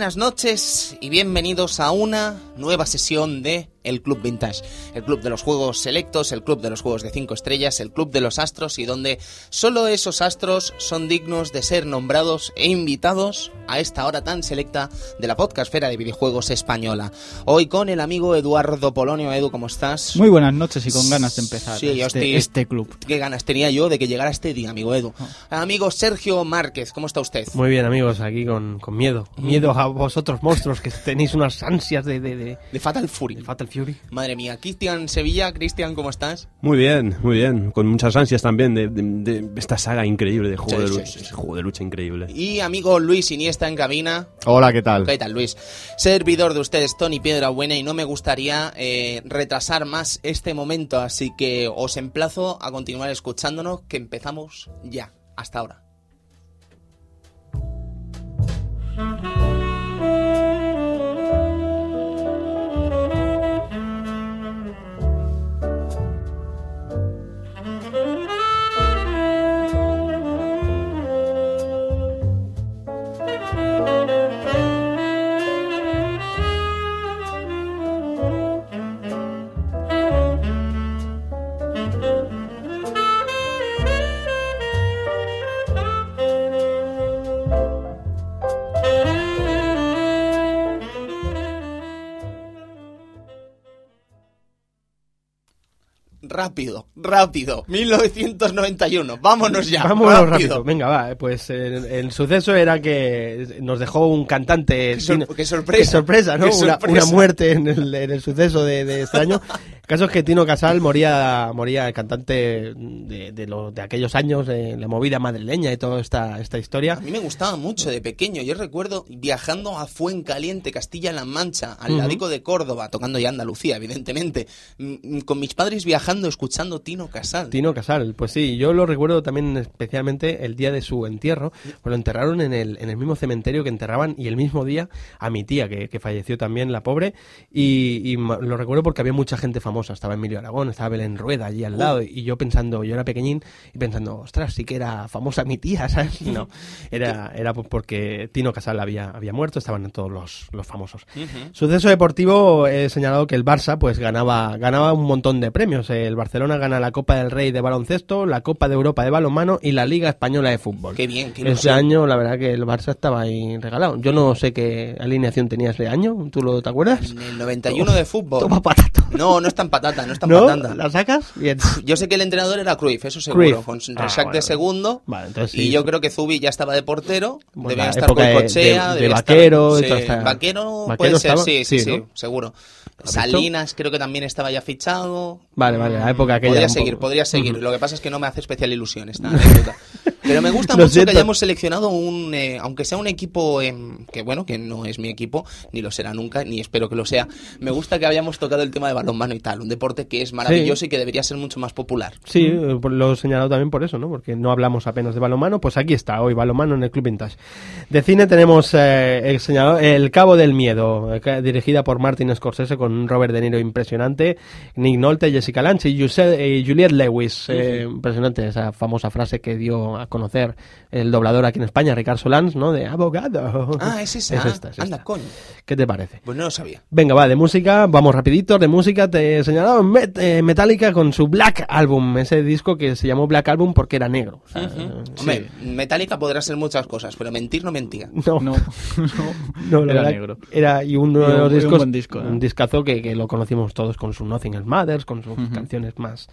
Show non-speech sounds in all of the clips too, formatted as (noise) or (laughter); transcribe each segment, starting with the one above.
Buenas noches y bienvenidos a una nueva sesión de el Club Vintage, el club de los juegos selectos, el club de los juegos de 5 estrellas, el club de los astros y donde solo esos astros son dignos de ser nombrados e invitados a esta hora tan selecta de la podcastfera de videojuegos española. Hoy con el amigo Eduardo Polonio. Edu, ¿cómo estás? Muy buenas noches y con ganas de empezar Sí, yo este, estoy- este club. ¿Qué ganas tenía yo de que llegara este día, amigo Edu? Amigo Sergio Márquez, ¿cómo está usted? Muy bien, amigos, aquí con, con miedo. Miedo a vosotros, monstruos, que tenéis unas ansias de, de, de, De Fatal Fury. de Fatal Fury. Madre mía, Cristian Sevilla, Cristian, ¿cómo estás? Muy bien, muy bien. Con muchas ansias también de, de- de esta saga increíble de juego Sí, de sí, lucha. sí, sí. ese juego de lucha increíble. Y amigo Luis Iniesta en cabina. Hola, ¿qué tal? ¿Qué tal, Luis? Servidor de ustedes, Tony Piedra Buena, y no me gustaría eh, retrasar más este momento, así que os emplazo a continuar escuchándonos, que empezamos ya. Hasta ahora. Rápido, rápido. 1991. Vámonos ya. Vámonos rápido. rápido. Venga, va. Pues el, el suceso era que nos dejó un cantante. Qué, sor- Tino- qué sorpresa. Qué sorpresa, ¿no? Qué Una, sorpresa. una muerte en el, en el suceso de, de este año. (laughs) El caso es que Tino Casal moría, moría el cantante de, de, lo- de aquellos años, de la movida madrileña y toda esta, esta historia. A mí me gustaba mucho de pequeño. Yo recuerdo viajando a Fuencaliente, Castilla-La Mancha, al Ujú. ladico de Córdoba, tocando ya Andalucía, evidentemente, mm, mm, con mis padres viajando, escuchando Tino Casal. Tino Casal, pues sí, yo lo recuerdo también especialmente el día de su entierro, pues lo enterraron en el, en el mismo cementerio que enterraban y el mismo día a mi tía, que, que falleció también, la pobre, y, y lo recuerdo porque había mucha gente famosa, estaba Emilio Aragón, estaba Belén Rueda allí al lado, y yo pensando, yo era pequeñín, y pensando, ostras, sí que era famosa mi tía, (laughs) ¿sabes? No, era, era porque Tino Casal había, había muerto, estaban todos los, los famosos. Suceso deportivo, he señalado que el Barça pues ganaba, ganaba un montón de premios. El Barcelona gana la Copa del Rey de baloncesto, la Copa de Europa de balonmano y la Liga Española de fútbol. Qué bien, qué Ese año, la verdad que el Barça estaba ahí regalado. Yo no sé qué alineación tenía ese año, ¿tú lo te acuerdas? En el 91 de fútbol. Toma patata. No, no es tan patata, no es tan ¿No? patata. ¿La sacas? Bien. Yo sé que el entrenador era Cruyff, eso seguro, Cruyff. con Ah, Resac bueno. de segundo. Vale, entonces y sí. yo creo que Zubi ya estaba de portero, Bueno, debía estar de- Goicoechea, de- de estar- Vaquero y sí, toda esta- Vaquero, ¿Vaquero puede ser, estaba? sí, sí, Sí, sí, ¿no? seguro. Salinas creo que también estaba ya fichado. Vale, vale, la época aquella. Podría seguir, poco. podría seguir. Lo que pasa es que no me hace especial ilusión esta (laughs) anécdota. Pero me gusta mucho que hayamos seleccionado un, eh, aunque sea un equipo em, que bueno, que no es mi equipo, ni lo será nunca, ni espero que lo sea. Me gusta que hayamos tocado el tema de balonmano y tal, un deporte que es maravilloso y que debería ser mucho más popular. Sí, eh, lo he señalado también por eso, ¿no? Porque no hablamos apenas de balonmano, pues aquí está, hoy balonmano en el Club Vintage. De cine tenemos eh, el señalado El Cabo del Miedo, eh, dirigida por Martin Scorsese con Robert De Niro impresionante, Nick Nolte, Jessica Lange y y Juliette Lewis. eh, Impresionante esa famosa frase que dio a conocer el doblador aquí en España, Ricardo Solans, ¿no? De abogado. Ah, es esa. Es esta, es Anda, esta. coño. ¿Qué te parece? Pues no lo sabía. Venga, va, de música, vamos rapidito, de música te he señalado Met- eh, Metallica con su Black Album, ese disco que se llamó Black Album porque era negro. o sea, Ujú. eh, Hombre, Metallica podrá ser muchas cosas, pero mentir no mentía. (laughs) No, No, (laughs) no, la era negro. Era, y uno de un- los un discos, buen disco, ¿eh? un discazo que, que lo conocimos todos con su Nothing Else Matters, con sus canciones más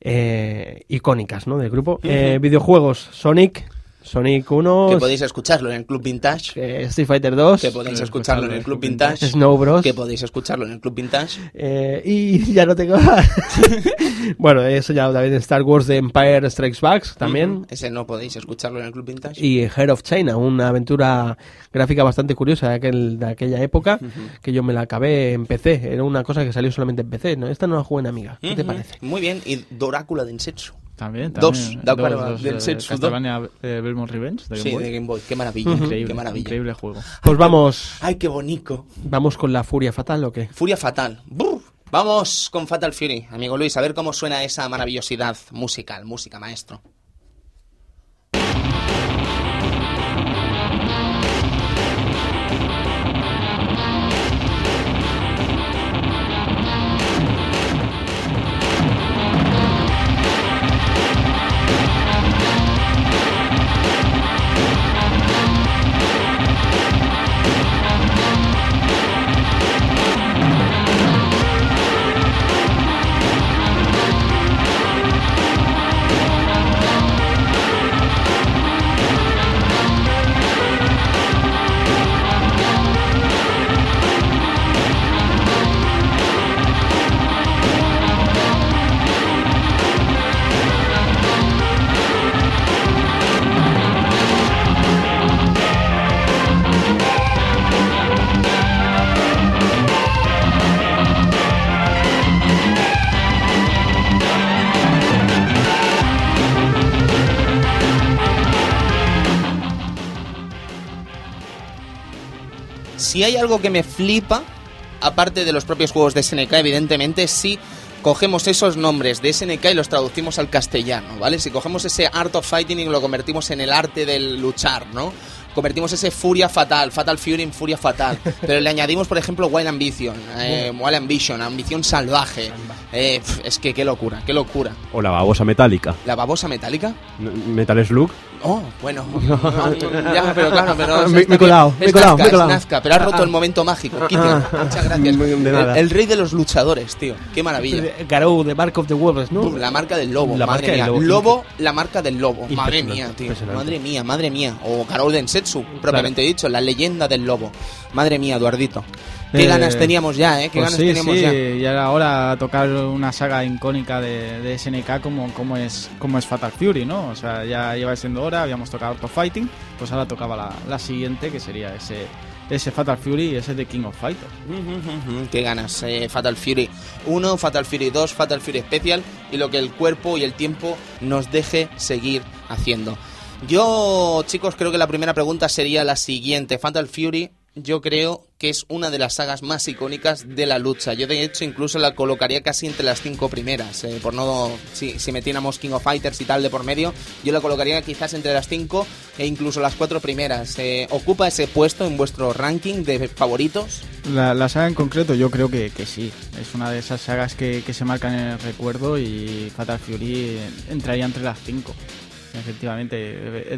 eh, icónicas, ¿no? Del grupo. Eh, videojuegos, Sonic, Sonic 1, Que podéis escucharlo en el Club Vintage. eh, Street Fighter 2, Que podéis escucharlo en el Club Vintage. Snow Bros. Que podéis escucharlo en el Club Vintage. Eh, y (laughs) ya no tengo. (laughs) bueno, he señalado también Star Wars The Empire Strikes Back también. Ese no podéis escucharlo en el Club Vintage. Y Head of China, una aventura gráfica bastante curiosa de, aquel, de aquella época, que yo me la acabé en PC. Era una cosa que salió solamente en PC. ¿no? Esta no la jugué en Amiga. ¿Qué te parece? Muy bien. Y Dorácula de Insetsu. También, Dos, también. da para- dos, del eh, Setsu, dos. Castlevania eh, Belmont Revenge de Game Sí, Boy. de Game Boy. Qué maravilla. Increíble, Qué maravilla. increíble juego. Pues vamos, Ay, qué bonito. vamos con la furia fatal o qué? Furia Fatal. Brr. Vamos con Fatal Fury, amigo Luis, a ver cómo suena esa maravillosidad musical, música maestro. Si hay algo que me flipa, aparte de los propios juegos de SNK, evidentemente, si cogemos esos nombres de SNK y los traducimos al castellano, ¿vale? Si cogemos ese Art of Fighting y lo convertimos en el arte del luchar, ¿no? Convertimos ese Furia Fatal, Fatal Fury en Furia Fatal, (laughs) pero le añadimos, por ejemplo, Wild Ambition, eh, Wild Ambition, Ambición Salvaje. Eh, es que qué locura, qué locura. O la babosa metálica. ¿La babosa metálica? Metal Slug. Oh, bueno. (laughs) ya, pero claro, pero. (laughs) Me- he colado, me he colado, Nazca, me he colado. Nazca, pero has roto el momento mágico. (laughs) Muchas gracias. El, el rey de los luchadores, tío. Qué maravilla. Garou, The Mark of the Wolves, ¿no? Pum, La marca del lobo, La madre marca del mía. lobo. Lobo, la marca del lobo. Madre mía, tío. Madre mía, madre mía. O Karol Densetsu, propiamente dicho, la leyenda del lobo. Madre mía, Eduardito. Qué Eh, ganas teníamos ya, ¿eh? Qué Pues ganas sí, teníamos sí, ya. y era hora tocar una saga icónica de, de SNK como, como, es, como es Fatal Fury, ¿no? O sea, ya iba siendo hora, habíamos tocado Art of Fighting, pues ahora tocaba la, la siguiente, que sería ese, ese Fatal Fury y ese de King of Fighters. Ujú, Qué ganas. eh, Fatal Fury 1, Fatal Fury 2, Fatal Fury Special y lo que el cuerpo y el tiempo nos deje seguir haciendo. Yo, chicos, creo que la primera pregunta sería la siguiente. Fatal Fury, yo creo que es una de las sagas más icónicas de la lucha. Yo, de hecho, incluso la colocaría casi entre las cinco primeras. eh, por no. Si, si metiéramos King of Fighters y tal de por medio, yo la colocaría quizás entre las cinco e incluso las cuatro primeras. Eh, ¿Ocupa ese puesto en vuestro ranking de favoritos? La, saga en concreto yo creo que, sí, es una de esas sagas que, que se marcan en el recuerdo y Fatal Fury entraría entre las cinco. Efectivamente,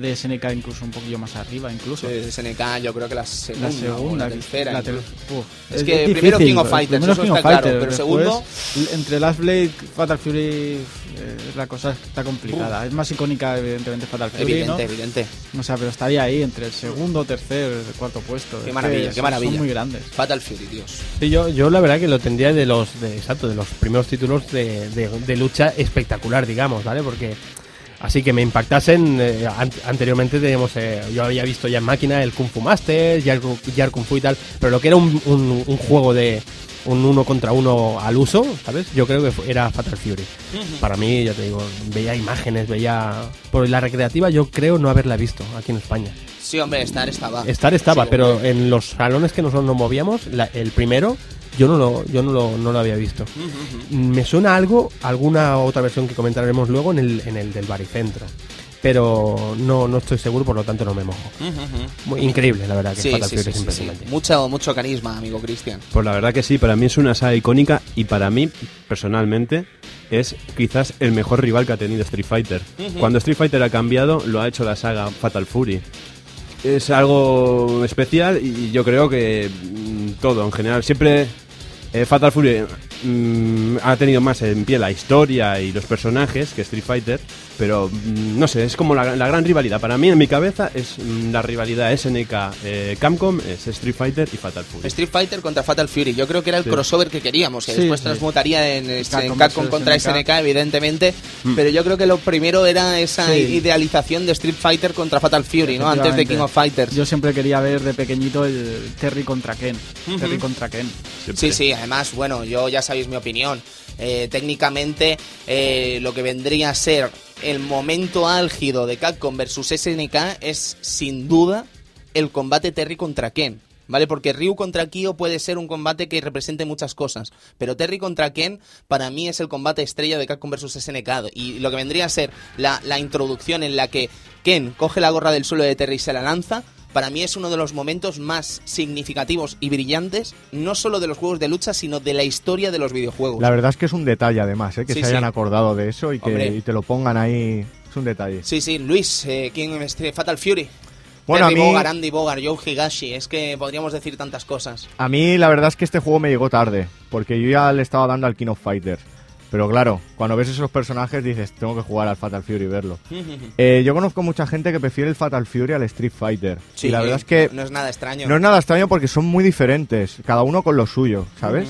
de SNK incluso un poquillo más arriba, incluso. de SNK, yo creo que la segunda, La segunda, o la tercera. la ter- incluso. Uf, Es que primero King of Fighters, primero eso King of claro, Fighters, pero segundo- entre Last Blade, Fatal Fury, eh, la cosa está complicada. Es más icónica, evidentemente, Fatal Fury, evidente, ¿no? evidente. O sea, pero estaría ahí entre el segundo, tercer, cuarto puesto. Es que maravilla, qué son- maravilla. Son muy grandes. Fatal Fury, Dios. Sí, yo, yo la verdad que lo tendría de los, de, exacto, de los primeros títulos de, de- de lucha espectacular, digamos, ¿vale? Porque así que me impactasen, eh, an- anteriormente teníamos, eh, yo había visto ya en máquina el Kung Fu Master, Yar, Yar Kung Fu y tal, pero lo que era un, un- un juego de un uno contra uno al uso, ¿sabes? Yo creo que era Fatal Fury. Para mí, ya te digo, veía imágenes, veía... Por la recreativa yo creo no haberla visto aquí en España. Sí, hombre, Star estaba. Estar estaba, Sí, pero hombre. en los salones que nosotros nos movíamos, la- el primero, yo no lo, yo no lo, no lo había visto. Me suena algo, alguna otra versión que comentaremos luego en el, en el del baricentro. Pero no, no estoy seguro, por lo tanto no me mojo. Muy increíble, la verdad, que Sí, Fatal sí, Fury sí, es sí, sí. impresionante. Mucho, mucho carisma, amigo Cristian. Pues la verdad que sí, para mí es una saga icónica y para mí, personalmente, es quizás el mejor rival que ha tenido Street Fighter. Cuando Street Fighter ha cambiado, lo ha hecho la saga Fatal Fury. Es algo especial y yo creo que mm, todo en general. Siempre eh, Fatal Fury mm, ha tenido más en pie la historia y los personajes que Street Fighter, pero mm, no sé, es como la, la gran rivalidad. Para mí, en mi cabeza, es mm, la rivalidad SNK eh, Capcom, es Street Fighter y Fatal Fury. Street Fighter contra Fatal Fury. Yo creo que era el Sí. crossover que queríamos, que Sí, después sí. transmutaría en, en Capcom contra SNK. SNK, evidentemente. Pero yo creo que lo primero era esa Sí. idealización de Street Fighter contra Fatal Fury, ¿no? Antes de. King of Fighters. Yo siempre quería ver de pequeñito el Terry contra Ken. Terry contra Ken. Sí, sí, además, bueno, yo ya sabéis mi opinión. Eh, técnicamente, eh, lo que vendría a ser el momento álgido de Capcom versus SNK es, sin duda, el combate Terry contra Ken. ¿Vale? Porque Ryu contra Kyo puede ser un combate que represente muchas cosas. Pero Terry contra Ken, para mí, es el combate estrella de Capcom versus SNK. Y lo que vendría a ser la, la introducción en la que Ken coge la gorra del suelo de Terry y se la lanza, para mí es uno de los momentos más significativos y brillantes, no solo de los juegos de lucha, sino de la historia de los videojuegos. La verdad es que es un detalle además, ¿eh? que Sí, se hayan sí. acordado de eso y que Hombre. y te lo pongan ahí. Es un detalle. Sí, sí, Luis, eh, ¿quién este, Fatal Fury? Bueno, Terry a mí- Bogard, Andy Bogard, Joe Higashi, es que podríamos decir tantas cosas. A mí la verdad es que este juego me llegó tarde, porque yo ya le estaba dando al King of Fighters. Pero claro, cuando ves esos personajes dices, tengo que jugar al Fatal Fury y verlo. (laughs) Eh, yo conozco mucha gente que prefiere el Fatal Fury al Street Fighter. Sí, y la verdad es que no es nada extraño. no es nada extraño porque son muy diferentes, cada uno con lo suyo, ¿sabes?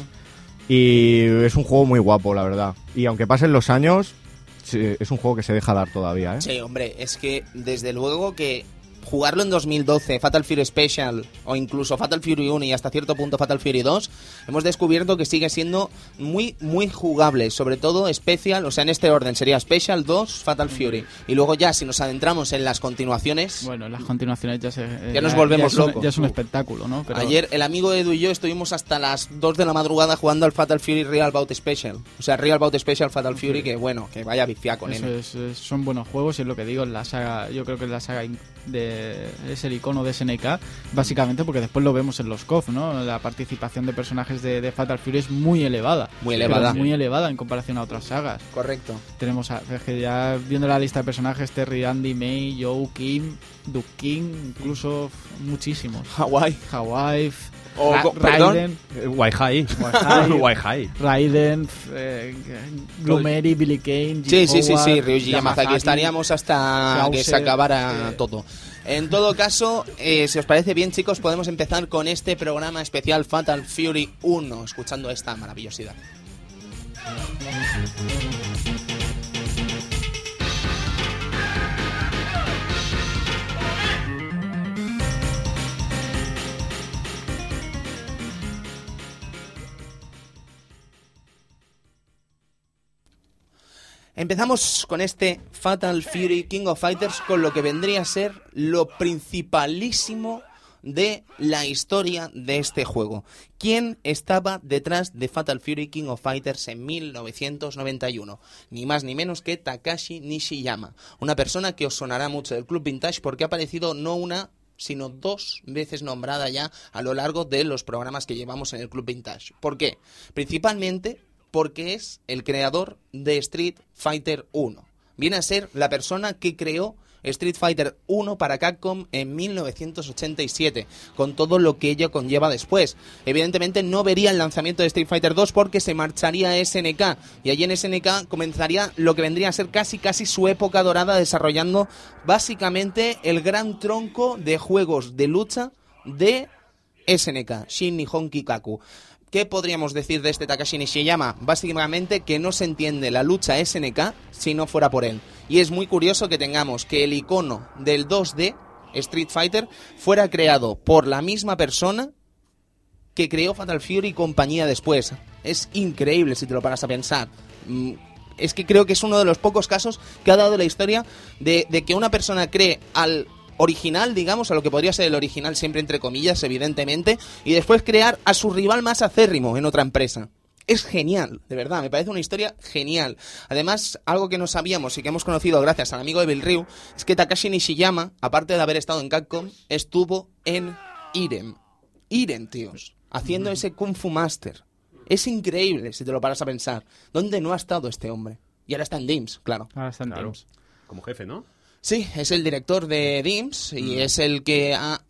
Y es un juego muy guapo, la verdad. Y aunque pasen los años, es un juego que se deja dar todavía, ¿eh? Sí, hombre, es que desde luego que jugarlo en 2012, Fatal Fury Special o incluso Fatal Fury 1 y hasta cierto punto Fatal Fury 2, hemos descubierto que sigue siendo muy, muy jugable. Sobre todo Special, o sea, en este orden sería Special 2, Fatal Fury. Y luego ya, si nos adentramos en las continuaciones, Bueno, en las continuaciones ya se... eh, Ya nos volvemos es locos. Ya es un espectáculo, ¿no? Pero Ayer el amigo Edu y yo estuvimos hasta las 2 de la madrugada jugando al Fatal Fury Real Bout Special. O sea, Real Bout Special Fatal Fury, que bueno, que vaya bifiaco, es- es- son buenos juegos y es lo que digo, en la saga, yo creo que en la saga in- es el icono de SNK, básicamente porque después lo vemos en los KOF, ¿no? La participación de personajes de, de Fatal Fury es muy elevada. Muy elevada. muy elevada en comparación a otras sagas. Correcto. Tenemos a, es que ya viendo la lista de personajes, Terry, Andy, May, Joe, Kim, Duke King, incluso muchísimos. Hawaii. Hawaii, O, Ra-. Raiden, Waihai. Waihai. (laughs) Waihai. Raiden, eh, Glumeri, Billy Kane, Sí, Jim sí, sí, sí, Ryuji Yamazaki. Estaríamos hasta que se acabara eh. todo. En todo caso, eh, si os parece bien, chicos, podemos empezar con este programa especial Fatal Fury 1, escuchando esta maravillosidad. Empezamos con este Fatal Fury King of Fighters con lo que vendría a ser lo principalísimo de la historia de este juego. ¿Quién estaba detrás de Fatal Fury King of Fighters en 1991? Ni más ni menos que Takashi Nishiyama, una persona que os sonará mucho del Club Vintage porque ha aparecido no una sino dos veces nombrada ya a lo largo de los programas que llevamos en el Club Vintage. ¿Por qué? Principalmente porque es el creador de Street Fighter 1. Viene a ser la persona que creó Street Fighter 1 para Capcom en 1987, con todo lo que ello conlleva después. Evidentemente no vería el lanzamiento de Street Fighter 2 porque se marcharía a SNK y allí en SNK comenzaría lo que vendría a ser casi casi su época dorada desarrollando básicamente el gran tronco de juegos de lucha de SNK, Shin Nihon Kikaku. ¿Qué podríamos decir de este Takashi Nishiyama? Básicamente que no se entiende la lucha SNK si no fuera por él. Y es muy curioso que tengamos que el icono del 2D, Street Fighter, fuera creado por la misma persona que creó Fatal Fury y compañía después. Es increíble si te lo paras a pensar. Mm, Es que creo que es uno de los pocos casos que ha dado la historia de, de que una persona cree al original, digamos, a lo que podría ser el original siempre entre comillas, evidentemente, y después crear a su rival más acérrimo en otra empresa. Es genial, de verdad, me parece una historia genial. Además, algo que no sabíamos y que hemos conocido gracias al amigo de Bill Ryu, es que Takashi Nishiyama, aparte de haber estado en Capcom, estuvo en Irem. Irem, tíos, haciendo ese Kung Fu Master. Es increíble si te lo paras a pensar. ¿Dónde no ha estado este hombre? Y ahora está en DIMS, claro. Ahora está en Claro. Como jefe, ¿no? Sí, es el director de DIMS y es el que ha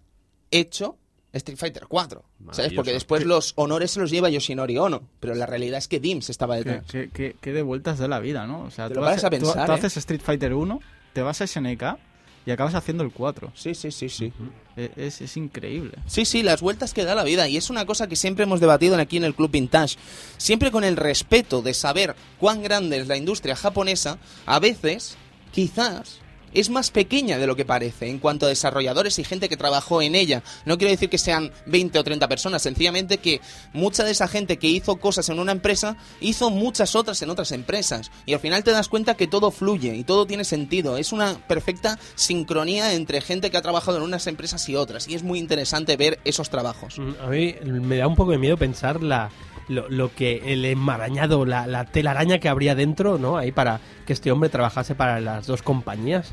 hecho Street Fighter 4. ¿Sabes? Porque después los honores se los lleva Yoshinori Ono. Pero la realidad es que DIMS estaba ¿Qué, detrás. qué, qué- qué de vueltas de la vida, ¿no? O sea, Te tú, lo haces- a pensar, tú- tú ¿eh? haces Street Fighter 1, te vas a SNK y acabas haciendo el 4. Sí, sí, sí, sí. E- Es, es increíble. Sí, sí, las vueltas que da la vida. Y es una cosa que siempre hemos debatido aquí en el Club Vintage. Siempre con el respeto de saber cuán grande es la industria japonesa, a veces, quizás, es más pequeña de lo que parece en cuanto a desarrolladores y gente que trabajó en ella. No quiero decir que sean 20 o 30 personas, sencillamente que mucha de esa gente que hizo cosas en una empresa hizo muchas otras en otras empresas. Y al final te das cuenta que todo fluye y todo tiene sentido. Es una perfecta sincronía entre gente que ha trabajado en unas empresas y otras. Y es muy interesante ver esos trabajos. Mm, A mí me da un poco de miedo pensar la, lo, que el enmarañado, la, la telaraña que habría dentro, ¿no? Ahí para que este hombre trabajase para las dos compañías.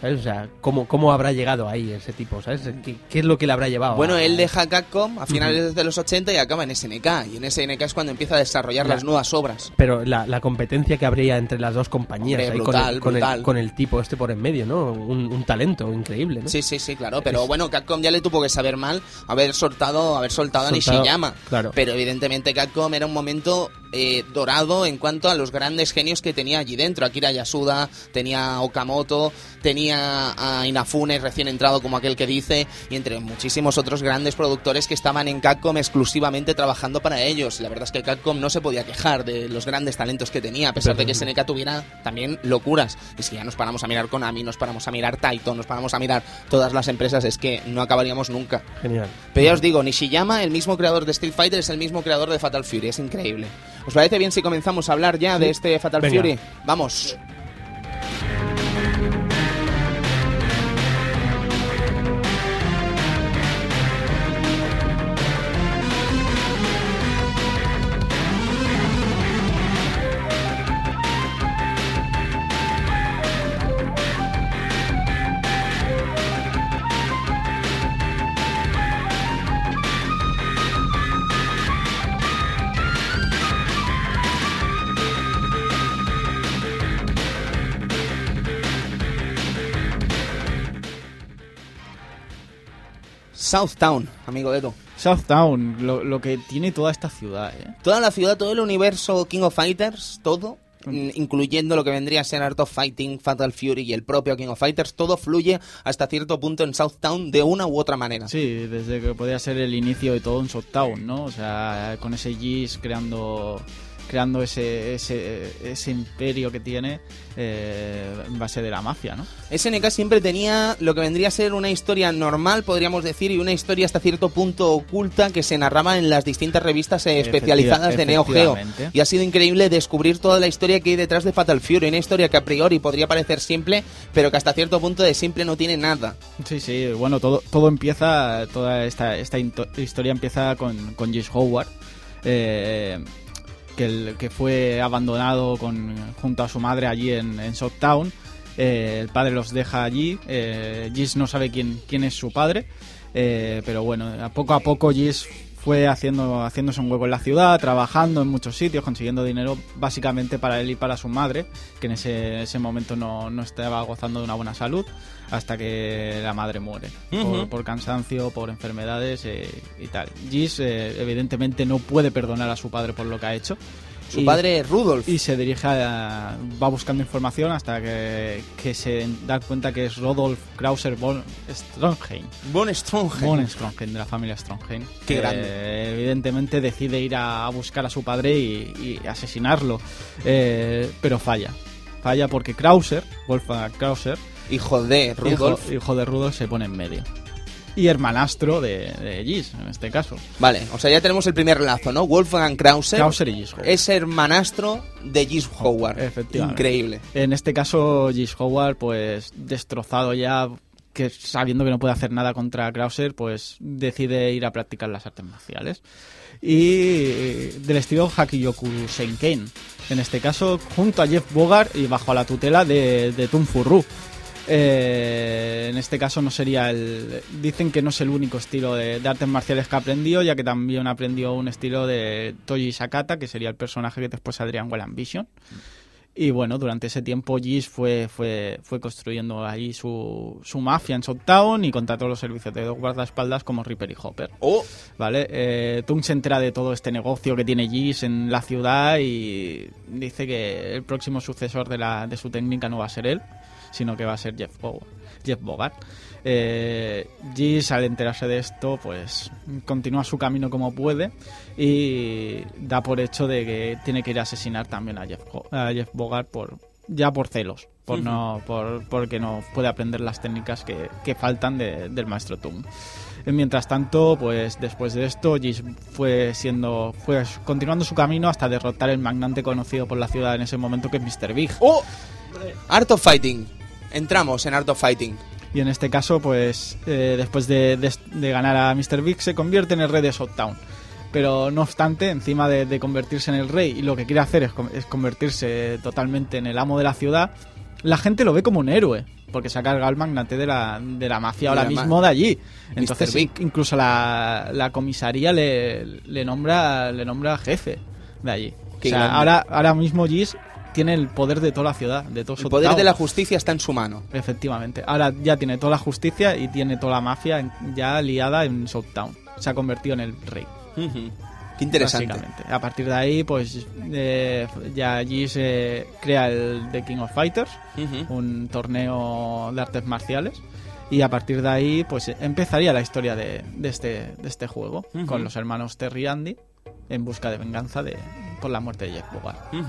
¿Sabes? O sea, ¿cómo, cómo habrá llegado ahí ese tipo? ¿Sabes? ¿Qué, qué es lo que le habrá llevado? Bueno, a- él deja Capcom a finales de los 80 y acaba en SNK. Y en SNK es cuando empieza a desarrollar Ya. las nuevas obras. Pero la, la competencia que habría entre las dos compañías, Hombre, brutal, con, el, con, brutal. El, con el tipo este por en medio, ¿no? Un, un talento increíble, ¿no? Sí, sí, sí, claro. Pero bueno, Capcom ya le tuvo que saber mal haber soltado, haber soltado a Soltado, Nishiyama. claro. Pero evidentemente Capcom era un momento eh, dorado en cuanto a los grandes genios que tenía allí dentro. Akira Yasuda, tenía Okamoto, tenía a Inafune recién entrado como aquel que dice, y entre muchísimos otros grandes productores que estaban en Capcom exclusivamente trabajando para ellos. La verdad es que Capcom no se podía quejar de los grandes talentos que tenía, a pesar de que SNK tuviera también locuras. Y si ya nos paramos a mirar Konami, nos paramos a mirar Taito, nos paramos a mirar todas las empresas, es que no acabaríamos nunca. Genial. Pero ya os digo, Nishiyama, el mismo creador de Street Fighter, es el mismo creador de Fatal Fury, es increíble. ¿Os parece bien si comenzamos a hablar ya de este Fatal Venga. Fury? Vamos. Southtown, amigo Edo. Southtown, lo, lo que tiene toda esta ciudad, ¿eh? Toda la ciudad, todo el universo King of Fighters, todo, incluyendo lo que vendría a ser Art of Fighting, Fatal Fury y el propio King of Fighters, todo fluye hasta cierto punto en Southtown de una u otra manera. Sí, desde que podría ser el inicio de todo en Southtown, ¿no? O sea, con ese Gis creando creando ese, ese, ese imperio que tiene eh, en base de la mafia, ¿no? SNK siempre tenía lo que vendría a ser una historia normal, podríamos decir, y una historia hasta cierto punto oculta que se narraba en las distintas revistas eh, especializadas de Neo Geo. Y ha sido increíble descubrir toda la historia que hay detrás de Fatal Fury, una historia que a priori podría parecer simple, pero que hasta cierto punto de simple no tiene nada. Sí, sí, bueno, todo, todo empieza, toda esta, esta historia empieza con, con Gis Howard, eh, que, fue abandonado con, junto a su madre allí en, en Southtown. Eh, el padre los deja allí, eh, Gis no sabe quién, quién es su padre, eh, pero bueno, poco a poco Gis fue haciendo, haciéndose un hueco en la ciudad, trabajando en muchos sitios, consiguiendo dinero básicamente para él y para su madre, que en ese, ese momento no, no estaba gozando de una buena salud, hasta que la madre muere, por, por cansancio, por enfermedades eh, y tal. Gis eh, evidentemente no puede perdonar a su padre por lo que ha hecho. Su Y- padre Rudolf. y se dirige a, va buscando información hasta que, que se da cuenta que es Rodolf Krauser von Strongheim. Von Strongheim. Von Strongheim, de la familia Strongheim. Qué Eh, grande. Evidentemente decide ir a, a buscar a su padre y, y asesinarlo, Eh, pero falla. Falla porque Krauser, Wolfgang Krauser, Hijo de Rudolf. hijo, hijo de Rudolf, se pone en medio. Y hermanastro de, de Gis, en este caso. Vale, o sea, ya tenemos el primer lazo, ¿no? Wolfgang Krauser, Krauser y Gis. Howard. es hermanastro de Gis Howard. Efectivamente. Increíble. En este caso, Gis Howard, pues destrozado ya, que sabiendo que no puede hacer nada contra Krauser, pues decide ir a practicar las artes marciales. Y eh, del estilo Hakiyoku Senken. En este caso, junto a Jeff Bogart y bajo la tutela de, de Tun Furru. Eh, en este caso no sería el... Dicen que no es el único estilo de, de artes marciales que aprendió, ya que también aprendió un estilo de Toji Sakata, que sería el personaje que después saldría en Well Ambition. Y bueno, durante ese tiempo Gis fue, fue, fue construyendo ahí su, su mafia en Southtown y contrató los servicios de dos guardaespaldas como Ripper y Hopper. Oh, ¿Vale? Eh, Tung se entera de todo este negocio que tiene Gis en la ciudad y dice que el próximo sucesor de, la, de su técnica no va a ser él, sino que va a ser Jeff, Bo- Jeff Bogart. Eh, Gis, al enterarse de esto, pues continúa su camino como puede y da por hecho de que tiene que ir a asesinar también a Jeff, a Jeff Bogart por ya por celos, por no por porque no puede aprender las técnicas que, que faltan de- del maestro Tung. Eh, Mientras tanto, pues después de esto, Gis fue siendo, fue continuando su camino hasta derrotar el magnate conocido por la ciudad en ese momento que es Mr. Big. oh. Art of Fighting. Entramos en Art of Fighting. Y en este caso, pues eh, después de, de- de ganar a Mr. Big, se convierte en el rey de Southtown. Pero no obstante, encima de, de convertirse en el rey y lo que quiere hacer es, es convertirse totalmente en el amo de la ciudad, la gente lo ve como un héroe. Porque se ha cargado al magnate de la, de la mafia ahora mismo de allí. Entonces, incluso la, la comisaría le, le nombra le nombra jefe de allí. O sea, ahora, ahora mismo Gis tiene el poder de toda la ciudad, de todo El poder de la justicia está en su mano. Efectivamente. Ahora ya tiene toda la justicia y tiene toda la mafia ya liada en Southtown. Se ha convertido en el rey. Qué interesante. A partir de ahí, pues eh, ya allí se crea el The King of Fighters, un torneo de artes marciales. Y a partir de ahí, pues empezaría la historia de, de este, de este juego, con los hermanos Terry y Andy en busca de venganza de, por la muerte de Jeff Bogart. Pues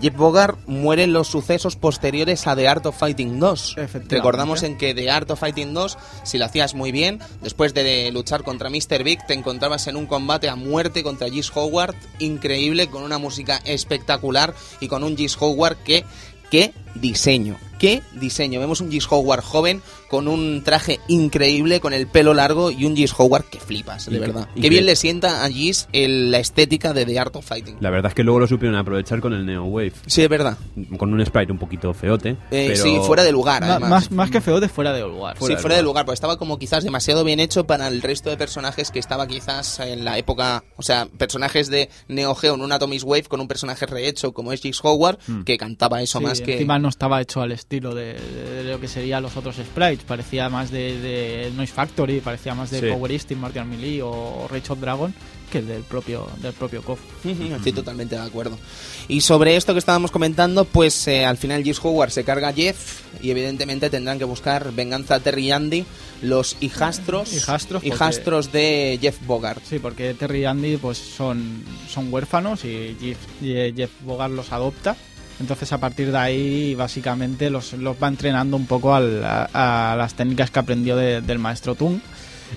Jeff Bogart muere en los sucesos posteriores a The Art of Fighting 2. Efectivamente. Recordamos en que The Art of Fighting 2, si lo hacías muy bien, después de luchar contra Mr. Big, te encontrabas en un combate a muerte contra Gis Howard, increíble, con una música espectacular y con un Gis Howard que... ¡Qué diseño! ¡Qué diseño! Vemos un Gis Howard joven con un traje increíble, con el pelo largo y un Gis Howard que flipas, de Y verdad. Qué que- bien le sienta a Gis el- la estética de The Art of Fighting. La verdad es que luego lo supieron aprovechar con el Neo Wave. Sí, es verdad. Con un sprite un poquito feote. Eh, pero... Sí, fuera de lugar, además. más, más que feo de fuera de lugar. sí, fuera de lugar, porque estaba como quizás demasiado bien hecho para el resto de personajes que estaba quizás en la época, o sea, personajes de Neo Geo en un Atomic Wave con un personaje rehecho como es Giggs Howard, que cantaba eso Sí, más que... no estaba hecho al estilo de, de lo que serían los otros sprites. Parecía más de, de Noise Factory, parecía más de Sí. Power Instinct, Martial Melee o Rage of Dragon que el del propio, del propio KOF. Estoy totalmente de acuerdo. Y sobre esto que estábamos comentando, pues eh, al final Giggs Howard se carga a Jeff y evidentemente tendrán que buscar venganza a Terry y Andy, los hijastros, Hijastros, porque- hijastros de Jeff Bogart. Sí, porque Terry y Andy pues son, son huérfanos y Jeff, y Jeff Bogart los adopta. Entonces a partir de ahí básicamente los, los va entrenando un poco al- a, a las técnicas que aprendió de- del maestro Tung.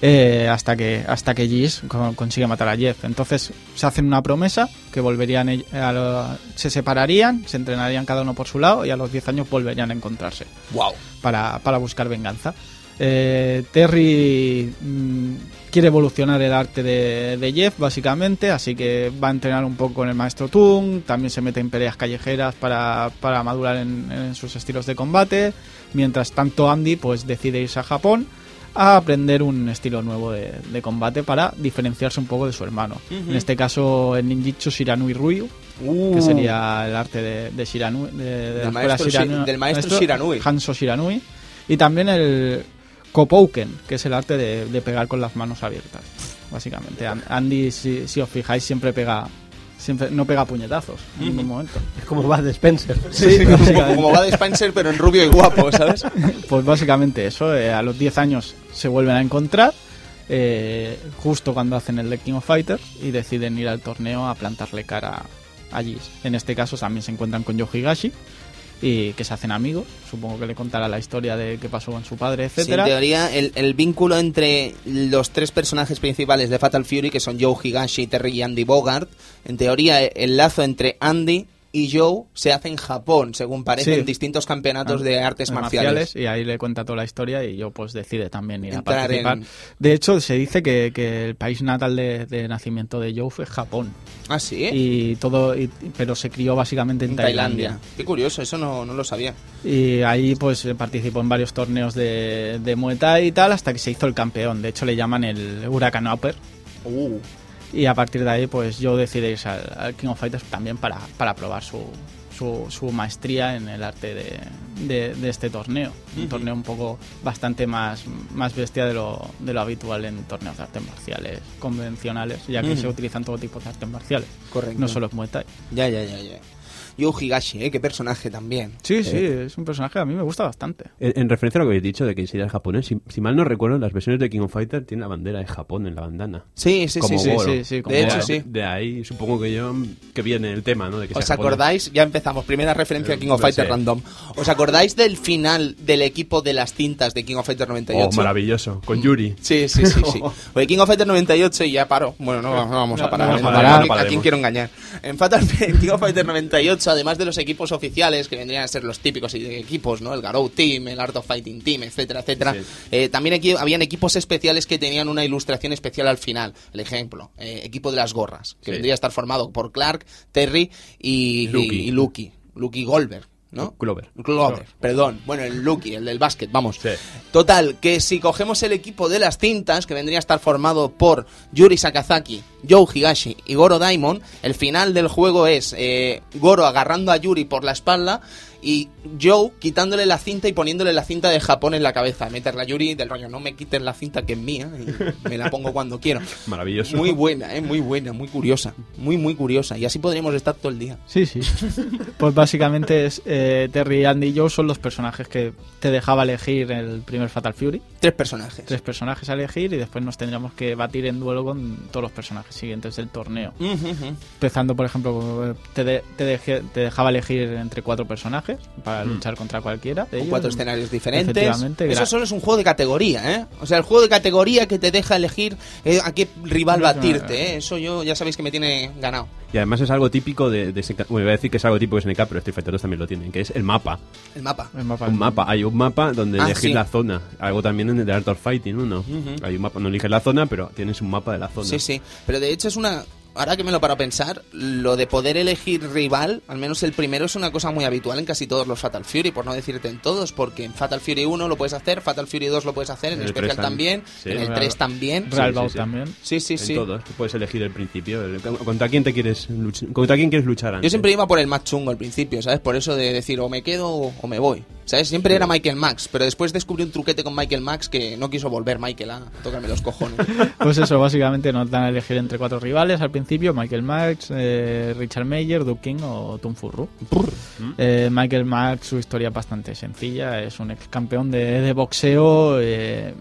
eh, hasta que hasta que co- consigue matar a Jeff. Entonces se hacen una promesa que volverían a lo- se separarían, se entrenarían cada uno por su lado y a los 10 años volverían a encontrarse ¡Wow! para, para buscar venganza. Eh, Terry mm, quiere evolucionar el arte de, de Jeff, básicamente, así que va a entrenar un poco con el maestro Tung, también se mete en peleas callejeras para, para madurar en, en sus estilos de combate, mientras tanto Andy pues decide irse a Japón a aprender un estilo nuevo de, de combate para diferenciarse un poco de su hermano. En este caso el ninjitsu Shiranui Ryu, que sería el arte de, de Shiranui, de, de Del maestro Shi- Shiranui- del maestro Shiranui. Hanso Shiranui. Y también el Kopouken, que es el arte de, de pegar con las manos abiertas. Básicamente, An- Andy, si, si os fijáis, siempre pega, siempre no pega puñetazos en ningún momento. Es como va de Spencer. Sí, como, básicamente. como Spencer, pero en rubio y guapo, ¿sabes? (laughs) Pues básicamente eso, eh, a los 10 años se vuelven a encontrar, eh, justo cuando hacen el The King of Fighters, y deciden ir al torneo a plantarle cara a. En este caso también se encuentran con Yo Higashi, y que se hacen amigos. Supongo que le contará la historia de qué pasó con su padre, Sí, en etcétera. teoría, el, el vínculo entre los tres personajes principales de Fatal Fury, que son Joe Higashi, Terry y Andy Bogart, en teoría el lazo entre Andy y Joe se hace en Japón, según parece, Sí. en distintos campeonatos Ah, de artes marciales. y ahí le cuenta toda la historia y yo pues decide también ir a participar. en- De hecho, se dice que, que el país natal de, de nacimiento de Joe fue Japón. Ah, sí, Y todo, y- pero se crió básicamente en, en Tailandia. Tailandia. Qué curioso, eso no, no lo sabía. Y ahí pues participó en varios torneos de, de Muay Thai y tal hasta que se hizo el campeón. De hecho le llaman el Huracán Upper. Uh, Y a partir de ahí pues yo decidí irse al, al King of Fighters también para, para probar su, su, su maestría en el arte de, de- de este torneo. Un torneo un poco bastante más, más bestia de lo, de lo habitual en torneos de artes marciales convencionales, ya que Ujú. se utilizan todo tipo de artes marciales. correcto. No solo es Muay Thai. Ya, ya, ya, ya. Joe Higashi, ¿eh? Qué personaje también. Sí, sí, es un personaje que a mí me gusta bastante. En, en referencia a lo que habéis dicho de que sería el japonés, si, si mal no recuerdo, las versiones de King of Fighter tienen la bandera de Japón en la bandana. Sí, sí, como sí, sí. Sí, sí, como de Goro. hecho, sí. De ahí supongo que yo que viene el tema, ¿no? De que sea ¿Os japonés. acordáis? Ya empezamos. Primera referencia a King of Fighter. Random. ¿Os acordáis del final del equipo de las cintas de King of Fighter 98? Oh, maravilloso. Con Yuri. Sí, sí, sí, sí. (laughs) Oye, King of Fighter 98 y ya paro. Bueno, no, no vamos a parar. no ¿eh? a ¿A parar, ¿A quién quiero engañar? En Fatal en King of Fighter 98, además de los equipos oficiales, que vendrían a ser los típicos equipos, ¿no? El Garou Team, el Art of Fighting Team, etcétera, etcétera. Sí. eh, también aquí habían equipos especiales que tenían una ilustración especial al final. El ejemplo, eh, equipo de las gorras, que Sí. vendría a estar formado por Clark, Terry y Lucky. y, y Lucky. Lucky Goldberg, ¿no? Clover. Clover, perdón. Bueno, el Lucky, el del básquet, vamos. Sí. Total, que si cogemos el equipo de las cintas, que vendría a estar formado por Yuri Sakazaki, Joe Higashi y Goro Daimon, el final del juego es eh, Goro agarrando a Yuri por la espalda y Joe quitándole la cinta y poniéndole la cinta de Japón en la cabeza. Meterla Yuri del rollo, no me quiten la cinta que es mía y me la pongo cuando quiero. (laughs) Maravilloso. Muy buena, eh, muy buena, muy curiosa. Muy, muy curiosa. Y así podríamos estar todo el día. Sí, sí. Pues básicamente es, eh, Terry, Andy y Joe son los personajes que te dejaba elegir el primer Fatal Fury. Tres personajes. Tres personajes a elegir y después nos tendríamos que batir en duelo con todos los personajes siguientes del torneo. Empezando, por ejemplo, te, de- te, te dejaba elegir entre cuatro personajes para luchar contra cualquiera. de Con ellos. cuatro escenarios diferentes. Efectivamente, Eso solo es un juego de categoría, ¿eh? O sea, el juego de categoría que te deja elegir eh, a qué rival batirte, ¿eh? Eso yo ya sabéis que me tiene ganado. Y además es algo típico de, de SNK. Bueno, iba a decir que es algo típico de SNK, pero Street Fighter 2 también lo tienen, que es el mapa. El mapa. El mapa. Un mapa. Hay un mapa donde Ah, elegir sí. la zona. Algo también en The Art of Fighting, uno. Hay un mapa, no eliges la zona, pero tienes un mapa de la zona. Sí, sí. Pero de hecho es una... Ahora que me lo paro a pensar, lo de poder elegir rival, al menos el primero, es una cosa muy habitual en casi todos los Fatal Fury, por no decirte en todos, porque en Fatal Fury 1 lo puedes hacer, Fatal Fury 2 lo puedes hacer, en En el especial 3 también, sí. en el Real- 3 también. Real Sí, sí, también. Sí, sí, En sí. todos. Puedes elegir el principio. el- ¿Contra quién te quieres luch- ¿Contra quién quieres luchar antes? Yo siempre iba por el más chungo al principio, ¿sabes? Por eso de decir o me quedo o, o me voy. ¿Sabes? Siempre era Michael Max, pero después descubrí un truquete con Michael Max que no quiso volver Michael a tocarme los cojones. (laughs) Pues eso, básicamente nos dan a elegir entre cuatro rivales al principio, Michael Max, eh, Richard Mayer, Duke King o Tung Furru. Eh, Michael Max, su historia es bastante sencilla, es un ex campeón de, de boxeo eh,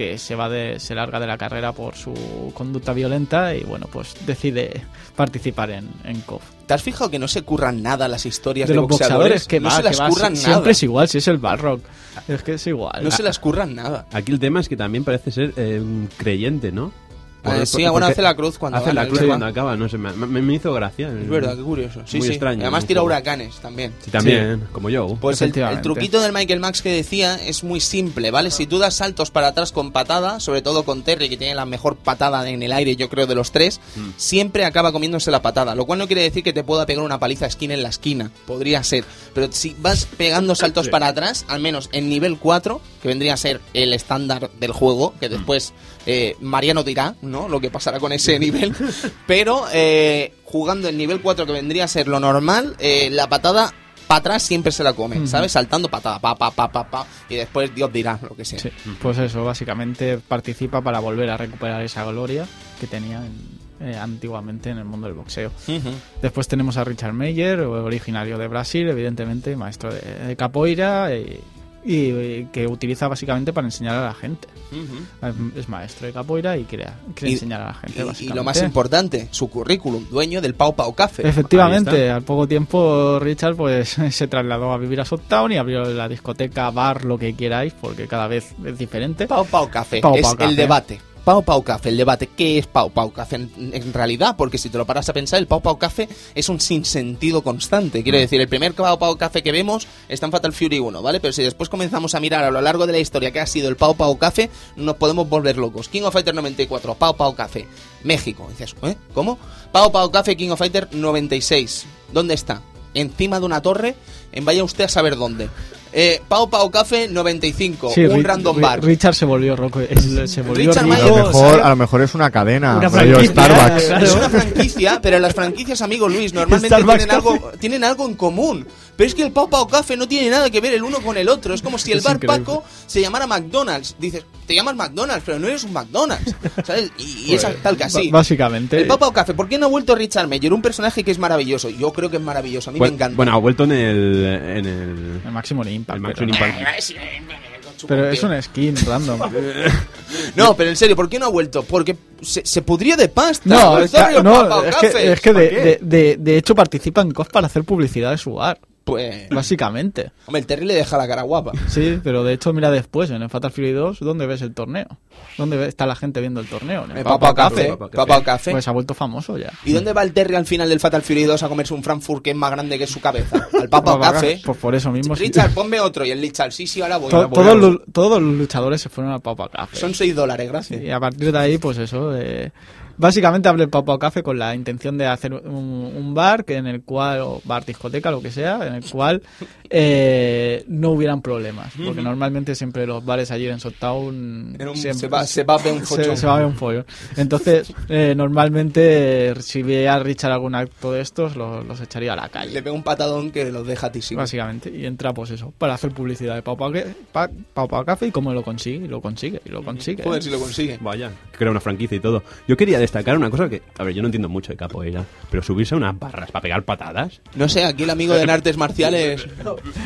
que se va de, se larga de la carrera por su conducta violenta y bueno, pues decide participar en, en KOF. ¿Te has fijado que no se curran nada las historias De de, los boxeadores que no va, se las que curran nada. siempre es igual, si es el Balrog, es que es igual. No se las curran nada. Aquí el tema es que también parece ser eh, un creyente, ¿no? Eh, sí, bueno, hace la cruz cuando hace gana, la cruz cuando acaba, no sé, me, me- me hizo gracia. Es verdad, qué curioso. Sí, Muy sí. extraño, Además tira huracanes también. Sí, también, como yo. Pues el, truquito del Michael Max que decía es muy simple, ¿vale? Si tú das saltos para atrás con patada, sobre todo con Terry, que tiene la mejor patada en el aire, yo creo, de los tres, Mm. siempre acaba comiéndose la patada. Lo cual no quiere decir que te pueda pegar una paliza esquina en la esquina. Podría ser. Pero si vas pegando saltos para atrás, al menos en nivel 4, que vendría a ser el estándar del juego, que después eh, Mariano dirá, ¿no? Lo que pasará con ese nivel. Pero eh, jugando en nivel 4, que vendría a ser lo normal, eh, la patada para atrás siempre se la come, ¿sabes? Saltando patada, pa, pa, pa, pa, pa, y después Dios dirá lo que sea. Sí, pues eso, básicamente participa para volver a recuperar esa gloria que tenía en- eh, antiguamente en el mundo del boxeo. Después tenemos a Richard Meyer, originario de Brasil, evidentemente, maestro de, de capoeira y, y, eh, que utiliza básicamente para enseñar a la gente. Ujú. Es maestro de capoeira y quiere, quiere Y- enseñar a la gente, Y- Y, lo más importante, su currículum, dueño del Pau Pau Café. Efectivamente, al poco tiempo Richard pues (laughs) se trasladó a vivir a Souttown y abrió la discoteca, bar, lo que queráis, porque cada vez es diferente. Pau Pau Café, Pau es Pau Café. el debate. Pau Pau Café, el debate. ¿Qué es Pau Pau Café en, en realidad? Porque si te lo paras a pensar, el Pau Pau Café es un sinsentido constante. Quiero decir, el primer Pau Pau Café que vemos está en Fatal Fury 1, ¿vale? Pero si después comenzamos a mirar a lo largo de la historia que ha sido el Pau Pau Café, nos podemos volver locos. King of Fighter 94, Pau Pau Café, México. Dices, ¿eh? ¿Cómo? Pau Pau Café, King of Fighter 96. ¿Dónde está? Encima de una torre, en vaya usted a saber dónde. Eh, Pau Pau Café 95, Sí, un Ri- random bar. Richard se volvió roco, él se volvió Richard rico. A Mayer- lo, mejor, a lo mejor es una cadena, Una rollo franquicia. Starbucks. Claro. Es una franquicia, pero las franquicias, amigo Luis, normalmente Starbucks tienen algo, tienen algo en común. Pero es que el Pau Pau Café no tiene nada que ver el uno con el otro. Es como si el Es bar increíble. Paco se llamara McDonald's. Dices, te llamas McDonald's, pero no eres un McDonald's. (laughs) ¿Sabes? Y, y es tal que así. Básicamente. El Pau Pau Café, ¿por qué no ha vuelto Richard Meyer? Un personaje que es maravilloso. Yo creo que es maravilloso. A mí Bueno, me encanta. bueno, ha vuelto en el. En el, El máximo impact. el pero, Maximum Impact. (laughs) pero es una skin random. (laughs) No, pero en serio, ¿por qué no ha vuelto? Porque se, se pudrió de pasta. No, El es no, es Café. que, es que de, de, de- de hecho participa en COF para hacer publicidad de su bar. Pues... Básicamente. Hombre, el Terry le deja la cara guapa. Sí, pero de hecho mira después, en el Fatal Fury 2, ¿dónde ves el torneo? ¿Dónde está la gente viendo el torneo? En el Pau Pau Café. Pau Pau Café. Pues se ha vuelto famoso ya. ¿Y dónde va el Terry al final del Fatal Fury 2 a comerse un Frankfurt que es más grande que su cabeza? Al Pau Café. Pues por eso mismo. sí. Richard, ponme otro. Y el Richard, sí, sí, ahora voy. To- ahora voy, todos, ahora voy. los, todos los luchadores se fueron al Pau Café. Son 6 dólares, gracias. Y a partir de ahí, pues eso, eh, Básicamente abre el Pau Pau Café con la intención de hacer un, un bar que en el cual, o bar discoteca, lo que sea, en el cual eh, no hubieran problemas. Porque normalmente siempre los bares allí en Sotown siempre- se va- se va a ver un follón. se va a ver un follón. Entonces, eh, normalmente si veía a Richard algún acto de estos, lo- los echaría a la calle. Le pega un patadón que los deja tísimo. Básicamente, y entra pues eso, para hacer publicidad de Pau Pau, que- Pa- Pau Pau Café y cómo lo consigue, y lo consigue, y lo consigue. Joder, si lo consigue. Vaya, crea una franquicia y todo. Yo quería destacar una cosa que, a ver, yo no entiendo mucho de capoeira, pero subirse a unas barras para pegar patadas. No sé, aquí el amigo de (laughs) artes marciales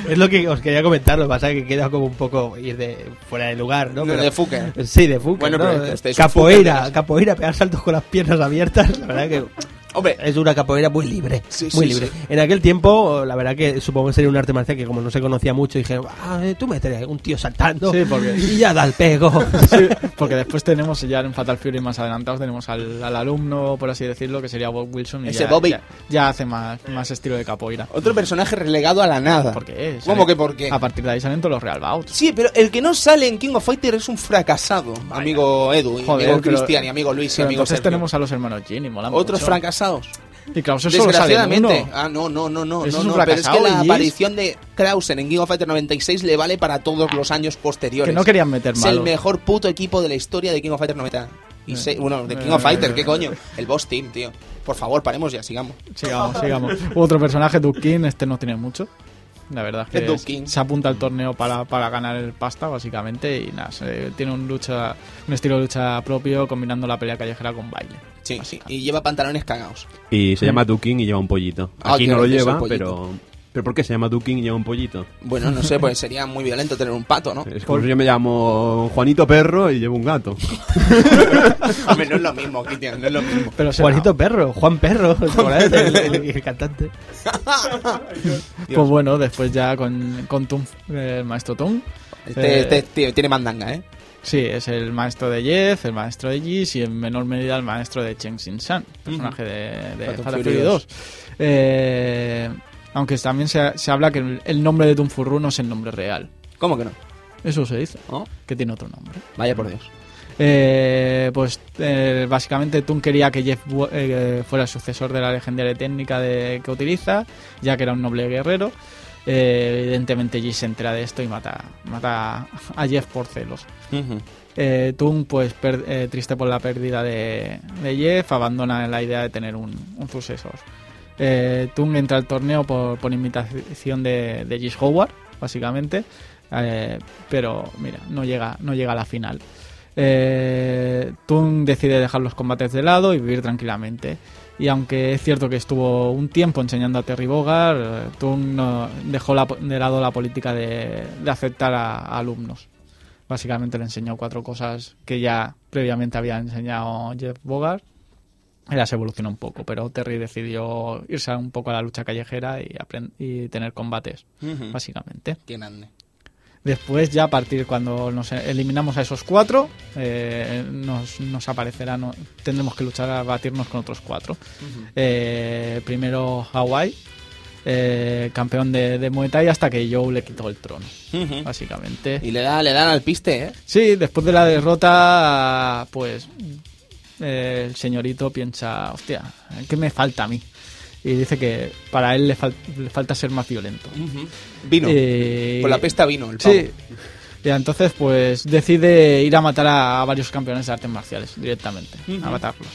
Es lo que os quería comentar, lo que pasa es que queda como un poco ir de fuera de lugar, ¿no? No, Pero- de Fuker. Sí, de fútbol. Bueno, ¿no? pero este es capoeira, capoeira, pegar saltos con las piernas abiertas, la verdad que Hombre, es una capoeira muy libre, Sí, muy sí, libre. sí. En aquel tiempo, la verdad que supongo que sería un arte marcial que como no se conocía mucho, dije, ah, eh, tú metes un tío saltando Sí, porque- y ya da el pego. (laughs) Sí, porque después tenemos ya en Fatal Fury más adelantados tenemos al, al alumno, por así decirlo, que sería Bob Wilson. Y Ese ya, Bobby. Ya, ya hace más, más estilo de capoeira. otro personaje relegado a la nada. ¿Por qué? ¿Cómo que por qué? A partir de ahí salen todos los Real Bouts. Sí, pero el que no sale en King of Fighters es un fracasado. Amigo Edu, y Joder, amigo Cristian, y amigo Luis, y amigo entonces Sergio. tenemos a los hermanos Jin y molan Otros mucho. Fracasados. Y Krauser solo Desgraciadamente. uno. Ah, no, no, no, no. No, no, pero es que la aparición de Krausen en King of Fighters 96 le vale para todos los años posteriores. Que no querían meter Es el mejor puto equipo de la historia de King of Fighters 90. Y se- bueno, de King of Eh, Fighters, eh, ¿qué coño? El boss team, tío. Por favor, paremos ya, sigamos. Sigamos, sigamos. Otro personaje, Duke King, este no tiene mucho. La verdad es que es- se apunta al torneo para, para ganar el pasta, básicamente, y nada, se- tiene un lucha, un estilo de lucha propio, combinando la pelea callejera con baile. Sí, sí. Y lleva pantalones cagados. Y se llama Duking y lleva un pollito. Ah, Aquí no lo lleva, pero... ¿Pero por qué se llama Duking y lleva un pollito? Bueno, no sé, pues sería muy violento tener un pato, ¿no? Es como si yo me llamo Juanito Perro y llevo un gato. (laughs) Hombre, no es lo mismo, Cristian, no es lo mismo. Pero Juanito Perro, Juan Perro, (laughs) el, el- el- el cantante. Pues bueno, después ya con, con Tum, el maestro Tum. Este, Eh, este tío tiene mandanga, ¿eh? Sí, es el maestro de Jeff, el maestro de Jis y en menor medida el maestro de Chen Xin San, personaje de, de Fatal Fury 2. Eh, aunque también se, se habla que el, el nombre de Tum Furru no es el nombre real. ¿Cómo que no? Eso se dice, ¿Oh? que tiene otro nombre. Vaya por Dios. Eh, pues eh, básicamente Tum quería que Jeff eh, fuera el sucesor de la legendaria técnica de, que utiliza, ya que era un noble guerrero. Eh, evidentemente Jis se entera de esto y mata, mata a Jeff por celos. Eh, Tung, pues per- triste por la pérdida de, de Jeff, abandona la idea de tener un, un sucesor. Eh, Tung entra al torneo por, invitación de, de Gish Howard, básicamente, eh, pero mira, no llega, no llega a la final. Eh, Tung decide dejar los combates de lado y vivir tranquilamente. Y aunque es cierto que estuvo un tiempo enseñando a Terry Bogard, Tung dejó la de lado la política de, aceptar a alumnos. Básicamente le enseñó cuatro cosas que ya previamente había enseñado Jeff Bogart. Y las evolucionó un poco, pero Terry decidió irse un poco a la lucha callejera y, y tener combates, básicamente. Qué grande. Después, ya a partir cuando nos eliminamos a esos cuatro, eh, nos, nos aparecerá, no- tendremos que luchar a batirnos con otros cuatro. Eh, primero Hawaii, eh, campeón de, de Muay Thai, hasta que Joe le quitó el trono, básicamente. Y le, da, le dan al piste, ¿eh? Sí, después de la derrota, pues eh, el señorito piensa, hostia, ¿qué me falta a mí? Y dice que para él le, fal- le falta ser más violento. Vino. Eh, Con la pesta vino, el pavo. Sí. Y entonces, pues decide ir a matar a, a varios campeones de artes marciales directamente, a matarlos.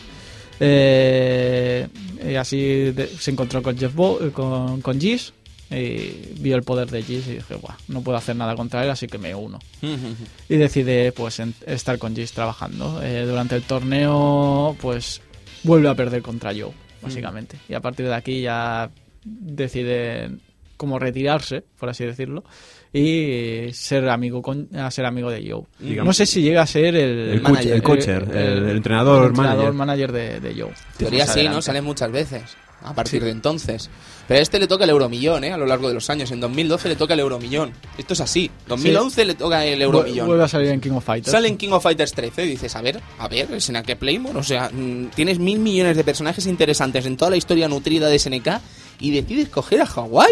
Eh, y así de- se encontró con Jeff Bo eh, con, con Giz, y vio el poder de Giz y dije, Buah, no puedo hacer nada contra él, así que me uno. Y decide pues estar con Giz trabajando. Eh, durante el torneo, pues vuelve a perder contra Joe, básicamente. Y a partir de aquí ya decide como retirarse, por así decirlo, y ser amigo con, a ser amigo de Joe. Digamos- no sé si llega a ser el, El manager, el coacher, el- el entrenador, el entrenador manager. manager de, de Joe. Teoría sí, ¿no? Salen muchas veces. A partir de entonces. Pero a este le toca el euromillón, ¿eh? A lo largo de los años. En 2012 le toca el euromillón. Esto es así. 2011 le toca el euromillón. Vuelve a salir en King of Fighters. Sale en King of Fighters 13 y dices, a ver, a ver, SNK Playmore, o sea, mm, tienes mil millones de personajes interesantes en toda la historia nutrida de SNK y decides coger a Hawái.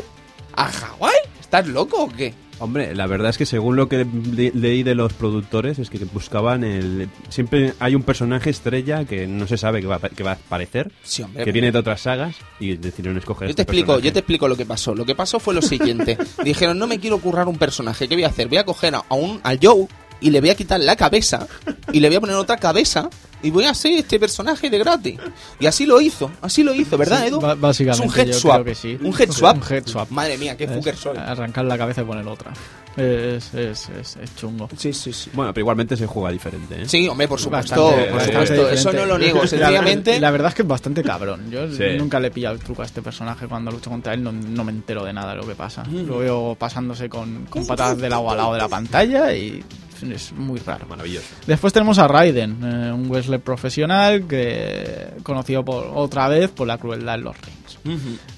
¿A Hawái? ¿Estás loco o qué? Hombre, la verdad es que según lo que le- leí de los productores es que buscaban el... Siempre hay un personaje estrella que no se sabe que va, a- que va a aparecer, Sí, hombre. que viene de otras sagas y decidieron escoger Yo este te explico, personaje. yo te explico lo que pasó. Lo que pasó fue lo siguiente. (laughs) Dijeron, no me quiero currar un personaje. ¿Qué voy a hacer? Voy a coger a, a un, al Joe y le voy a quitar la cabeza y le voy a poner otra cabeza y voy a hacer este personaje de gratis. Y así lo hizo, así lo hizo, ¿verdad, Edu? básicamente es un head yo swap. creo que sí. Un head swap. Un head swap. Madre mía, qué fucker soy. Arrancar la cabeza y poner otra. Es, es, es, es chungo. Sí, sí, sí. Bueno, pero igualmente se juega diferente, ¿eh? Sí, hombre, por supuesto, Bastante- por bastante supuesto. Eso diferente. no lo niego. La- Sencillamente, La, verdad es que es bastante cabrón. Yo Sí. nunca le he pillado el truco a este personaje. Cuando lucho contra él no, no me entero de nada de lo que pasa. Lo veo pasándose con, con patadas del agua al lado de la pantalla y es muy raro. Maravilloso. Después tenemos a Raiden, eh, un wrestler profesional que conocido por otra vez por la crueldad en los rings.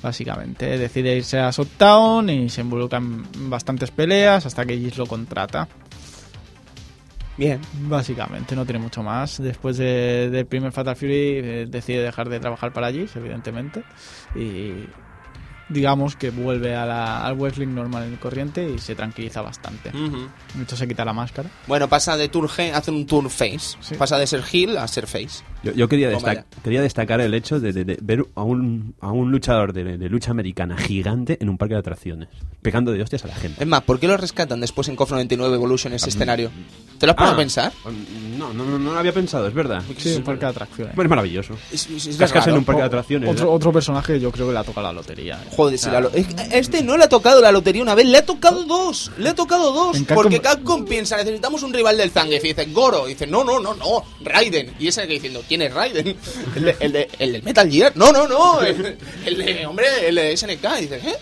Básicamente, decide irse a Shottown y se involucra en bastantes peleas hasta que Giz lo contrata. bien. Básicamente, no tiene mucho más. Después de- del primer Fatal Fury, eh, decide dejar de trabajar para Giz, evidentemente. Y digamos que vuelve a la- al wrestling normal y corriente y se tranquiliza bastante. Ujú. De hecho, se quita la máscara. Bueno, pasa de turn G, hace un turn face. Sí. Pasa de ser heel a ser face. Yo, yo quería, quería destacar el hecho de, de- de ver a un, a un luchador de, de lucha americana gigante en un parque de atracciones, pegando de hostias a la gente. Es más, ¿por qué lo rescatan después en KOF 99 Evolution ese escenario? ¿Te lo has puesto Ah, a pensar? No, no, no, no lo había pensado, es verdad. Sí, un parque de atracciones. Bueno, es maravilloso. Es, es- es Cascas en un parque de atracciones. Otro, otro personaje yo creo que le ha tocado la lotería. ¿eh? Joder, si la lo- es- este no le ha tocado la lotería una vez, le ha tocado dos, le ha tocado dos, En Capcom- porque Capcom piensa, necesitamos un rival del Zangief, y dice, Goro, y dice, no, no, no, no, Raiden, y ese que diciendo, ¿quién es Raiden? El, de, el, de- el del Metal Gear, no, no, no, el, el de, hombre, el de SNK, y ¿eh?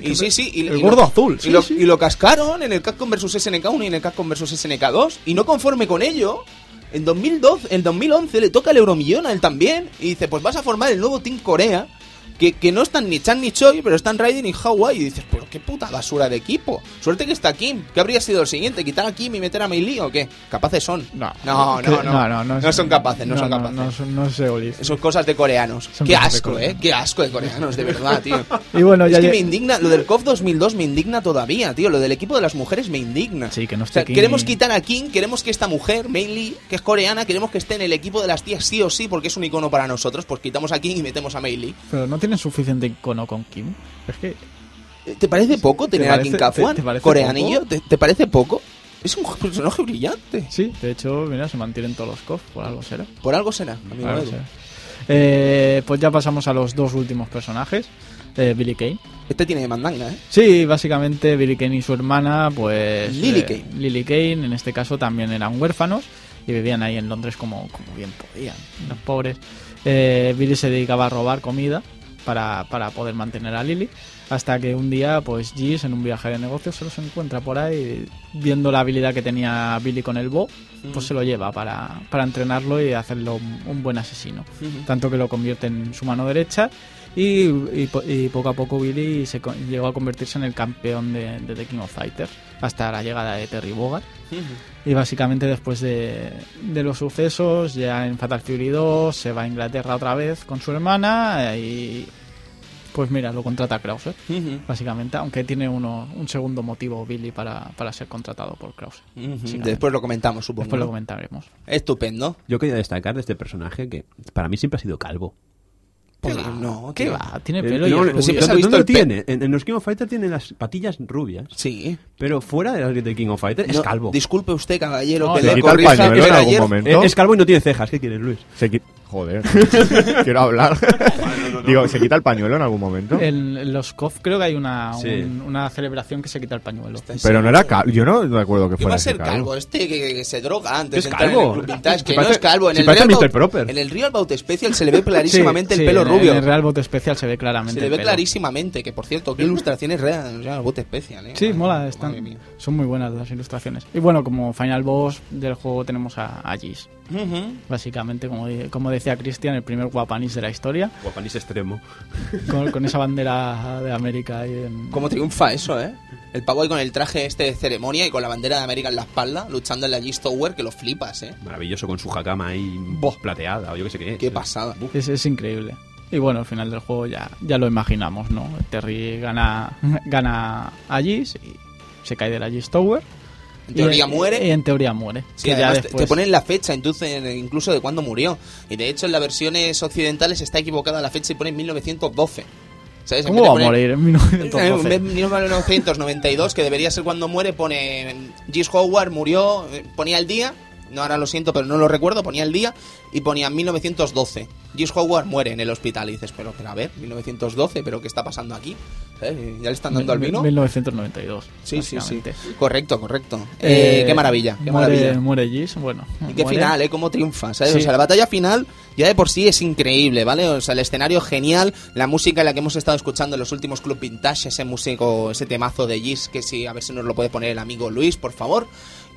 Y sí, sí, y, El y gordo lo- azul, y lo, sí. y lo cascaron en el Capcom vs SNK1 y en el Capcom vs SNK2, y no conforme con ello, en 2012, en 2011 le toca el Euromillón a él también, y dice, pues vas a formar el nuevo Team Corea, que, que no están ni Chan ni Choi, pero están Raiden y Hawaii. Y dices, pero qué puta basura de equipo. Suerte que está Kim. ¿Qué habría sido el siguiente? ¿Quitar a Kim y meter a Mei Lee o qué? ¿Capaces son? No, no, no. No, no, no, No son capaces, no, son capaces. No, son- no se oliz. Son cosas de coreanos. Son Qué asco, eh. Qué asco de coreanos, de verdad, tío. (laughs) Y bueno, es ya que me indigna, lo del KOF 2002 me indigna todavía, tío. Lo del equipo de las mujeres me indigna. Sí, que no O sea, esté queremos quitar a Kim, queremos que esta mujer, Mei Lee, que es coreana, queremos que esté en el equipo de las tías sí o sí, porque es un icono para nosotros. Pues quitamos a Kim y metemos a Mei Lee. Pero no tienen suficiente icono con Kim. Es que ¿Te parece poco ¿Te tener a parece- Kim Kafuan? te- te parece coreanillo? ¿Te, te parece poco? Es un personaje brillante. sí, de hecho, mira, se mantienen todos los COF, por algo será. Por algo será, amigo algo será. Eh, pues ya pasamos a los dos últimos personajes. eh, Billy Kane. Este tiene mandanga, ¿eh? Sí, básicamente Billy Kane y su hermana, pues... Lily eh, Kane. Lily Kane, en este caso, también eran huérfanos y vivían ahí en Londres como, como bien podían, los pobres. Eh, Billy se dedicaba a robar comida para, para poder mantener a Lily, hasta que un día, pues Giz, en un viaje de negocios, se los encuentra por ahí, viendo la habilidad que tenía Billy con el Bo, pues se lo lleva para, para entrenarlo y hacerlo un, un buen asesino. Tanto que lo convierte en su mano derecha y, y po- y poco a poco Billy se llegó a convertirse en el campeón de, de The King of Fighters hasta la llegada de Terry Bogard. Y básicamente después de, de los sucesos, ya en Fatal Fury 2, se va a Inglaterra otra vez con su hermana eh, y pues mira, lo contrata Krauser, Ujú. básicamente, aunque tiene uno, un segundo motivo Billy para, para ser contratado por Krauser. Ujú. Sí, Después lo comentamos, supongo. Después lo comentaremos. Estupendo. Yo quería destacar de este personaje que para mí siempre ha sido calvo. ¿Qué no, ¿Qué tío. va? Tiene pelo y no, es rubio. ¿dónde el pe- tiene? En, en los King of Fighters tiene las patillas rubias, Sí. pero fuera de las de King of Fighters es calvo. Disculpe usted, caballero, No, que le corrija. pañuelo en algún caballero. momento. Eh, es calvo y no tiene cejas, ¿qué quieres, Luis? Se Joder. (laughs) Quiero hablar. Digo, ¿se quita el pañuelo en algún momento? En, los COF creo que hay una, Sí. un- una celebración que se quita el pañuelo. Pero no era calvo. Yo no recuerdo que ¿Qué va fuera a ser calvo? Este que, que se droga antes Es calvo. en el Club Vintage, que no es calvo. En el Real Mr. Bout- Proper. En el Real Bout Special se le ve (laughs) clarísimamente Sí, el sí, pelo en- rubio. En el Real Bout Especial se ve claramente Se le ve clarísimamente, que por cierto, qué ilustraciones reales, o sea, el Bout Special, ¿eh? Sí, Madre- mola, están, son muy buenas las ilustraciones. Y bueno, como final boss del juego tenemos a, a Básicamente, como, como decía Cristian, el primer guapanis de la historia, Guapanis extremo. con, con esa (laughs) bandera de América ahí en... ¿Cómo triunfa eso, eh? El pavo ahí con el traje este de ceremonia y con la bandera de América en la espalda, luchando en la Gist Tower, que lo flipas, eh. Maravilloso con su jacama ahí Buah. plateada o yo qué sé qué. Qué pasada. Es, es increíble. Y bueno, al final del juego ya, ya lo imaginamos, ¿no? Terry gana, (laughs) gana a Giz y se cae de la Gis Tower. En teoría muere. Y en teoría muere. Sí, Que además después- te ponen la fecha, entonces, incluso de cuándo murió. Y de hecho, en las versiones occidentales está equivocada la fecha y pone 1912. ¿Sabes? En ¿Cómo va a morir en En 1912? 1992, que debería ser cuando muere, pone Gis Howard murió, eh, ponía el día, no ahora lo siento, pero no lo recuerdo, ponía el día y ponía 1912. Gis Howard muere en el hospital y dices, pero, pero a ver, 1912, pero ¿qué está pasando aquí? ¿Sabes? ¿Ya le están dando al vino? 1992. Sí, sí, sí. Correcto, correcto. Eh, Eh, qué maravilla, qué muere, maravilla. Muere Gis, bueno. Y qué muere. final, ¿eh? Cómo triunfa, ¿sabes? Sí. O sea, la batalla final ya de por sí es increíble, ¿vale? O sea, el escenario genial, la música en la que hemos estado escuchando en los últimos Club Vintage, ese músico, ese temazo de Gis, que sí, a ver si nos lo puede poner el amigo Luis, por favor.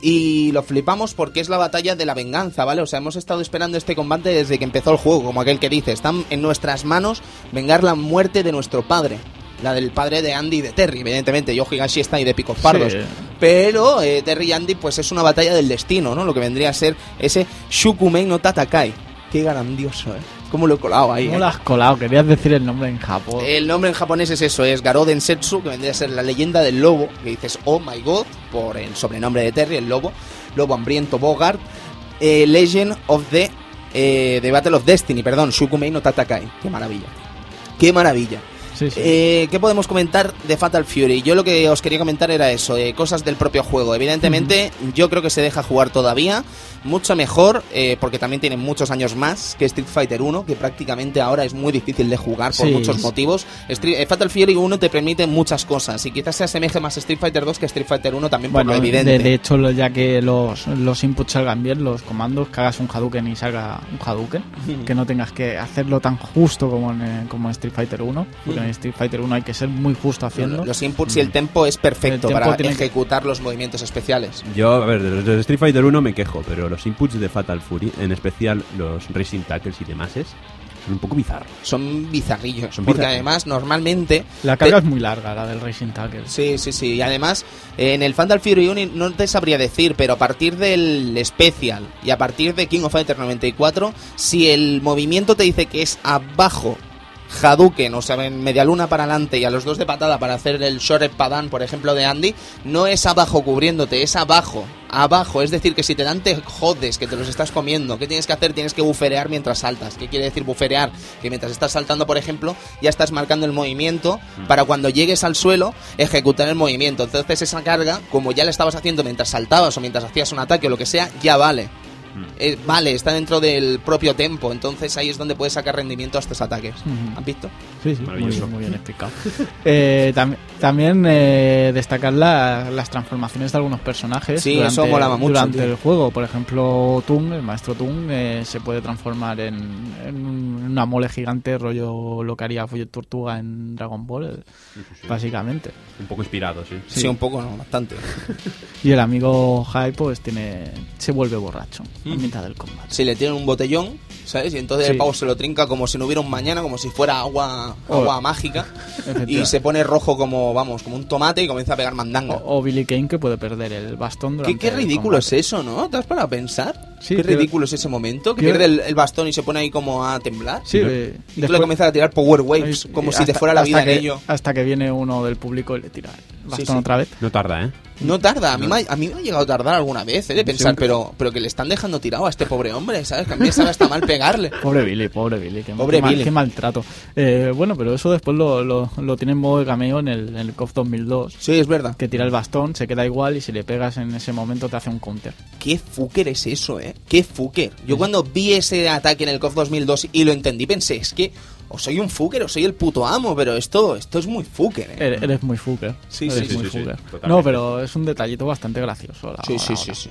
Y lo flipamos porque es la batalla de la venganza, ¿vale? O sea, hemos estado esperando este combate desde que empezó el juego, como aquel que dice, están en nuestras manos vengar la muerte de nuestro padre. La del padre de Andy y de Terry, evidentemente. Yo Higashi está ahí de picos pardos. Sí. Pero eh, Terry y Andy, pues es una batalla del destino, ¿no? Lo que vendría a ser ese Shukumei no Tatakai. Qué grandioso, ¿eh? Cómo lo he colado ahí. ¿Cómo eh? lo has colado? Querías decir el nombre en Japón. El nombre en japonés es eso, es Garoden Setsu, que vendría a ser la leyenda del lobo, que dices, oh my god, por el sobrenombre de Terry, el lobo, lobo hambriento Bogart, eh, Legend of the, eh, the Battle of Destiny, perdón, Shukumei no Tatakai, qué maravilla, qué maravilla. Sí, sí. Eh, ¿Qué podemos comentar de Fatal Fury? Yo lo que os quería comentar era eso, eh, cosas del propio juego. Evidentemente, yo creo que se deja jugar todavía mucho mejor, eh, porque también tiene muchos años más que Street Fighter 1, que prácticamente ahora es muy difícil de jugar por Sí. muchos motivos. Street- eh, Fatal Fury 1 te permite muchas cosas, y quizás se asemeje más a Street Fighter 2 que a Street Fighter 1 también por lo evidente. de, de hecho, ya que los, los inputs salgan bien, los comandos, que hagas un Hadouken y salga un Hadouken, que no tengas que hacerlo tan justo como en, como en Street Fighter 1, porque en Street Fighter 1 hay que ser muy justo haciendo. Los inputs y el tempo es perfecto tempo para que- ejecutar los movimientos especiales. Yo, a ver, de los de Street Fighter 1 me quejo, pero los inputs de Fatal Fury, en especial los Racing Tackles y demás, es- son un poco bizarros. Son bizarrillos, Son porque además normalmente La carga es muy larga, la del Racing Tackle. Sí, sí, sí. Y además, en el Fatal Fury 1 no te sabría decir, pero a partir del Special y a partir de King of Fighters 94, si el movimiento te dice que es abajo Hadouken, o sea, en media luna para adelante y a los dos de patada para hacer el Short Padan, por ejemplo, de Andy, no es abajo cubriéndote, es abajo, abajo. Es decir, que si te dan te jodes, que te los estás comiendo. ¿Qué tienes que hacer? Tienes que buferear mientras saltas. ¿Qué quiere decir buferear? Que mientras estás saltando, por ejemplo, ya estás marcando el movimiento para cuando llegues al suelo ejecutar el movimiento. Entonces esa carga, como ya la estabas haciendo mientras saltabas o mientras hacías un ataque o lo que sea, ya vale. Eh, vale, está dentro del propio tempo, entonces ahí es donde puedes sacar rendimiento a estos ataques. Ujú. ¿Has visto? Sí, sí, muy, Maravilloso. muy bien explicado. (laughs) Eh, tam- también eh, destacar la- las transformaciones de algunos personajes Sí, durante, eso molaba mucho, durante tío. el juego. Por ejemplo, Tung, el maestro Tung, eh, se puede transformar en, en un- una mole gigante, rollo lo que haría Follet Tortuga en Dragon Ball, básicamente. Un poco inspirado, sí. Sí, un poco, no, bastante. (laughs) Y el amigo Hai, pues tiene se vuelve borracho en mitad del combate. Si le tienen un botellón, ¿sabes? Y entonces el Sí. pavo se lo trinca como si no hubiera un mañana, como si fuera agua, agua mágica. Y se pone rojo como, vamos, como un tomate y comienza a pegar mandanga. O, o Billy Kane que puede perder el bastón ¿Qué, durante qué el ridículo es eso, ¿no? ¿Te has parado a pensar? Sí, qué pero- ridículo es ese momento, que Pierde- pierde el, el bastón y se pone ahí como a temblar. Sí, y eh, tú le después- comienzas a tirar power waves, como si te fuera la vida hasta en que- ello. Hasta que viene uno del público y le tira el bastón sí. otra vez. No tarda, ¿eh? No tarda, a mí, me ha, a mí me ha llegado a tardar alguna vez, ¿eh? De pensar, Siempre. pero, pero que le están dejando tirado a este pobre hombre, ¿sabes? Que a mí me sabe hasta mal pegarle. (laughs) Pobre Billy, pobre Billy. Qué, Pobre qué mal- qué maltrato. Eh, bueno, pero eso después lo, lo, lo tiene en modo de cameo en el, en el KOF 2002. Sí, es verdad. Que tira el bastón, se queda igual y si le pegas en ese momento te hace un counter. Qué fucker es eso, ¿eh? Qué fucker. Yo cuando vi ese ataque en el KOF 2002 y lo entendí, pensé, es que o soy un fucker o soy el puto amo, pero esto, esto es muy fucker, ¿eh? Eres, muy fucker. Sí, Eres sí, muy sí, sí, fucker. totalmente. no, pero es un detallito bastante gracioso. la- Sí, sí, la sí, hora. sí.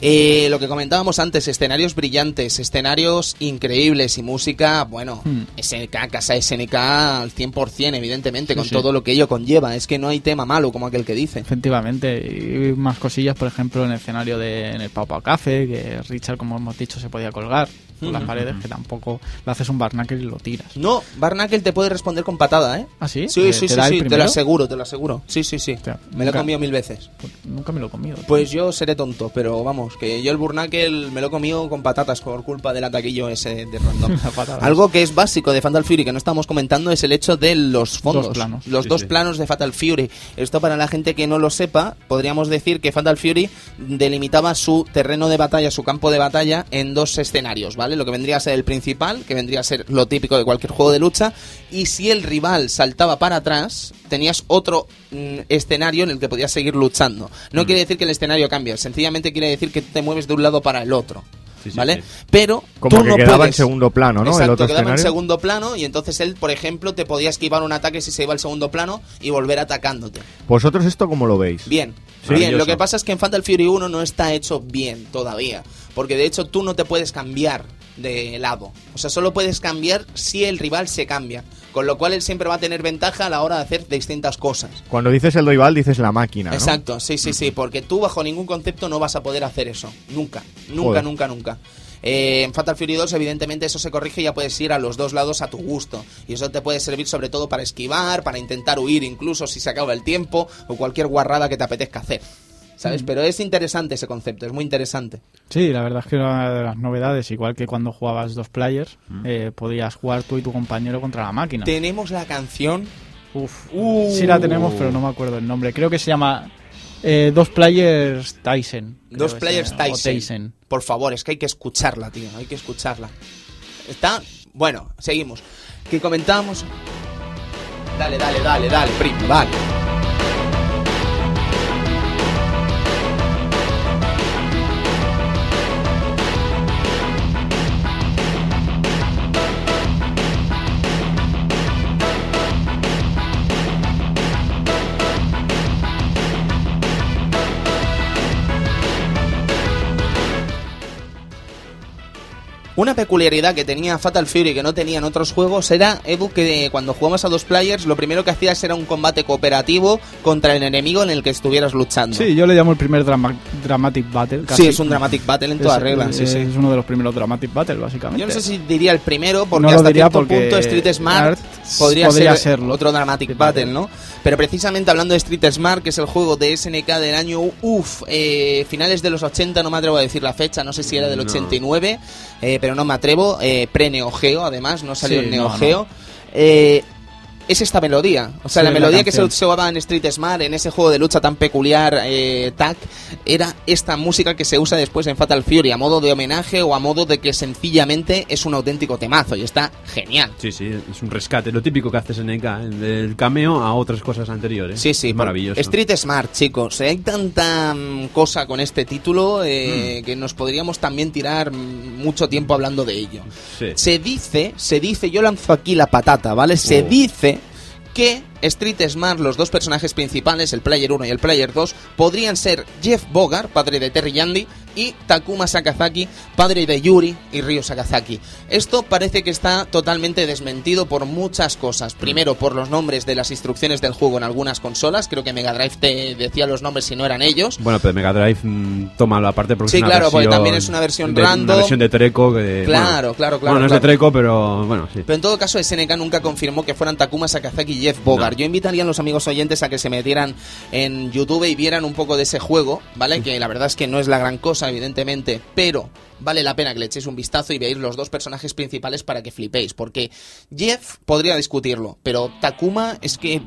Eh, lo que comentábamos antes, escenarios brillantes, escenarios increíbles y música, bueno, Hmm. SNK, casa SNK al 100%, evidentemente, Sí, con sí. todo lo que ello conlleva. Es que no hay tema malo como aquel que dice. Efectivamente, y más cosillas, por ejemplo, en el escenario de en el Pau Pau Café, que Richard, como hemos dicho, se podía colgar por las paredes, que tampoco le haces un barnacle y lo tiras. No, Barnacle te puede responder con patada, ¿eh? ¿Ah, sí? Sí, ¿Te- sí, te sí, te lo aseguro, te lo aseguro. Sí, sí, sí. Me lo he comido mil veces. Pues nunca me lo he comido. tío. Pues yo seré tonto, pero vamos, que yo el Burnacle me lo he comido con patatas por culpa del ataquillo ese de random. (laughs) Algo que es básico de Fatal Fury que no estamos comentando es el hecho de los fondos, Dos planos. los Sí, dos sí. planos de Fatal Fury. Esto para la gente que no lo sepa, podríamos decir que Fatal Fury delimitaba su terreno de batalla, su campo de batalla en dos escenarios, ¿vale? Lo que vendría a ser el principal, que vendría a ser lo típico de cualquier juego de lucha, y si el rival saltaba para atrás, tenías otro mm, escenario en el que podías seguir luchando. Mm. No quiere decir que el escenario cambie, sencillamente quiere decir que te mueves de un lado para el otro. Sí, sí, ¿Vale? sí. Pero Como tú que no quedaba en segundo plano, ¿no? Exacto, el otro quedaba en escenario. segundo plano y entonces él, por ejemplo, te podía esquivar un ataque si se iba al segundo plano y volver atacándote. ¿Vosotros esto cómo lo veis? Bien, bien. Lo que pasa es que en Fatal Fury 1 no está hecho bien todavía. Porque de hecho tú no te puedes cambiar de lado. O sea, solo puedes cambiar si el rival se cambia. Con lo cual él siempre va a tener ventaja a la hora de hacer distintas cosas. Cuando dices el rival, dices la máquina, ¿no? Exacto, sí, sí, sí. Porque tú bajo ningún concepto no vas a poder hacer eso. Nunca, nunca, Joder. nunca, nunca. Eh, en Fatal Fury 2, evidentemente, eso se corrige y ya puedes ir a los dos lados a tu gusto. Y eso te puede servir sobre todo para esquivar, para intentar huir incluso si se acaba el tiempo o cualquier guarrada que te apetezca hacer. ¿Sabes? Pero es interesante ese concepto, es muy interesante. Sí, la verdad es que era una de las novedades, igual que cuando jugabas dos players, eh, podías jugar tú y tu compañero contra la máquina. Tenemos la canción. Uf, Uh. sí la tenemos, pero no me acuerdo el nombre. Creo que se llama eh, Dos Players Tyson. Dos Players. Tyson. Por favor, es que hay que escucharla, tío. Hay que escucharla. Está. Bueno, seguimos. Que comentábamos. Dale, dale, dale, dale, primo, dale. Una peculiaridad que tenía Fatal Fury que no tenían otros juegos era, Edu, que cuando jugabas a dos players, lo primero que hacías era un combate cooperativo contra el enemigo en el que estuvieras luchando. Sí, yo le llamo el primer drama- Dramatic Battle. casi. Sí, es un Dramatic Battle en toda Es- regla. Sí, es sí. uno de los primeros Dramatic Battle, básicamente. Yo no sé si diría el primero, porque No hasta diría cierto porque punto Street Smart Art podría, podría ser serlo. otro Dramatic Sí, Battle. ¿no? Pero precisamente hablando de Street Smart, que es el juego de SNK del año, uff, eh, finales de los 80, no me atrevo a decir la fecha, no sé si era del No. 89, eh, pero no me atrevo, eh, pre-Neo Geo, además, no salió Sí, el Neo no, Geo. Eh, es esta melodía. O sea, Sí, la melodía que se usaba en Street Smart, en ese juego de lucha tan peculiar, eh, TAC, era esta música que se usa después en Fatal Fury, a modo de homenaje o a modo de que sencillamente es un auténtico temazo y está genial. Sí, sí, es un rescate. Lo típico que haces en EK, del cameo a otras cosas anteriores. Sí, sí, Es maravilloso. Street Smart, chicos. Hay tanta mm, cosa con este título eh, Mm. que nos podríamos también tirar mucho tiempo hablando de ello. Sí. Se dice, se dice, yo lanzo aquí la patata, ¿vale? Se Oh. dice que Street Smart, los dos personajes principales, el Player 1 y el Player 2, podrían ser Jeff Bogart, padre de Terry Yandy, y Takuma Sakazaki, padre de Yuri y Ryo Sakazaki. Esto parece que está totalmente desmentido por muchas cosas. Primero, por los nombres de las instrucciones del juego en algunas consolas. Creo que Mega Drive te decía los nombres si no eran ellos. Bueno, pero Mega Drive mm, toma la parte porque Sí, es una claro, porque también es una versión de- random. Una versión de Treco. Que, Claro, bueno, claro, claro, Bueno, no es de Treco, pero bueno, sí. Pero en todo caso, SNK nunca confirmó que fueran Takuma Sakazaki y Jeff Bogart. No. Yo invitaría a los amigos oyentes a que se metieran en YouTube y vieran un poco de ese juego, ¿vale? Que la verdad es que no es la gran cosa, evidentemente, pero vale la pena que le echéis un vistazo y veáis los dos personajes principales para que flipéis. Porque Jeff podría discutirlo, pero Takuma es que.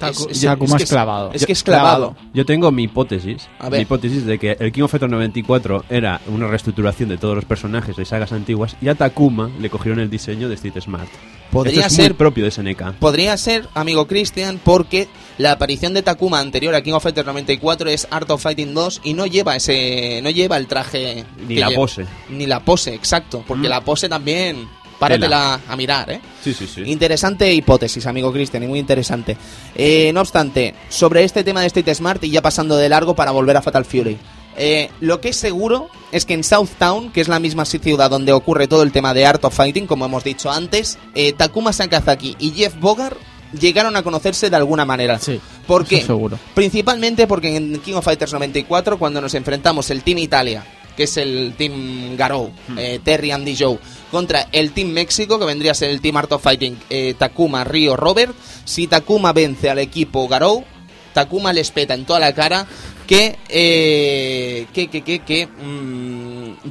Es, Takuma que es clavado. Es que es clavado. Yo tengo mi hipótesis. A ver. Mi hipótesis de que el King of Fighters 94 era una reestructuración de todos los personajes de sagas antiguas y a Takuma le cogieron el diseño de Street Smart. Podría Esto es ser muy propio de SNK. Podría ser, amigo Christian, porque la aparición de Takuma anterior a King of Fighters 94 es Art of Fighting 2 y no lleva ese no lleva el traje Ni que la lleva. pose. Ni la pose, exacto, porque Mm. la pose también páratela a mirar, ¿eh? Sí, sí, sí. Interesante hipótesis, amigo Christian, y muy interesante. Eh, no obstante, sobre este tema de Street Smart y ya pasando de largo para volver a Fatal Fury. Eh, lo que es seguro es que en Southtown, que es la misma ciudad donde ocurre todo el tema de Art of Fighting, como hemos dicho antes, eh, Takuma Sakazaki y Jeff Bogart llegaron a conocerse de alguna manera. Sí, ¿Por qué? seguro. Principalmente porque en King of Fighters 94, cuando nos enfrentamos el Team Italia, que es el Team Garou, eh, Terry, Andy, Joe, contra el Team México, que vendría a ser el Team Art of Fighting, eh, Takuma, Ryo, Robert, si Takuma vence al equipo Garou, Takuma les peta en toda la cara que, eh, que, que, que, que,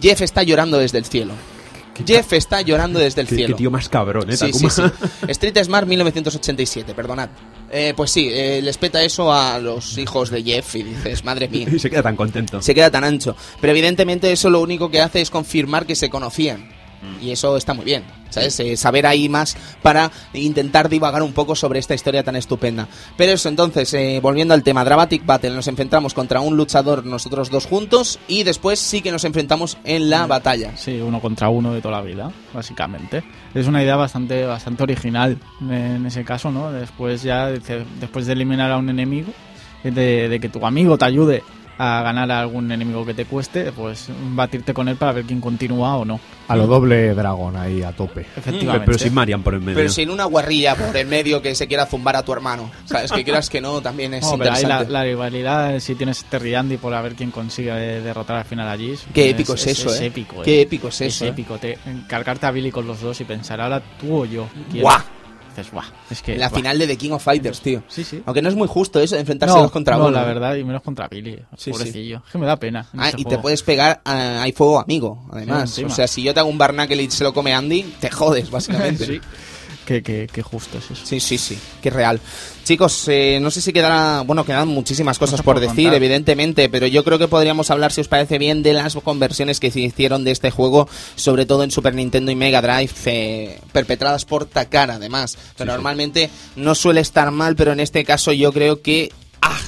Jeff está llorando desde el cielo. Jeff está llorando desde el Qué, qué cielo. tío más cabrón, ¿eh? Sí, sí, Takuma? sí. (laughs) Street Smart 1987, perdonad. Eh, pues sí, eh, les peta eso a los hijos de Jeff y dices, madre mía, (laughs) y se queda tan contento. se queda tan ancho. Pero evidentemente eso lo único que hace es confirmar que se conocían. Y eso está muy bien, ¿sabes? Eh, saber ahí más para intentar divagar un poco sobre esta historia tan estupenda. Pero eso, entonces, eh, volviendo al tema, Dramatic Battle, nos enfrentamos contra un luchador nosotros dos juntos y después sí que nos enfrentamos en la batalla. Sí, uno contra uno de toda la vida, básicamente. Es una idea bastante bastante original en ese caso, ¿no? Después ya, de- después de eliminar a un enemigo, de, de que tu amigo te ayude a ganar a algún enemigo que te cueste, pues batirte con él para ver quién continúa o no. A lo doble dragón ahí a tope. Efectivamente. Pero sin Marian por en medio. Pero sin una guarrilla por el medio que se quiera zumbar a tu hermano. ¿Sabes? Que quieras que no, también es No, pero ahí la, rivalidad, si tienes Terry Andy por a ver quién consigue eh, derrotar al final allí. Qué épico es eso, ¿eh? épico, Qué épico es Es eso, ¿eh? épico. Te, cargarte a Billy con los dos y pensar, ahora tú o yo. ¿quién? ¡Guau! Dices, guau. Es que. la guau. final de The King of Fighters, tío. Sí, sí. Aunque no es muy justo eso enfrentarse No, dos contra no, uno. la verdad, y menos contra Billy. Sí, pobrecillo. Es que me da pena. en Ah, este y te juego. puedes pegar a hay fuego amigo, además. O sea, si yo te hago un Barnacle y se lo come Andy, te jodes, (laughs) básicamente. sí. Qué, qué- qué justo es eso. Sí, sí, sí, que real. Chicos, eh, no sé si quedará, bueno, quedan muchísimas cosas por decir, contar. evidentemente, pero yo creo que podríamos hablar, si os parece bien, de las conversiones que se hicieron de este juego, sobre todo en Super Nintendo y Mega Drive, eh, perpetradas por Takara, además. Pero sí. normalmente no suele estar mal, pero en este caso yo creo que, ah,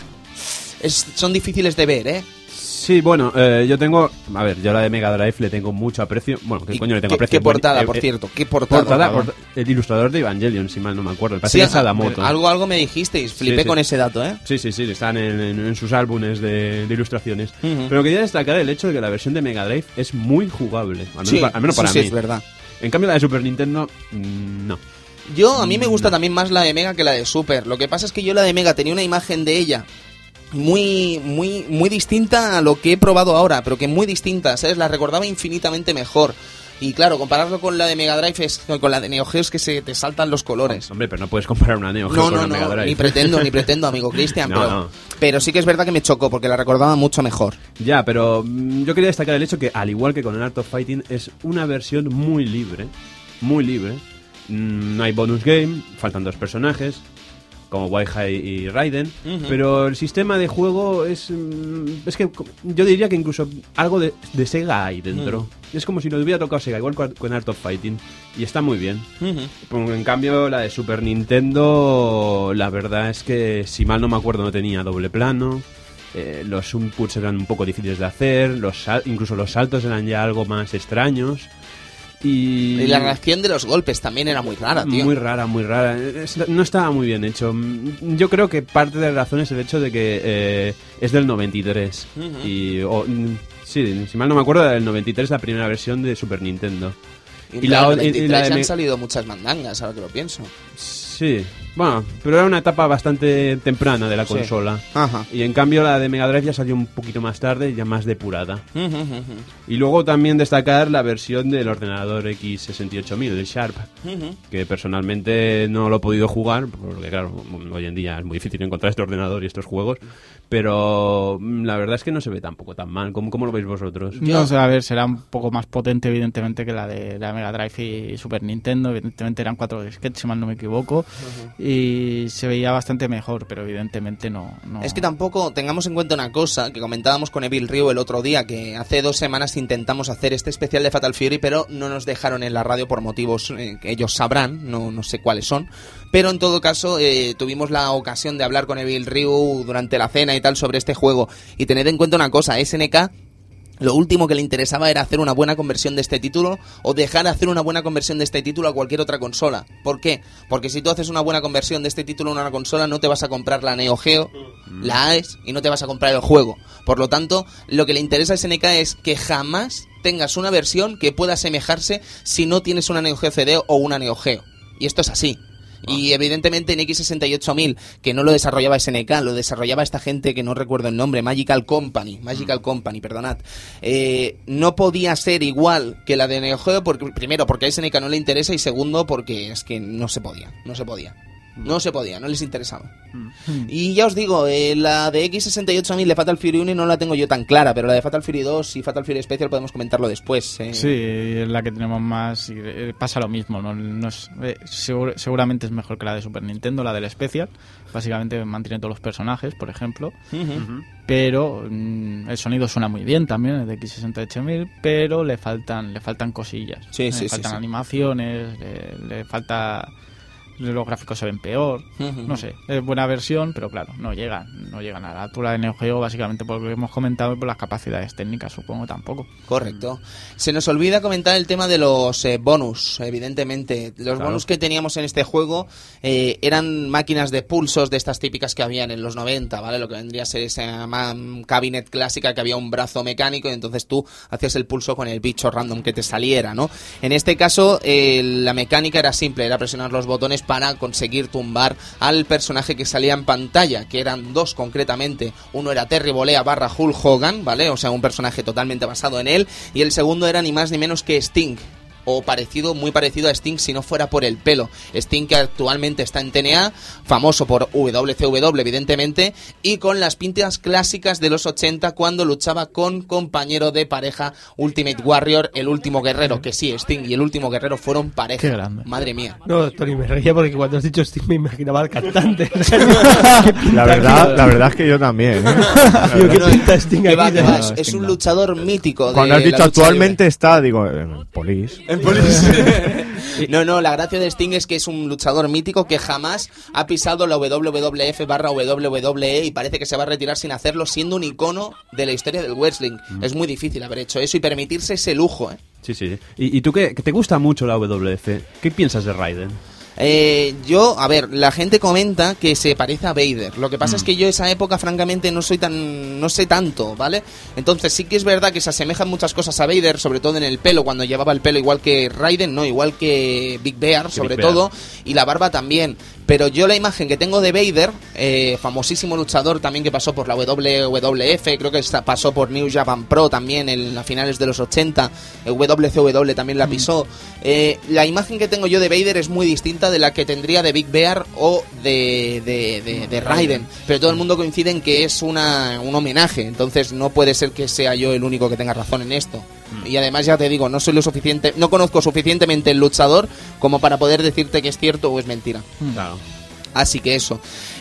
es- son difíciles de ver, ¿eh? Sí, bueno, eh, yo tengo. A ver, yo la de Mega Drive le tengo mucho aprecio. Bueno, ¿qué coño le tengo qué- aprecio? Qué portada, Eh, por eh, cierto, qué portada. Portada, por- el ilustrador de Evangelion, si mal no me acuerdo. Parece Sí, es ajá, Sadamoto. algo, algo me dijisteis, flipé Sí, sí. con ese dato, ¿eh? Sí, sí, sí, están en, en- en sus álbumes de, de ilustraciones. Pero quería destacar el hecho de que la versión de Mega Drive es muy jugable. Al menos, Sí, pa- al menos sí, para sí, mí. es verdad. En cambio, la de Super Nintendo, mm, no. Yo, a mí me gusta también más la de Mega que la de Super. Lo que pasa es que yo la de Mega tenía una imagen de ella muy, muy, muy distinta a lo que he probado ahora, pero que muy distinta, ¿sabes? La recordaba infinitamente mejor. Y claro, compararlo con la de Mega Drive es con la de Neo Geo es que se te saltan los colores. Hombre, pero no puedes comparar una Neo Geo No, con no, una Mega no, Drive. ni pretendo, ni (laughs) pretendo, amigo Cristian, pero, pero sí que es verdad que me chocó porque la recordaba mucho mejor. Ya, pero mm, yo quería destacar el hecho que, al igual que con el Art of Fighting, es una versión muy libre. Muy libre. Mm, No hay bonus game, faltan dos personajes, como Waihai y Raiden. Pero el sistema de juego es. mm, Es que yo diría que incluso algo de, de Sega hay dentro. Es como si nos hubiera tocado Sega, igual con Art of Fighting. Y está muy bien. En cambio, la de Super Nintendo, la verdad es que, si mal no me acuerdo, no tenía doble plano. eh, los inputs eran un poco difíciles de hacer. Los incluso los saltos eran ya algo más extraños. Y, Y la reacción de los golpes también era muy rara, tío. muy rara, muy rara. No estaba muy bien hecho. Yo creo que parte de la razón es el hecho de que eh, es del 93. Ujú. Y. o, mm, sí, si mal no me acuerdo, del 93 la primera versión de Super Nintendo. Y, y la- la, y- y la de han salido muchas mandangas, ahora que lo pienso. Sí, bueno, pero era una etapa bastante temprana de la Sí. consola. Ajá. Y en cambio la de Mega Drive ya salió un poquito más tarde, ya más depurada. Y luego también destacar la versión del ordenador X68000, el Sharp, que personalmente no lo he podido jugar, porque claro, hoy en día es muy difícil encontrar este ordenador y estos juegos, pero mm, la verdad es que no se ve tampoco tan mal. ¿Cómo, cómo lo veis vosotros? No sé, a ver, será un poco más potente, evidentemente, que la de la Mega Drive y Super Nintendo. Evidentemente eran cuatro disquetes, si mal no me equivoco. Y se veía bastante mejor, pero evidentemente no. Es que tampoco tengamos en cuenta una cosa que comentábamos con Evil Rio el otro día, que hace dos semanas intentamos hacer este especial de Fatal Fury, pero no nos dejaron en la radio por motivos eh, que ellos sabrán, no, no sé cuáles son. Pero en todo caso, eh, tuvimos la ocasión de hablar con Evil Ryu durante la cena y tal sobre este juego. Y tened en cuenta una cosa, SNK lo último que le interesaba era hacer una buena conversión de este título o dejar hacer una buena conversión de este título a cualquier otra consola. ¿Por qué? Porque si tú haces una buena conversión de este título a una consola no te vas a comprar la Neo Geo, la AES y no te vas a comprar el juego. Por lo tanto, lo que le interesa a SNK es que jamás tengas una versión que pueda asemejarse si no tienes una Neo Geo CD o una Neo Geo. Y esto es así. Y evidentemente en X68000, que no lo desarrollaba SNK, lo desarrollaba esta gente que no recuerdo el nombre, Magical Company, Magical Company, perdonad, eh, no podía ser igual que la de Neo Geo, porque, primero porque a SNK no le interesa y segundo porque es que no se podía, no se podía. No se podía, no les interesaba. Mm. Y ya os digo, eh, la de X68 a mí, de Fatal Fury 1, no la tengo yo tan clara, pero la de Fatal Fury 2 y Fatal Fury Special podemos comentarlo después. eh. Sí, es la que tenemos más y eh, pasa lo mismo. ¿no? No es- eh, segur- seguramente es mejor que la de Super Nintendo, la del Special. Básicamente mantiene todos los personajes, por ejemplo. Pero mm, el sonido suena muy bien también, el de X68000, pero le faltan le faltan cosillas. Sí, le sí, sí, faltan sí. animaciones, le, le falta los gráficos se ven peor. No sé, es buena versión, pero claro, no llegan, no llegan a la altura de Neo Geo, básicamente por lo que hemos comentado y por las capacidades técnicas, supongo tampoco. Correcto. Se nos olvida comentar el tema de los eh, bonus, evidentemente. Los bonus que teníamos en este juego eh, eran máquinas de pulsos de estas típicas que habían en los 90, ¿vale? Lo que vendría a ser esa cabinet clásica que había un brazo mecánico y entonces tú hacías el pulso con el bicho random que te saliera, ¿no? En este caso, eh, la mecánica era simple, era presionar los botones para conseguir tumbar al personaje que salía en pantalla, que eran dos concretamente. Uno era Terry Bolea barra Hulk Hogan, ¿vale? O sea, un personaje totalmente basado en él. Y el segundo era ni más ni menos que Sting. O parecido, muy parecido a Sting si no fuera por el pelo. Sting que actualmente está en TNA, famoso por WCW evidentemente, y con las pintas clásicas de los 80 cuando luchaba con compañero de pareja Ultimate Warrior, el último guerrero, que sí, Sting y el último guerrero fueron pareja. Qué grande. Madre mía. No, Tony, me reía porque cuando has dicho Steve me imaginaba al cantante. (laughs) La (laughs) verdad, la verdad es que yo también. ¿eh? (laughs) ¿qué No, pinta Sting que va, aquí? que va, es, Sting es un luchador mítico. de Cuando has dicho actualmente está, digo, eh, Polis. (laughs) No, no, la gracia de Sting es que es un luchador mítico que jamás ha pisado la WWF barra WWE y parece que se va a retirar sin hacerlo, siendo un icono de la historia del wrestling. Es muy difícil haber hecho eso y permitirse ese lujo, ¿eh? Sí, sí. sí. ¿Y, y tú que, que te gusta mucho la WF? ¿Qué piensas de Raiden? Eh, yo, a ver, la gente comenta que se parece a Vader. Lo que pasa es Mm. que yo esa época, francamente, no soy tan, no sé tanto, ¿vale? Entonces sí que es verdad que se asemejan muchas cosas a Vader, sobre todo en el pelo, cuando llevaba el pelo igual que Raiden, no, igual que Big Bear, sobre Big Bear. todo, y la barba también. Pero yo la imagen que tengo de Vader, eh, famosísimo luchador también que pasó por la WWF, creo que pasó por New Japan Pro también en a finales de los 80, el WCW también la pisó. Eh, la imagen que tengo yo de Vader es muy distinta de la que tendría de Big Bear o de, de, de- de Raiden, pero todo el mundo coincide en que es una, un homenaje, entonces no puede ser que sea yo el único que tenga razón en esto. Y además ya te digo, no soy lo suficiente, no conozco suficientemente el luchador como para poder decirte que es cierto o es mentira. Claro. Así que eso.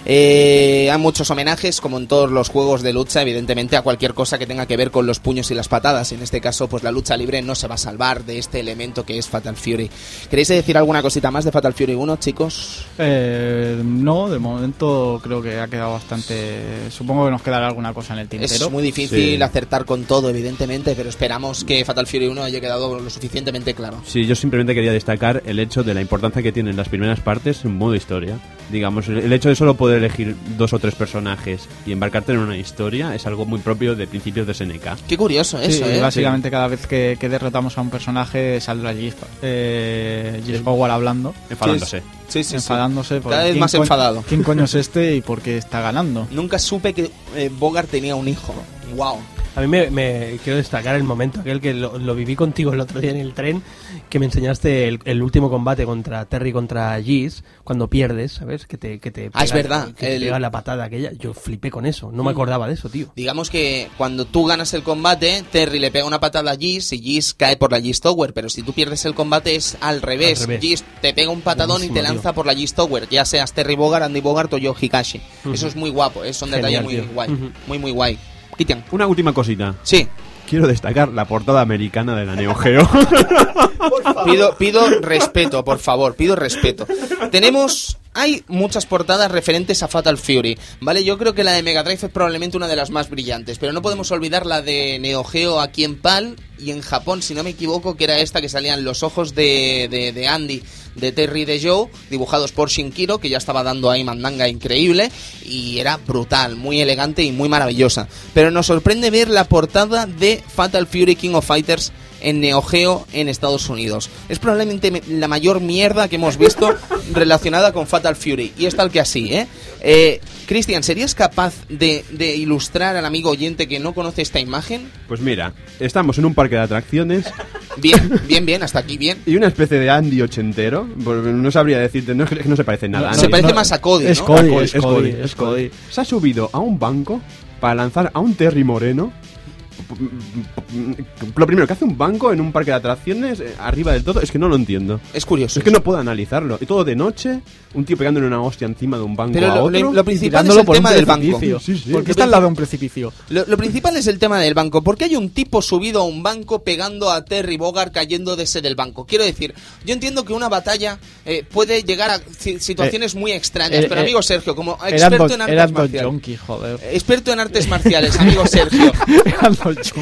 Eh, hay muchos homenajes, como en todos los juegos de lucha, evidentemente, a cualquier cosa que tenga que ver con los puños y las patadas. En este caso, pues la lucha libre no se va a salvar de este elemento que es Fatal Fury. ¿Queréis decir alguna cosita más de Fatal Fury 1, chicos? Eh, no, de momento creo que ha quedado bastante. Supongo que nos quedará alguna cosa en el tintero. Es muy difícil Sí. acertar con todo, evidentemente, pero esperamos que Fatal Fury 1 haya quedado lo suficientemente claro. Sí, yo simplemente quería destacar el hecho de la importancia que tienen las primeras partes en modo historia. Digamos, el hecho de solo poder elegir dos o tres personajes y embarcarte en una historia es algo muy propio de principios de SNK. Qué curioso Sí, eso, ¿eh? básicamente cada vez que, que derrotamos a un personaje saldrá Gis, eh, Gis hablando, Enfadándose. Sí, sí, sí. enfadándose. Cada vez más enfadado. ¿Quién coño es este y por qué está ganando? Nunca supe que eh, Bogart tenía un hijo. Wow. A mí me, me- quiero destacar el momento aquel que lo, lo viví contigo el otro día en el tren, que me enseñaste el, el último combate contra Terry contra Giz, cuando pierdes, ¿sabes? Que te, que te Ah, es verdad, que te el- pega la patada aquella. Yo flipé con eso, no me acordaba de eso, tío. Digamos que cuando tú ganas el combate, Terry le pega una patada a Giz y Giz cae por la Giz Tower, pero si tú pierdes el combate es al revés. Al revés. Giz te pega un patadón y te lanza tío. por la Giz Tower, ya seas Terry Bogard, Andy Bogart o Joe Hikashi. Eso es muy guapo, es un detalle Genial, muy tío. guay. Muy, muy guay. Kitian. Una última cosita. Sí, Quiero destacar la portada americana de la Neo Geo. pido, pido respeto, por favor, pido respeto. Tenemos. Hay muchas portadas referentes a Fatal Fury, ¿vale? Yo creo que la de Mega Drive es probablemente una de las más brillantes, pero no podemos olvidar la de Neo Geo aquí en PAL y en Japón, si no me equivoco, que era esta que salían los ojos de, de, de Andy, de Terry de Joe, dibujados por Shinkiro, que ya estaba dando ahí mandanga increíble, y era brutal, muy elegante y muy maravillosa. Pero nos sorprende ver la portada de Fatal Fury King of Fighters en Neo Geo en Estados Unidos. Es probablemente me- la mayor mierda que hemos visto relacionada con Fatal Fury. Y es tal que así, ¿eh? eh Cristian, ¿serías capaz de, de ilustrar al amigo oyente que no conoce esta imagen? Pues mira, estamos en un parque de atracciones Bien, bien, bien, hasta aquí bien. Y una especie de Andy ochentero. No sabría decirte, no es es no se parece nada. a Se Andy. parece más a Cody, Es ¿no? Cody, Cody, es Cody, es Cody. Se ha subido a un banco para lanzar a un Terry Moreno. Lo primero que hace un banco en un parque de atracciones, eh, arriba del todo, es que no lo entiendo. Es curioso. Es que no puedo analizarlo. Y todo de noche, un tío pegándole una hostia encima de un banco Pero a lo, otro. lo- lo principal es el tema del banco. Sí, sí. Porque está al lado de un precipicio. Lo, lo principal es el tema del banco. ¿Por qué hay un tipo subido a un banco pegando a Terry Bogard cayendo de ese del banco? Quiero decir, yo entiendo que una batalla eh, puede llegar a ci- situaciones muy extrañas, eh, pero eh, amigo Sergio, como experto en artes marciales, joder. experto en artes marciales, amigo Sergio, (laughs)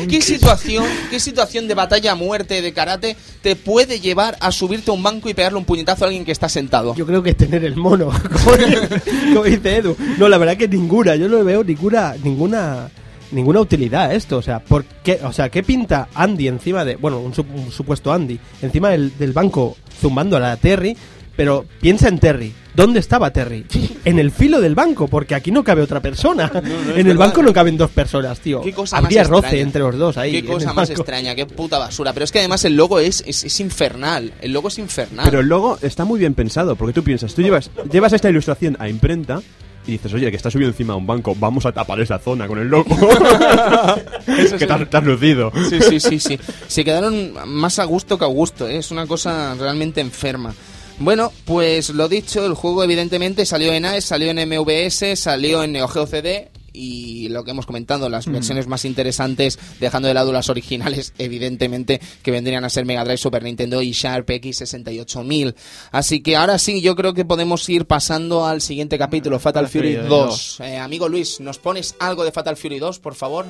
¿qué situación, (laughs) qué situación de batalla a muerte de karate te puede llevar a subirte a un banco y pegarle un puñetazo a alguien que está sentado? Yo creo que es tener el mono, (laughs) como, dice Edu. No, la verdad que ninguna, yo no veo ninguna, ninguna, ninguna utilidad a esto. O sea, ¿por qué, o sea, ¿qué pinta Andy encima de, bueno, un, un supuesto Andy, encima del, del banco zumbando a la Terry? Pero piensa en Terry. ¿Dónde estaba Terry? En el filo del banco, porque aquí no cabe otra persona. es en el verdad. banco no caben dos personas, tío. Qué cosa Habría más roce extraña. entre los dos ahí. Qué cosa más banco. extraña, qué puta basura. Pero es que además el logo es, es, es infernal. El logo es infernal. Pero el logo está muy bien pensado, porque tú piensas, tú llevas, llevas esta ilustración a imprenta y dices, oye, que está subido encima de un banco, vamos a tapar esa zona con el logo. (laughs) (laughs) que te has, te has lucido. Sí, sí, sí, sí. Se quedaron más a gusto que a gusto, ¿eh? es una cosa realmente enferma. Bueno, pues lo dicho, el juego evidentemente salió en AES, salió en MVS, salió en Neo Geo CD y lo que hemos comentado, las versiones más interesantes, dejando de lado las originales, (laughs) evidentemente, que vendrían a ser Mega Drive, Super Nintendo y Sharp X68000. Así que ahora sí, yo creo que podemos ir pasando al siguiente capítulo, Fatal Fatal Fury Fury 2. Eh, amigo Luis, ¿nos pones algo de Fatal Fury 2, por favor?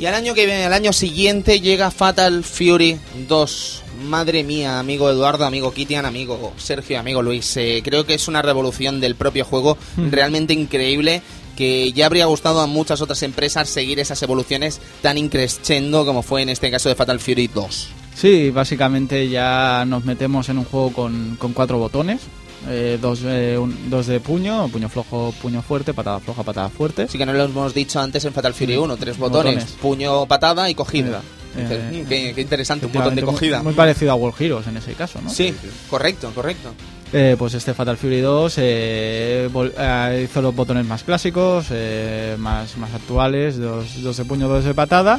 Y al año que viene, al año siguiente, llega Fatal Fury 2. Madre mía, amigo Eduardo, amigo Kitian, amigo Sergio, amigo Luis. eh, creo que es una revolución del propio juego realmente increíble que ya habría gustado a muchas otras empresas seguir esas evoluciones tan increscendo como fue en este caso de Fatal Fury 2. Sí, básicamente ya nos metemos en un juego con, con cuatro botones. Eh, dos, eh, un- dos de puño, puño flojo, puño fuerte, patada floja, patada fuerte. Así que no lo hemos dicho antes en Fatal Fury Sí. 1, tres botones, Botones. puño, patada y cogida. Eh, Dices, "Mm, qué, qué interesante, un botón de cogida. Muy, muy parecido a World Heroes en ese caso, ¿no? Sí, correcto, correcto. Eh, pues este Fatal Fury 2 eh, eh, hizo los botones más clásicos, eh, más, más actuales, dos, dos de puño, dos de patada.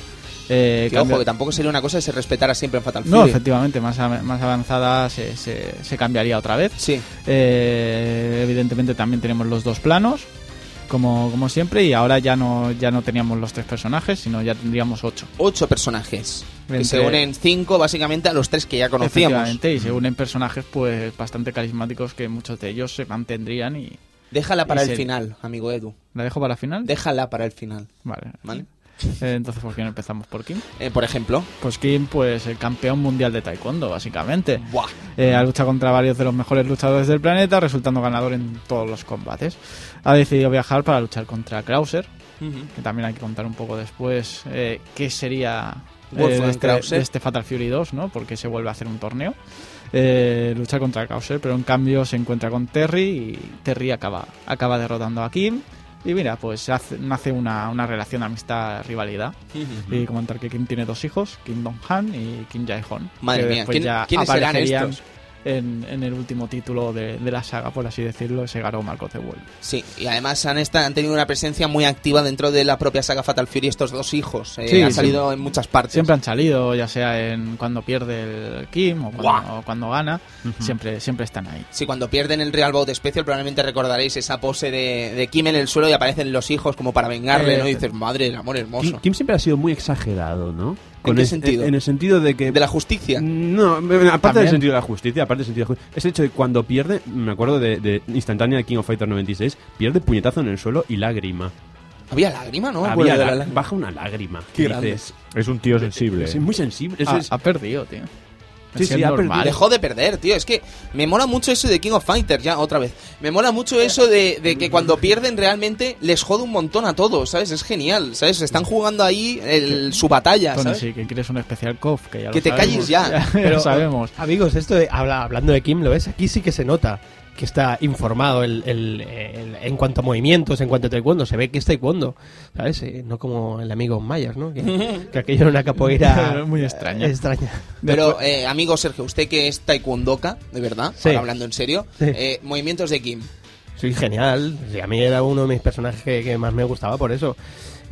Eh, Que, cambia- ojo, que tampoco sería una cosa que se respetara siempre en Fatal no, Fury. efectivamente, más, a- más avanzada se, se, se cambiaría otra vez. Sí, Eh, evidentemente también tenemos los dos planos. como, como siempre, y ahora ya no, ya no teníamos los tres personajes, sino ya tendríamos ocho. Ocho personajes. Que Entre- se unen cinco, básicamente, a los tres que ya conocíamos. Efectivamente, y se unen personajes pues bastante carismáticos que muchos de ellos se mantendrían y... Déjala para Y el se- final, amigo Edu. ¿La dejo para el final? Déjala para el final, Vale. ¿vale? Eh, entonces, ¿por qué no empezamos por Kim? Eh, por ejemplo. Pues Kim, pues el campeón mundial de taekwondo, básicamente. Buah. Eh, ha luchado contra varios de los mejores luchadores del planeta, resultando ganador en todos los combates. Ha decidido viajar para luchar contra Krauser, que también hay que contar un poco después eh, qué sería eh, de, este, de este Fatal Fury 2, ¿no? Porque se vuelve a hacer un torneo. Eh, luchar contra Krauser, pero en cambio se encuentra con Terry y Terry acaba, acaba derrotando a Kim. Y mira, pues hace- nace una, una relación de amistad, rivalidad. Y comentar que Kim tiene dos hijos, Kim Dong-han y Kim Jae-hon. Madre que mía, después ¿quién- ya quiénes serán estos? En, en el último título de, de la saga, por así decirlo, ese Garo Marcos de World. Sí, y además han, tenido una presencia muy activa dentro de la propia saga Fatal Fury estos dos hijos. Eh, Sí, han sí. salido en muchas partes. Siempre han salido, ya sea en cuando pierde el Kim o cuando, Guau. o cuando gana, siempre, siempre están ahí. Sí, cuando pierden el Real Bout Special probablemente recordaréis esa pose de, de Kim en el suelo y aparecen los hijos como para vengarle, Eh, ¿no? Y dices, madre del amor hermoso. Kim, Kim siempre ha sido muy exagerado, ¿no? ¿En qué es- sentido? En el sentido de que... De la justicia. No, aparte También. del sentido de la justicia, aparte del sentido de la justicia, es el hecho de cuando pierde, me acuerdo de, de instantánea de King of Fighters 96, pierde puñetazo en el suelo y lágrima. Había lágrima, ¿no? Había la- la lágrima. baja una lágrima. Qué dices, Es un tío sensible. Es muy sensible. Ha, es- ha perdido, tío. Sí, sí, normal. Dejó de perder, tío. Es que me mola mucho eso de King of Fighters, ya, otra vez. Me mola mucho eso de, de que cuando pierden realmente les jode un montón a todos, ¿sabes? Es genial, ¿sabes? Están jugando ahí el- su batalla, Tony, ¿sabes? sí, que quieres un especial KOF, que ya lo Que te sabemos. calles ya. (laughs) ya Pero, lo sabemos. Amigos, esto de, habla- hablando de Kim, ¿lo ves? Aquí sí que se nota que está informado el, el- el- en cuanto a movimientos, en cuanto a taekwondo. Se ve que es taekwondo, ¿sabes? Eh, no como el amigo Myers, ¿no? Que, que aquello era una capoeira (laughs) Muy extraña. extraña. Pero, eh, amigo Sergio, usted que es taekwondoka, de verdad, Sí. ahora hablando en serio, Sí. eh, movimientos de Kim. Soy genial. Sí, a mí era uno de mis personajes que, que más me gustaba por eso.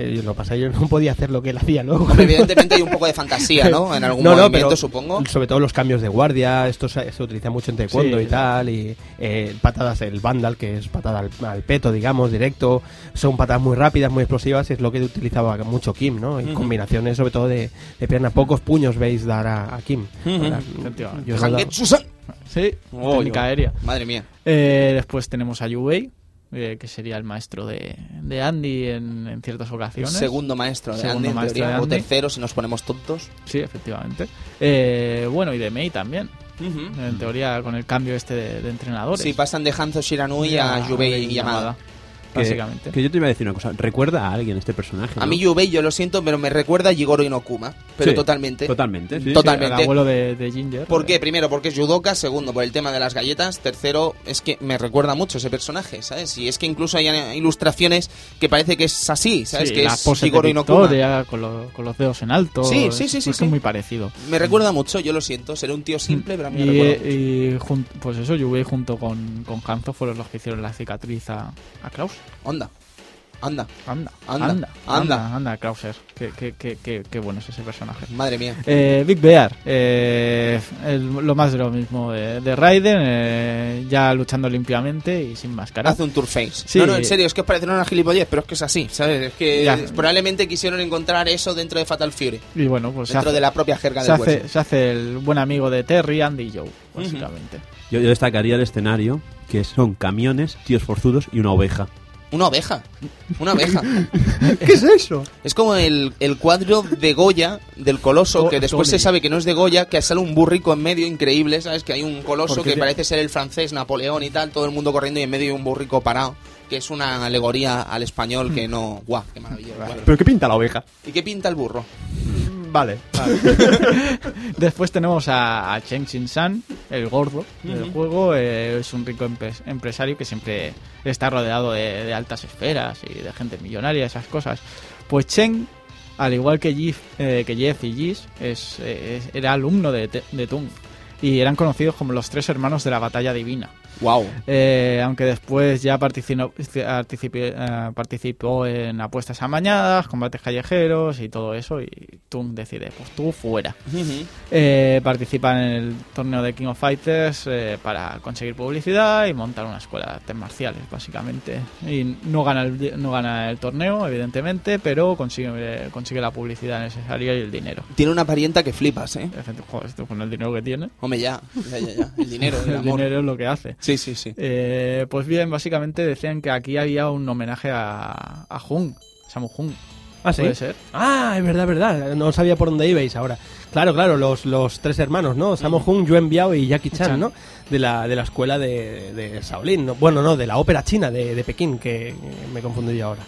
Eh, lo que pasa es que yo no podía hacer lo que él hacía. Hombre, evidentemente hay un poco de fantasía, ¿no? (laughs) En algún No, no, movimiento, pero supongo. Sobre todo los cambios de guardia, esto se, se utiliza mucho en taekwondo Sí, y sí. tal, y eh, patadas, el vandal, que es patada al, al peto, digamos, directo, son patadas muy rápidas, muy explosivas, y es lo que utilizaba mucho Kim, ¿no? Y combinaciones sobre todo de, de pierna, pocos puños veis dar a, a Kim. Yo no dado- Hangetsu-san. Sí, Oh, técnica yo- aérea. Madre mía. Eh, después tenemos a Yubei, eh, que sería el maestro de, de Andy en, en ciertas ocasiones. Segundo maestro de Segundo Andy, maestro teoría, de o tercero si nos ponemos tontos. Sí, efectivamente. Eh, bueno, y de Mei también. En teoría, con el cambio este de, de entrenadores. Sí, pasan de Hanzo Shiranui a Yubei Yamada. Que, Básicamente. que yo te iba a decir una cosa. ¿Recuerda a alguien este personaje? A no? mí Yubei, yo lo siento, pero me recuerda a Jigoro Inokuma. Pero Sí, totalmente. Totalmente, sí. Totalmente. El abuelo de, de Ginger. ¿Por eh, qué? Primero, porque es judoka. Segundo, por el tema de las galletas. Tercero, es que me recuerda mucho ese personaje, ¿sabes? Y es que incluso hay ilustraciones que parece que es así, ¿sabes? sí, que la es pose de Jigoro Inokuma. Victoria, con, lo- con los dedos en alto. Sí, sí, es- sí, sí, es sí. muy parecido. Me recuerda mucho, yo lo siento. Seré un tío simple, pero a mí me Y, recuerda mucho. y jun- pues eso, Yubei junto con, con Hanzo fueron los que hicieron la cicatriz a, a Kraus. Onda. Anda. Anda, Anda, anda, anda. anda, anda, Krauser. Qué, qué, qué, qué, qué bueno es ese personaje. Madre mía. Eh, Big Bear, eh, el- lo más de lo mismo de, de Raiden, eh, ya luchando limpiamente y sin máscara. Hace un tour face. Sí. No, no, en serio, es que os parecerá una gilipollez, pero es que es así, ¿sabes? Es que Ya. probablemente quisieron encontrar eso dentro de Fatal Fury. Y bueno, pues Dentro hace, de la propia jerga se, del hace, se hace el buen amigo de Terry, Andy y Joe, básicamente. Yo, yo destacaría el escenario, que son camiones, tíos forzudos y una oveja. Una oveja. Una oveja. (laughs) ¿Qué es eso? Es como el, el cuadro de Goya del coloso, que después Tony. se sabe que no es de Goya, que sale un burrico en medio increíble, ¿sabes? Que hay un coloso que te- parece ser el francés Napoleón y tal, todo el mundo corriendo y en medio hay un burrico parado, que es una alegoría al español que no... ¡Guau! ¡Qué maravilla! ¿Pero qué pinta la oveja? ¿Y qué pinta el burro? Vale. (laughs) Después tenemos a, a Chen Xin-san, el gordo del juego. eh, es un rico empe- empresario que siempre está rodeado de, de altas esferas y de gente millonaria, esas cosas. Pues Chen, al igual que Jeff, eh, que Jeff y Gis, es, eh, es- era alumno de, de Tung. Y eran conocidos como los tres hermanos de la batalla divina. Wow. Eh, aunque después ya participó, participé- eh, participó en apuestas amañadas, combates callejeros y todo eso. Y tú decides, pues tú fuera. Eh, participa en el torneo de King of Fighters eh, para conseguir publicidad y montar una escuela de artes marciales, básicamente. Y no gana el, no gana el torneo, evidentemente, pero consigue, consigue la publicidad necesaria y el dinero. Tiene una parienta que flipas, ¿eh? Efecti- Joder, esto con el dinero que tiene, Hombre, ya, ya, ya, ya. El dinero, el (laughs) el amor. dinero es lo que hace. Sí, sí, sí. Eh, pues bien, básicamente decían que aquí había un homenaje a, a Jung, Samu Jung. Ah, sí. ¿Puede ser? Ah, es verdad, verdad. No sabía por dónde ibais ahora. Claro, claro, los, los tres hermanos, ¿no? Sammo Hung, Yuen Biao y Jackie Chan. ¿no? De la, de la escuela de, de Shaolin. ¿no? Bueno, no, de la ópera china de, de Pekín, que me confundiría ahora.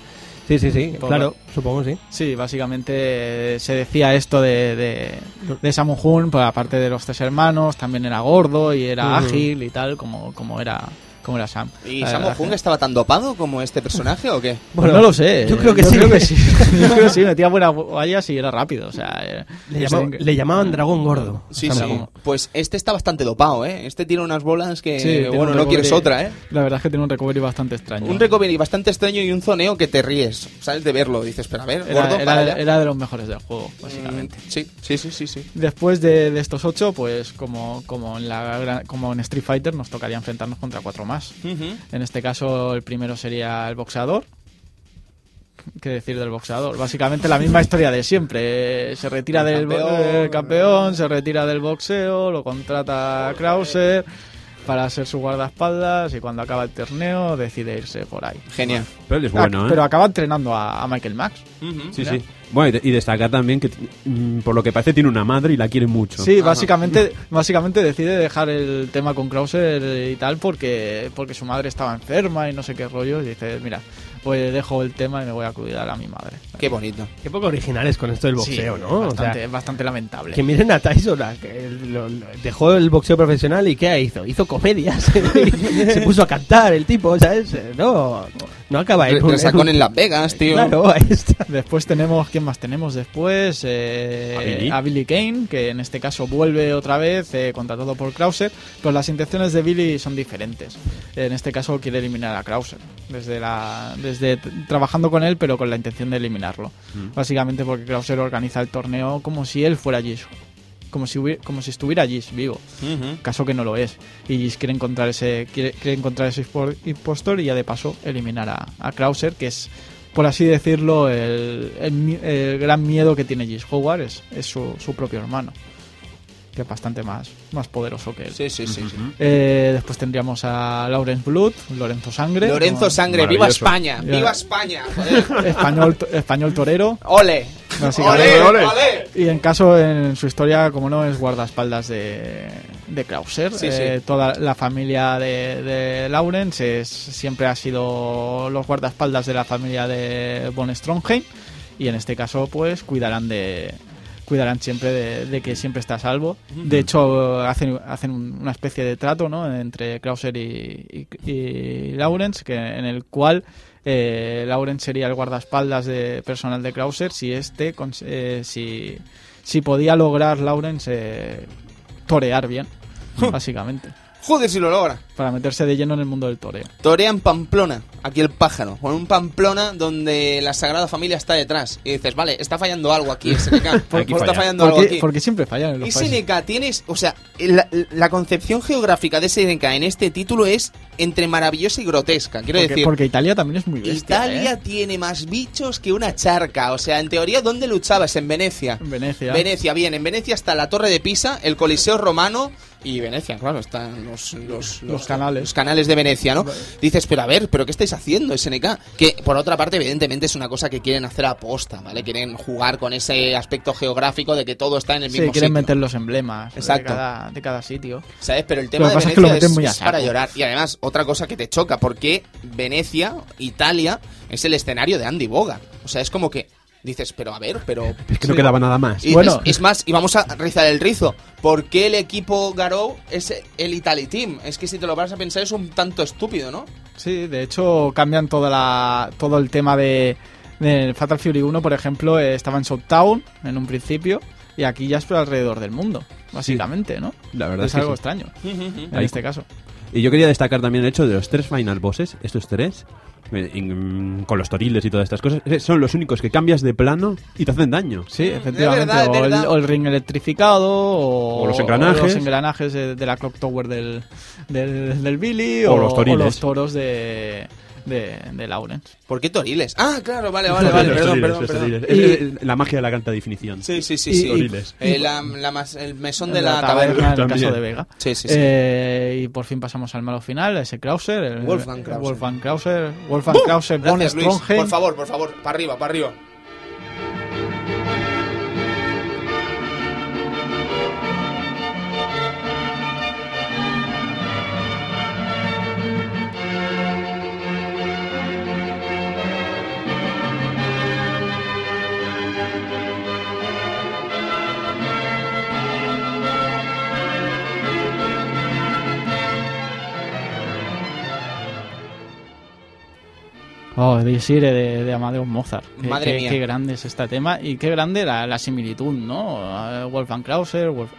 Sí, sí, sí, claro, supongo sí. Sí, básicamente eh, se decía esto de, de, de Sammo Hung, pues aparte de los tres hermanos, también era gordo y era ágil y tal, como, como era como era Sam. ¿Y verdad Hung estaba tan dopado como este personaje o qué? (laughs) Pues no lo sé. yo creo que sí. Creo que sí. (laughs) yo creo que sí, metía buenas vallas y era rápido. O sea, eh, Le, que- llamaban dragón gordo. Sí. Pues este está bastante dopado, ¿eh? Este tiene unas bolas que, Sí, bueno, un no quieres recovery- otra, ¿eh? La verdad es que tiene un recovery bastante extraño. Un recovery bastante extraño y un zoneo que te ríes, ¿sabes? De verlo. Dices, pero a ver, era, gordo, era- para allá. era de los mejores del juego, básicamente. Mm, Sí, sí, sí, sí, sí. Después de, de estos ocho, pues como, como, en la, como en Street Fighter, nos tocaría enfrentarnos contra cuatro más. En este caso, el primero sería el boxeador. ¿Qué decir del boxeador? Básicamente la misma historia de siempre. Se retira El del campeón. eh, campeón, se retira del boxeo, lo contrata Krauser para ser su guardaespaldas y cuando acaba el torneo decide irse por ahí. Genial. Pero él es bueno, Ah, ¿eh? Pero acaba entrenando a, a Michael Max. Sí, sí. Bueno, y, de- y destacar también que, mm, por lo que parece, tiene una madre y la quiere mucho. Sí, básicamente, (laughs) básicamente decide dejar el tema con Krauser y tal porque, porque su madre estaba enferma y no sé qué rollo. Y dice, mira, pues dejo el tema y me voy a cuidar a mi madre. Qué bonito. Qué poco originales con esto del boxeo, Sí, ¿no? O Bastante, sea, bastante lamentable. que miren a Tyson, que lo- lo- dejó el boxeo profesional y ¿qué hizo? Hizo comedias, (laughs) se puso a cantar el tipo, ¿sabes? No, no acaba Resacón un- (laughs) en Las Vegas, tío. Claro, ahí está. Después tenemos, ¿quién más tenemos después? Eh, ¿A Billy? a Billy Kane, que en este caso vuelve otra vez, eh, contratado por Krauser, pero las intenciones de Billy son diferentes. En este caso quiere eliminar a Krauser, desde, la, desde trabajando con él, pero con la intención de eliminarlo. Básicamente porque Krauser organiza el torneo como si él fuera Gish, como si, como si estuviera Gish vivo. Caso que no lo es. Y Giz quiere encontrar ese, quiere, quiere encontrar ese impostor y ya de paso eliminar a, a Krauser, que es, por así decirlo, el, el gran miedo que tiene Giz Howard, es, es su, su propio hermano, que es bastante más, más poderoso que él. Sí, sí, sí. sí. Eh, después tendríamos a Lawrence Blood, Lorenzo Sangre. Lorenzo como- Sangre, viva. España, viva España. joder. (laughs) español, to- español torero. Ole. Ole, ole. Y en caso, en su historia, como no, es guardaespaldas de, de Krauser. Sí, Eh, sí. Toda la familia de, de Lawrence es, siempre ha sido los guardaespaldas de la familia de Von Strongheim. Y en este caso, pues, cuidarán de cuidarán siempre de, de que siempre está a salvo. De hecho, hacen, hacen un- una especie de trato ¿no? entre Krauser y, y, y Lawrence, que, en el cual eh, Lawrence sería el guardaespaldas de personal de Krauser si este eh, si, si podía lograr Lawrence eh, torear bien, básicamente, Joder, si lo logra. para meterse de lleno en el mundo del toreo. Torea en Pamplona, aquí el pájaro, con un Pamplona donde la Sagrada Familia está detrás. Y dices, vale, está fallando algo aquí, SNK. ¿Por (laughs) Aquí está falla. fallando algo Porque, aquí? porque siempre fallan en los Y países. SNK tienes, o sea, la, la concepción geográfica de SNK en este título es entre maravillosa y grotesca. Quiero Porque, decir, porque Italia también es muy bestia. Italia ¿eh? tiene más bichos que una charca. O sea, en teoría, ¿dónde luchabas? En Venecia. En Venecia. Venecia, bien. En Venecia está la Torre de Pisa, el Coliseo Romano y Venecia, claro, están los, los, Los canales. los canales de Venecia, ¿no? Dices, pero a ver, ¿pero qué estáis haciendo, SNK? Que, por otra parte, evidentemente es una cosa que quieren hacer a posta, ¿vale? Quieren jugar con ese aspecto geográfico de que todo está en el Sí, mismo quieren sitio. meter los emblemas Exacto. de cada, de cada sitio. ¿Sabes? Pero el tema que de pasa es que Venecia es, es para llorar. Y además, otra cosa que te choca, porque Venecia, Italia, es el escenario de Andy Bogart. O sea, es como que dices, pero a ver, pero... Es que no quedaba nada más. Y Bueno. es, es más, y vamos a rizar el rizo. ¿Por qué el equipo Garou es el Italy Team? Es que si te lo vas a pensar es un tanto estúpido, ¿no? Sí, de hecho cambian toda la, todo el tema de, de Fatal Fury 1, por ejemplo, eh, estaba en Southtown en un principio y aquí ya es por alrededor del mundo, básicamente, ¿no? La verdad es es que algo sí. extraño (laughs) en Ahí- este caso. Y yo quería destacar también el hecho de los tres final bosses, estos tres, con los toriles y todas estas cosas, eh, son los únicos que cambias de plano y te hacen daño. Sí, efectivamente. verdad, es o, el, verdad. o el ring electrificado, o, O los engranajes. o los engranajes de, de la Clock Tower del, del, del Billy, O o, los toriles. o los toros de, de, de Lawrence. ¿Por qué toriles? Ah, claro, vale, vale, vale. Perdón, toriles, perdón, perdón. Es- es la magia de la alta definición. Sí, sí, sí, Y- sí. y- Toriles. Eh, la, la mas- el mesón de En la, taberna. en el caso de Vega. Sí, sí, sí. Eh, y por fin pasamos al malo final, ese Krauser, el Wolfgang Krauser. Wolfgang Krauser, Wolfgang Krauser, von Gracias, Luis. Strongheim. Por favor, por favor, para arriba, para arriba. Oh, de Sire de, de Amadeus Mozart. Qué- Madre qué, mía. Qué grande es este tema y qué grande la, la similitud, ¿no? Eh, Wolfgang Krauser, Wolf-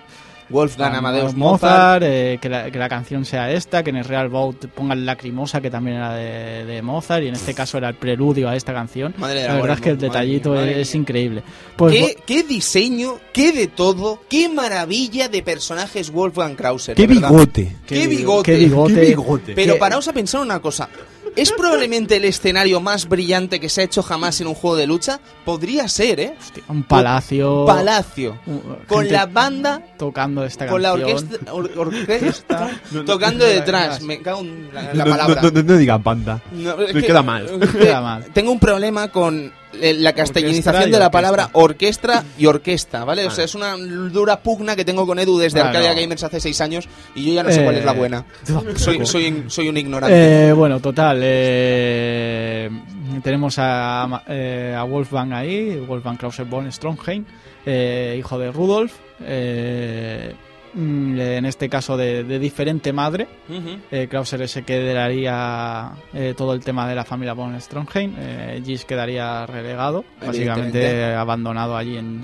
Wolfgang Amadeus Mozart. eh, que, la, que la canción sea esta, que en el Real Bout pongan Lacrimosa, que también era de, de Mozart, y en este caso era el preludio a esta canción. Madre la verdad es que el detallito madre mía, madre es increíble. Pues, ¿Qué, qué diseño, qué de todo, qué maravilla de personajes Wolfgang Krauser. ¡Qué bigote! ¡Qué bigote! Qué bigote. ¡Qué bigote! Pero paraos a pensar una cosa. ¿Es probablemente el escenario más brillante que se ha hecho jamás en un juego de lucha? Podría ser, ¿eh? hostia, un palacio. Palacio. un- Con la banda, tocando esta con la canción. orquesta, or- orquesta (laughs) tocando detrás. Me cago en la, palabra. No, no- no digan es Me que- queda mal. Queda mal. Tengo un problema con la castellanización de la palabra orquestra y orquesta, ¿vale? O sea, es una dura pugna que tengo con Edu desde Claro. Arcadia Gamers hace seis años y yo ya no sé Eh, cuál es la buena. Soy, tampoco. soy, soy un ignorante. Eh, bueno, total. eh, tenemos a, eh, a Wolfgang ahí, Wolfgang Krauser von Strongheim, eh, hijo de Rudolf. eh, en este caso de, de diferente madre. Ujú. Eh, Krauser se quedaría eh, todo el tema de la familia von Strongheim. Eh, Gis quedaría relegado, básicamente abandonado allí en.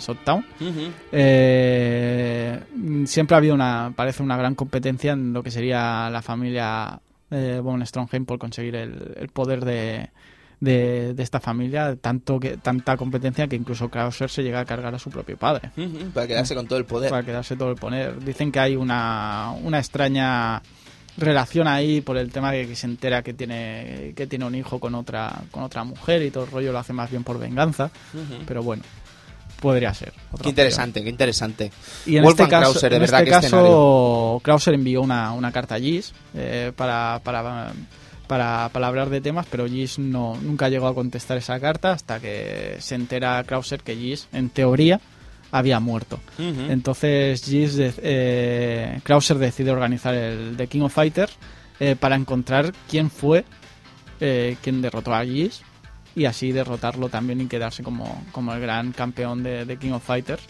Eh, mm, siempre ha habido una, parece una gran competencia en lo que sería la familia eh, von Strongheim por conseguir el, el poder de, de, de esta familia, tanto que tanta competencia que incluso Krauser se llega a cargar a su propio padre. Para quedarse con todo el poder. para quedarse todo el poder. Dicen que hay una, una extraña relación ahí por el tema de que se entera que tiene que tiene un hijo con otra con otra mujer y todo el rollo lo hace más bien por venganza, pero bueno, podría ser. Qué opción. interesante, qué interesante. Y en Wolfgang este caso, Krauser, de en verdad, este qué caso Krauser envió una, una carta a Gis eh, para, para, para, para hablar de temas, pero Gis no, nunca llegó a contestar esa carta hasta que se entera Krauser que Gis, en teoría, había muerto. Entonces Gis de- eh, Krauser decide organizar el The King of Fighters eh, para encontrar quién fue eh, quien derrotó a Gis y así derrotarlo también y quedarse como, como el gran campeón de, de King of Fighters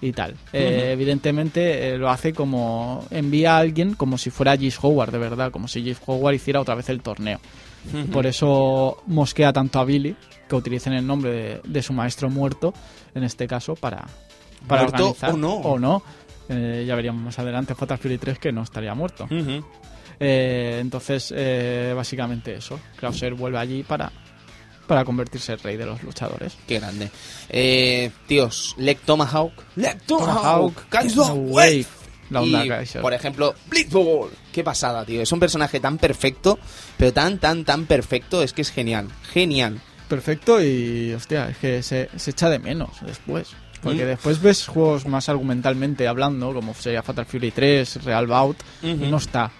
y tal. Eh, evidentemente eh, lo hace como envía a alguien como si fuera Gis Howard de verdad, como si Gis Howard hiciera otra vez el torneo. Por eso mosquea tanto a Billy que utilicen el nombre de, de su maestro muerto, en este caso, para, para ¿Muerto organizar. o no? O no. Eh, ya veríamos más adelante Fatal Fury 3 que no estaría muerto. Entonces, básicamente eso. Krauser vuelve allí para, para convertirse en rey de los luchadores. Qué grande. Eh, tíos, Leg Tomahawk. Leg Tomahawk, no Wave. La onda Y, Kaiser. por ejemplo, Blitzball. Qué pasada, tío. Es un personaje tan perfecto, pero tan, tan, tan perfecto. Es que es genial. Genial. Perfecto y, hostia, es que se, se echa de menos después. Porque Mm. después ves juegos más argumentalmente hablando, como sería Fatal Fury 3, Real Bout, no está.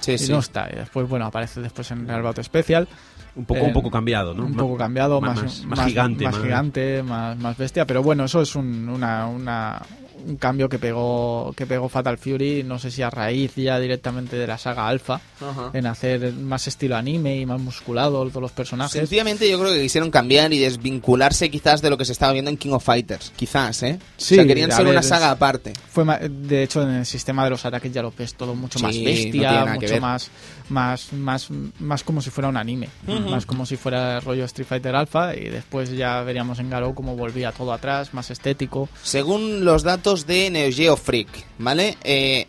Sí, y sí. no está. Y después, bueno, aparece después en Real Bout Special. Un poco, Eh, un poco cambiado, ¿no? un poco cambiado, más, más- más gigante, más, más- gigante, más, más bestia, pero bueno, eso es un, una, una- un cambio que pegó que pegó Fatal Fury, no sé si a raíz ya directamente de la saga Alpha, Ajá. en hacer más estilo anime y más musculado todos los personajes. Sencillamente yo creo que quisieron cambiar y desvincularse quizás de lo que se estaba viendo en King of Fighters. Quizás, ¿eh? Sí, o sea, querían ser ver, una saga aparte. Fue de hecho en el sistema de los ataques ya lo ves todo mucho Sí, más bestia, mucho más más más más como si fuera un anime, más como si fuera rollo Street Fighter Alpha y después ya veríamos en Garou cómo volvía todo atrás, más estético. Según los datos de Neo Geo Freak, ¿vale? Eh,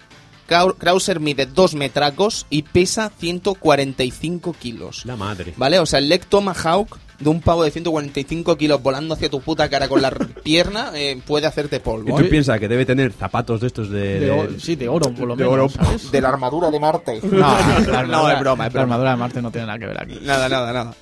Krau- Krauser mide 2 metracos y pesa 145 kilos. La madre. ¿Vale? O sea, el leg Tomahawk de un pavo de 145 kilos volando hacia tu puta cara con la (laughs) pierna eh, puede hacerte ¿Y polvo. tú ¿eh? piensas que debe tener zapatos de estos de... De sí, de oro, por lo de menos. oro. ¿sabes? De la armadura de Marte. (laughs) No, (laughs) la armadura, No, es broma, es La broma. armadura de Marte no tiene nada que ver aquí. Nada, nada, nada.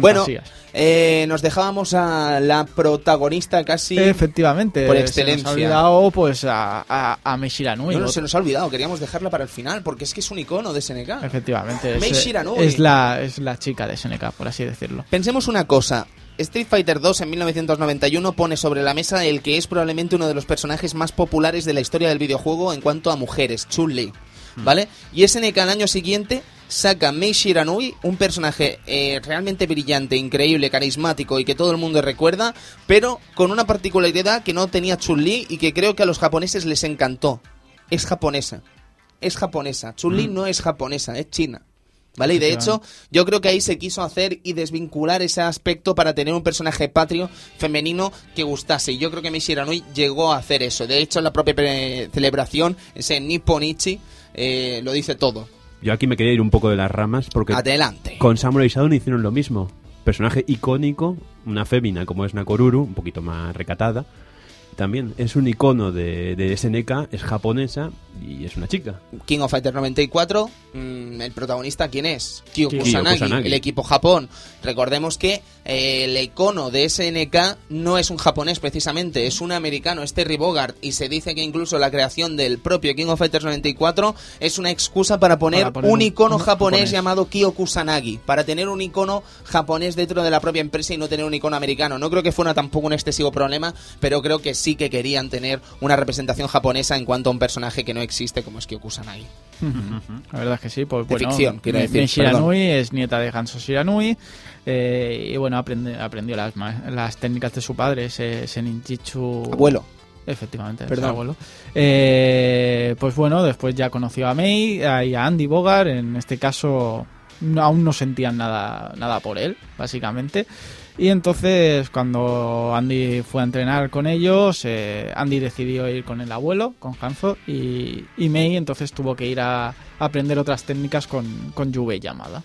Bueno, eh, nos dejábamos a la protagonista casi... Efectivamente. por Se excelencia. nos ha olvidado pues a, a, a Shiranui. No, no, se nos ha olvidado, queríamos dejarla para el final, porque es que es un icono de SNK. Efectivamente. Es, es la, es la chica de SNK, por así decirlo. Pensemos una cosa. Street Fighter 2 en 1991 pone sobre la mesa el que es probablemente uno de los personajes más populares de la historia del videojuego en cuanto a mujeres, Chun-Li, ¿vale? Y SNK al año siguiente saca Mei Shiranui, un personaje eh, realmente brillante, increíble, carismático y que todo el mundo recuerda, pero con una particularidad que no tenía Chun-Li y que creo que a los japoneses les encantó. Es japonesa. Es japonesa. Chun-Li no es japonesa, es china. ¿Vale? Y de hecho, yo creo que ahí se quiso hacer y desvincular ese aspecto para tener un personaje patrio femenino que gustase. Y yo creo que Mei Shiranui llegó a hacer eso. De hecho, en la propia pre- celebración, ese Nipponichi, eh, lo dice todo. Yo aquí me quería ir un poco de las ramas porque Adelante. con Samurai Shodown hicieron lo mismo. Personaje icónico, una fémina como es Nakoruru, un poquito más recatada. También es un icono de, de SNK, es japonesa y es una chica. King of Fighters 94, mm, el protagonista, ¿quién es? Kyo Kyo Kusanagi, Kusanagi. el equipo Japón. Recordemos que eh, el icono de SNK no es un japonés precisamente, es un americano, es Terry Bogard, y se dice que incluso la creación del propio King of Fighters 94 es una excusa para poner, Para poner un un- icono un japonés, japonés. llamado Kyo Kusanagi, para tener un icono japonés dentro de la propia empresa y no tener un icono americano. No creo que fuera tampoco un excesivo problema, pero creo que sí que querían tener una representación japonesa en cuanto a un personaje que no existe como es Kyo Kusanagi. La verdad es que sí. Pues, De bueno, ficción, quiero decir, Shiranui es nieta de Hanzo Shiranui. eh, y bueno, aprende- aprendió las, las técnicas de su padre, ese, ese ninjitsu. Abuelo. Efectivamente, Perdón. abuelo. Eh, pues bueno, después ya conoció a May y a Andy Bogart. En este caso, aún no sentían nada, nada por él, básicamente. Y entonces, cuando Andy fue a entrenar con ellos, eh, Andy decidió ir con el abuelo, con Hanzo, y, y May entonces tuvo que ir a, a aprender otras técnicas con, con Yubei Yamada.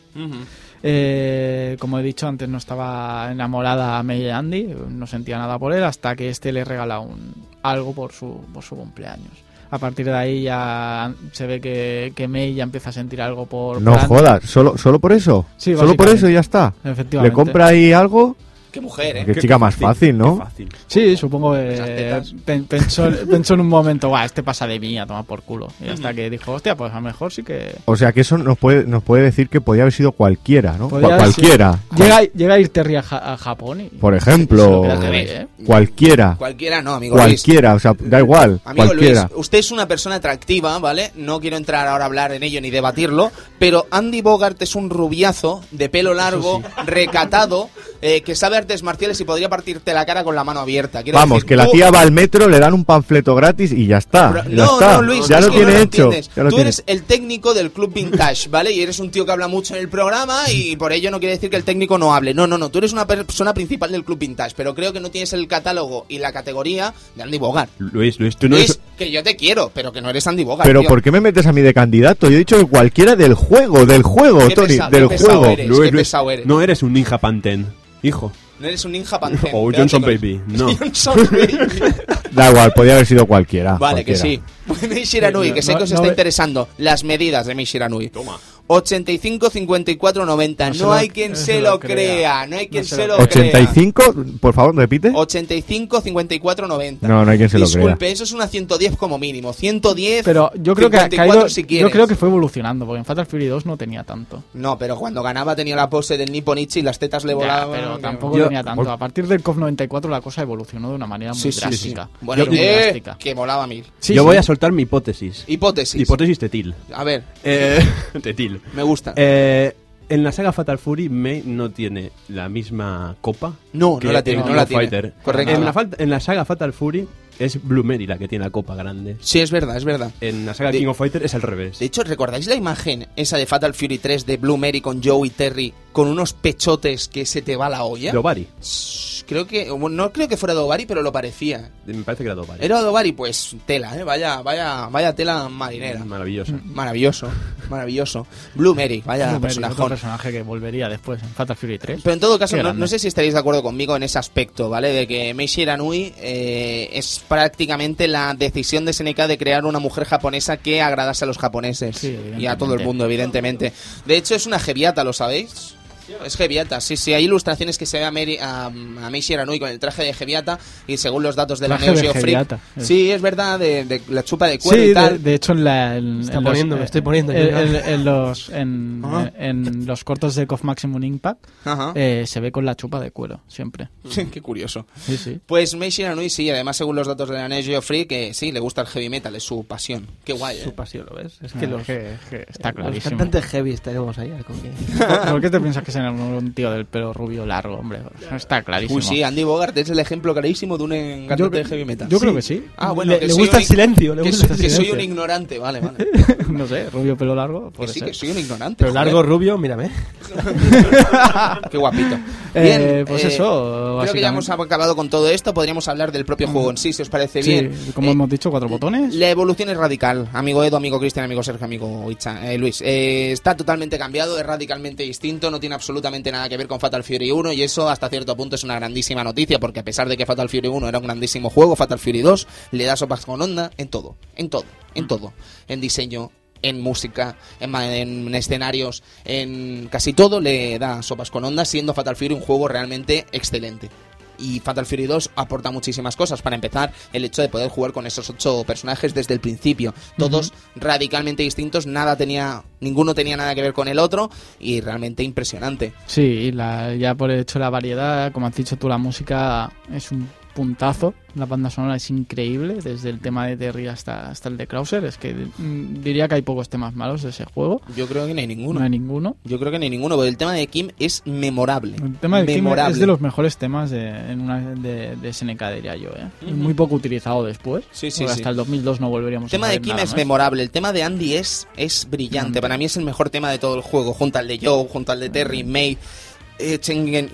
Eh, como he dicho antes, no estaba enamorada May de Andy, no sentía nada por él, hasta que este le regala un, algo por su, por su cumpleaños. A partir de ahí ya se ve que, que May ya empieza a sentir algo por. No por jodas, solo, solo por eso. Sí, solo por eso y ya está. Efectivamente. Le compra ahí algo. Qué mujer, ¿eh? Qué chica más fácil, ¿no? Fácil. Sí, supongo que pensó, pensó en un momento, va, este pasa de mí a tomar por culo. Y hasta que dijo, hostia, pues a lo mejor sí que. O sea que eso nos puede, nos puede decir que podía haber sido cualquiera, ¿no? Podía sido- cualquiera. Llega, llega a ir Terry a, Ja- a Japón y. Por ejemplo, ¿eh? cualquiera. Cualquiera no, amigo Luis. Cualquiera, o sea, da igual. Amigo cualquiera. Luis, usted es una persona atractiva, ¿vale? No quiero entrar ahora a hablar en ello ni debatirlo, pero Andy Bogart es un rubiazo, de pelo largo, recatado, eh, que sabe artes marciales y podría partirte la cara con la mano abierta. Quiero Vamos, decir, que la tía va al metro, le dan un panfleto gratis y ya está. Ya No, está. no, Luis, ya es lo que tiene no hecho. entiendes. ya lo Tú tiene. eres el técnico del Club Vintage, ¿vale? Y eres un tío que habla mucho en el programa y por ello no quiere decir que el técnico no hable. No, no, no, tú eres una persona principal del Club Vintage, pero creo que no tienes el catálogo y la categoría de Andy Bogart. Luis, Luis, tú no Luis, eres... que yo te quiero, pero que no eres Andy Bogart. Pero tío. ¿por qué me metes a mí de candidato? Yo he dicho que cualquiera del juego, del juego, Qué Tony, pesa- del juego. eres. Luis, qué Luis, eres. no eres un ninja panten, hijo. No eres un ninja pantera. (laughs) O (laughs) Johnson Baby, no. Johnson Baby. Da igual, podía haber sido cualquiera. Vale, que sí. (laughs) Mei Shiranui, que sé que os está interesando. Las medidas de Mei Shiranui. Toma. 85, 54, 90. No, No se lo- hay quien se, se lo lo crea. crea. No hay quien No se se lo lo crea. 85, por favor, repite. 85, 54, 90. No, no hay quien se lo crea. Disculpe, eso es una 110 como mínimo. 110. Pero yo creo que ha 54 caído. si yo creo que fue evolucionando, porque en Fatal Fury 2 no tenía tanto. No, pero cuando ganaba tenía la pose del Nipponichi y las tetas le Ya, volaban. pero tampoco Yo- tenía tanto. A partir del COF 94 la cosa evolucionó de una manera muy Sí, sí, sí. drástica. Bueno, Muy eh, drástica. que molaba mil. Sí, Yo sí. voy a soltar mi hipótesis. Hipótesis. Hipótesis tetil. A ver, Eh, (laughs) tetil. Me gusta. Eh, en la saga Fatal Fury, Mei no tiene la misma copa. no, que no la tiene, en no la tiene. Correcto. En la, en la saga Fatal Fury es Blue Mary la que tiene la copa grande. Sí, es verdad, es verdad. En la saga De- King of Fighter es al revés. De hecho, ¿recordáis la imagen esa de Fatal Fury 3 de Blue Mary con Joe y Terry con unos pechotes que se te va la olla. Dobari. Shh, Creo que, no creo que fuera Dobari, pero lo parecía. Me parece que era Dobari. Era Dobari, pues tela, ¿eh? Vaya, vaya, vaya tela marinera. Maravillosa. Maravilloso, maravilloso. Blue Mary, vaya Otro personajón. personaje que volvería después en Fatal Fury 3. Pero en todo caso, no, sé si estaréis de acuerdo conmigo en ese aspecto, ¿vale? De que Meishi Iranui eh, es prácticamente la decisión de SNK de crear una mujer japonesa que agradase a los japoneses Sí, y a todo el mundo, evidentemente. De hecho, es una geviata, ¿lo sabéis? Es Geviata, sí, sí. Hay ilustraciones que se ve a, Mary, a, a Meishi Iranui con el traje de Geviata y según los datos de la Neo Geo Freak. Sí, es verdad, de, de la chupa de cuero Sí, y tal. de, de hecho en la en, poniendo, los, me estoy poniendo en, ya. en- en los en, Ajá. en los cortos de KOF Maximum Impact Ajá. eh, se ve con la chupa de cuero siempre. (laughs) Qué curioso. Sí, sí. Pues Meishi Iranui sí, además según los datos de la Neo Geo Freak, que sí, le gusta el heavy metal, es su pasión. Qué guay, Su ¿eh? pasión, ¿lo ves? Es Ah, que los, que- que está los clarísimo. cantantes heavy tenemos ahí. ¿Por, (laughs) por qué te piensas que un, tío del pelo rubio largo, hombre? Está clarísimo. Uy, sí, Andy Bogart es el ejemplo clarísimo de un cantante de heavy metal. Yo creo que sí. Ah, bueno, le, que le soy gusta un el silencio. Le gusta soy, el que soy silencio. un ignorante, vale, vale. (laughs) no sé, rubio pelo largo. que Puede sí, ser. que soy un ignorante. Pero joder. largo, rubio, mírame. (laughs) Qué guapito. Eh, pues eh, eso, Creo que ya hemos acabado con todo esto. Podríamos hablar del propio juego en sí, si os parece Sí, bien. como Eh, hemos dicho, cuatro botones. La evolución es radical, amigo Edo, amigo Cristian, amigo Sergio, amigo Icha- eh, Luis. Eh, está totalmente cambiado, es radicalmente distinto, no tiene absolutamente nada que ver con Fatal Fury 1 y eso hasta cierto punto es una grandísima noticia porque a pesar de que Fatal Fury 1 era un grandísimo juego, Fatal Fury 2 le da sopas con onda en todo, en todo, en todo, en diseño. En música, en, en escenarios, en casi todo le da sopas con onda, siendo Fatal Fury un juego realmente excelente y Fatal Fury 2 aporta muchísimas cosas. Para empezar, el hecho de poder jugar con esos ocho personajes desde el principio, todos radicalmente distintos, nada tenía, ninguno tenía nada que ver con el otro y realmente impresionante. Sí, la, ya por el hecho de la variedad, como has dicho tú, la música es un puntazo. La banda sonora es increíble, desde el tema de Terry hasta, hasta el de Krauser. Es que mm, diría que hay pocos temas malos de ese juego. Yo creo que no hay ninguno. No hay ninguno. Yo creo que no hay ninguno, porque el tema de Kim es memorable. El tema del Kim es de los mejores temas de, en una, de, de SNK, diría yo. ¿eh? Muy poco utilizado después. Sí, sí, sí. Hasta el 2002 no volveríamos El tema a de Kim es más. memorable, el tema de Andy es, es brillante. Para mí es el mejor tema de todo el juego, junto al de Joe, junto al de Terry, May. Eh, Chengin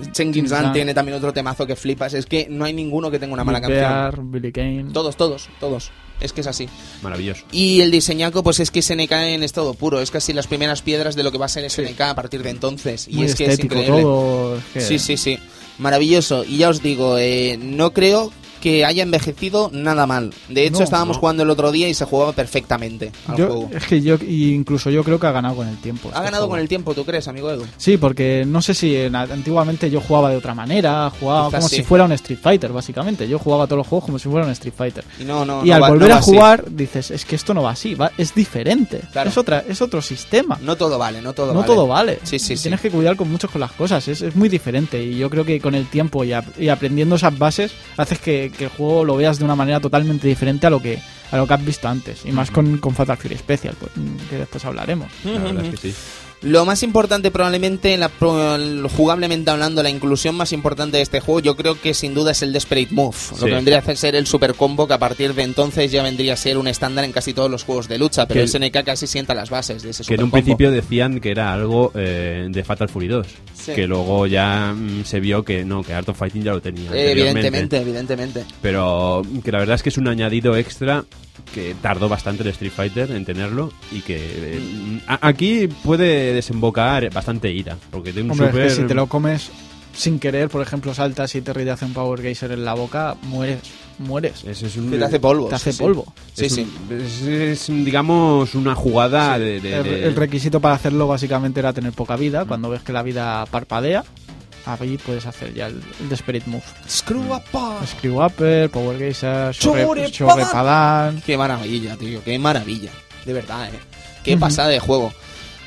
tiene también otro temazo que flipas. Es que no hay ninguno que tenga una mala canción. Bear, Billy Kane. Todos, todos, todos. Es que es así. Maravilloso. Y el diseñaco, pues es que SNK en estado puro. Es casi las primeras piedras de lo que va a ser SNK a partir de entonces. Y Muy es que es estético increíble. todo. Sí, sí, sí. Maravilloso. Y ya os digo, eh, no creo que haya envejecido nada mal. De hecho, No, estábamos no. jugando el otro día y se jugaba perfectamente al Yo- juego. es que yo, incluso yo creo que ha ganado con el tiempo. Ha este ganado juego. con el tiempo, ¿tú crees, amigo Edu? Sí, porque no sé si en- antiguamente yo jugaba de otra manera, jugaba Quizás como sí. si fuera un Street Fighter, básicamente. Yo jugaba todos los juegos como si fuera un Street Fighter. Y no, no, y no al va- volver no a así. jugar dices, es que esto no va así, va, es diferente. Claro. Es otra, es otro sistema. No todo vale, no todo no vale. todo vale. Sí, sí, sí. Tienes que cuidar con mucho con las cosas. Es, es muy diferente. Y yo creo que con el tiempo y aprendiendo esas bases, haces que, que el juego lo veas de una manera totalmente diferente a lo que a lo que has visto antes. Y más con, con Fatal Fury Special, pues, mm, que después hablaremos. La verdad es que sí. Lo más importante probablemente, la, jugablemente hablando, la inclusión más importante de este juego, yo creo que sin duda es el Desperate Move. Lo que vendría a ser el Super Combo, que a partir de entonces ya vendría a ser un estándar en casi todos los juegos de lucha, pero Que- el SNK casi sienta las bases de ese Que Super en un Combo. principio decían que era algo eh, de Fatal Fury 2. Sí. Que luego ya mm, se vio que no, que Art of Fighting ya lo tenía. Eh, evidentemente, evidentemente. Pero que la verdad es que es un añadido extra que tardó bastante el Street Fighter en tenerlo y que eh, a- aquí puede desembocar bastante ira. Porque tiene un Hombre, es que super... si te lo comes sin querer, por ejemplo, saltas y te te hace un Power Geyser en la boca, mueres. Mueres. Ese es un- te hace polvo. Te hace sí, polvo. Sí, es sí. un- es, es, digamos, una jugada de... de- El, de- el requisito para hacerlo básicamente era tener poca vida. Cuando ves que la vida parpadea, ahí puedes hacer ya el, el Desperate Move. Screw up. Screw Upper, Power Geyser, Chorre Chorre, Chorre Padán. Qué maravilla, tío, qué maravilla. De verdad, eh. Qué pasada de juego.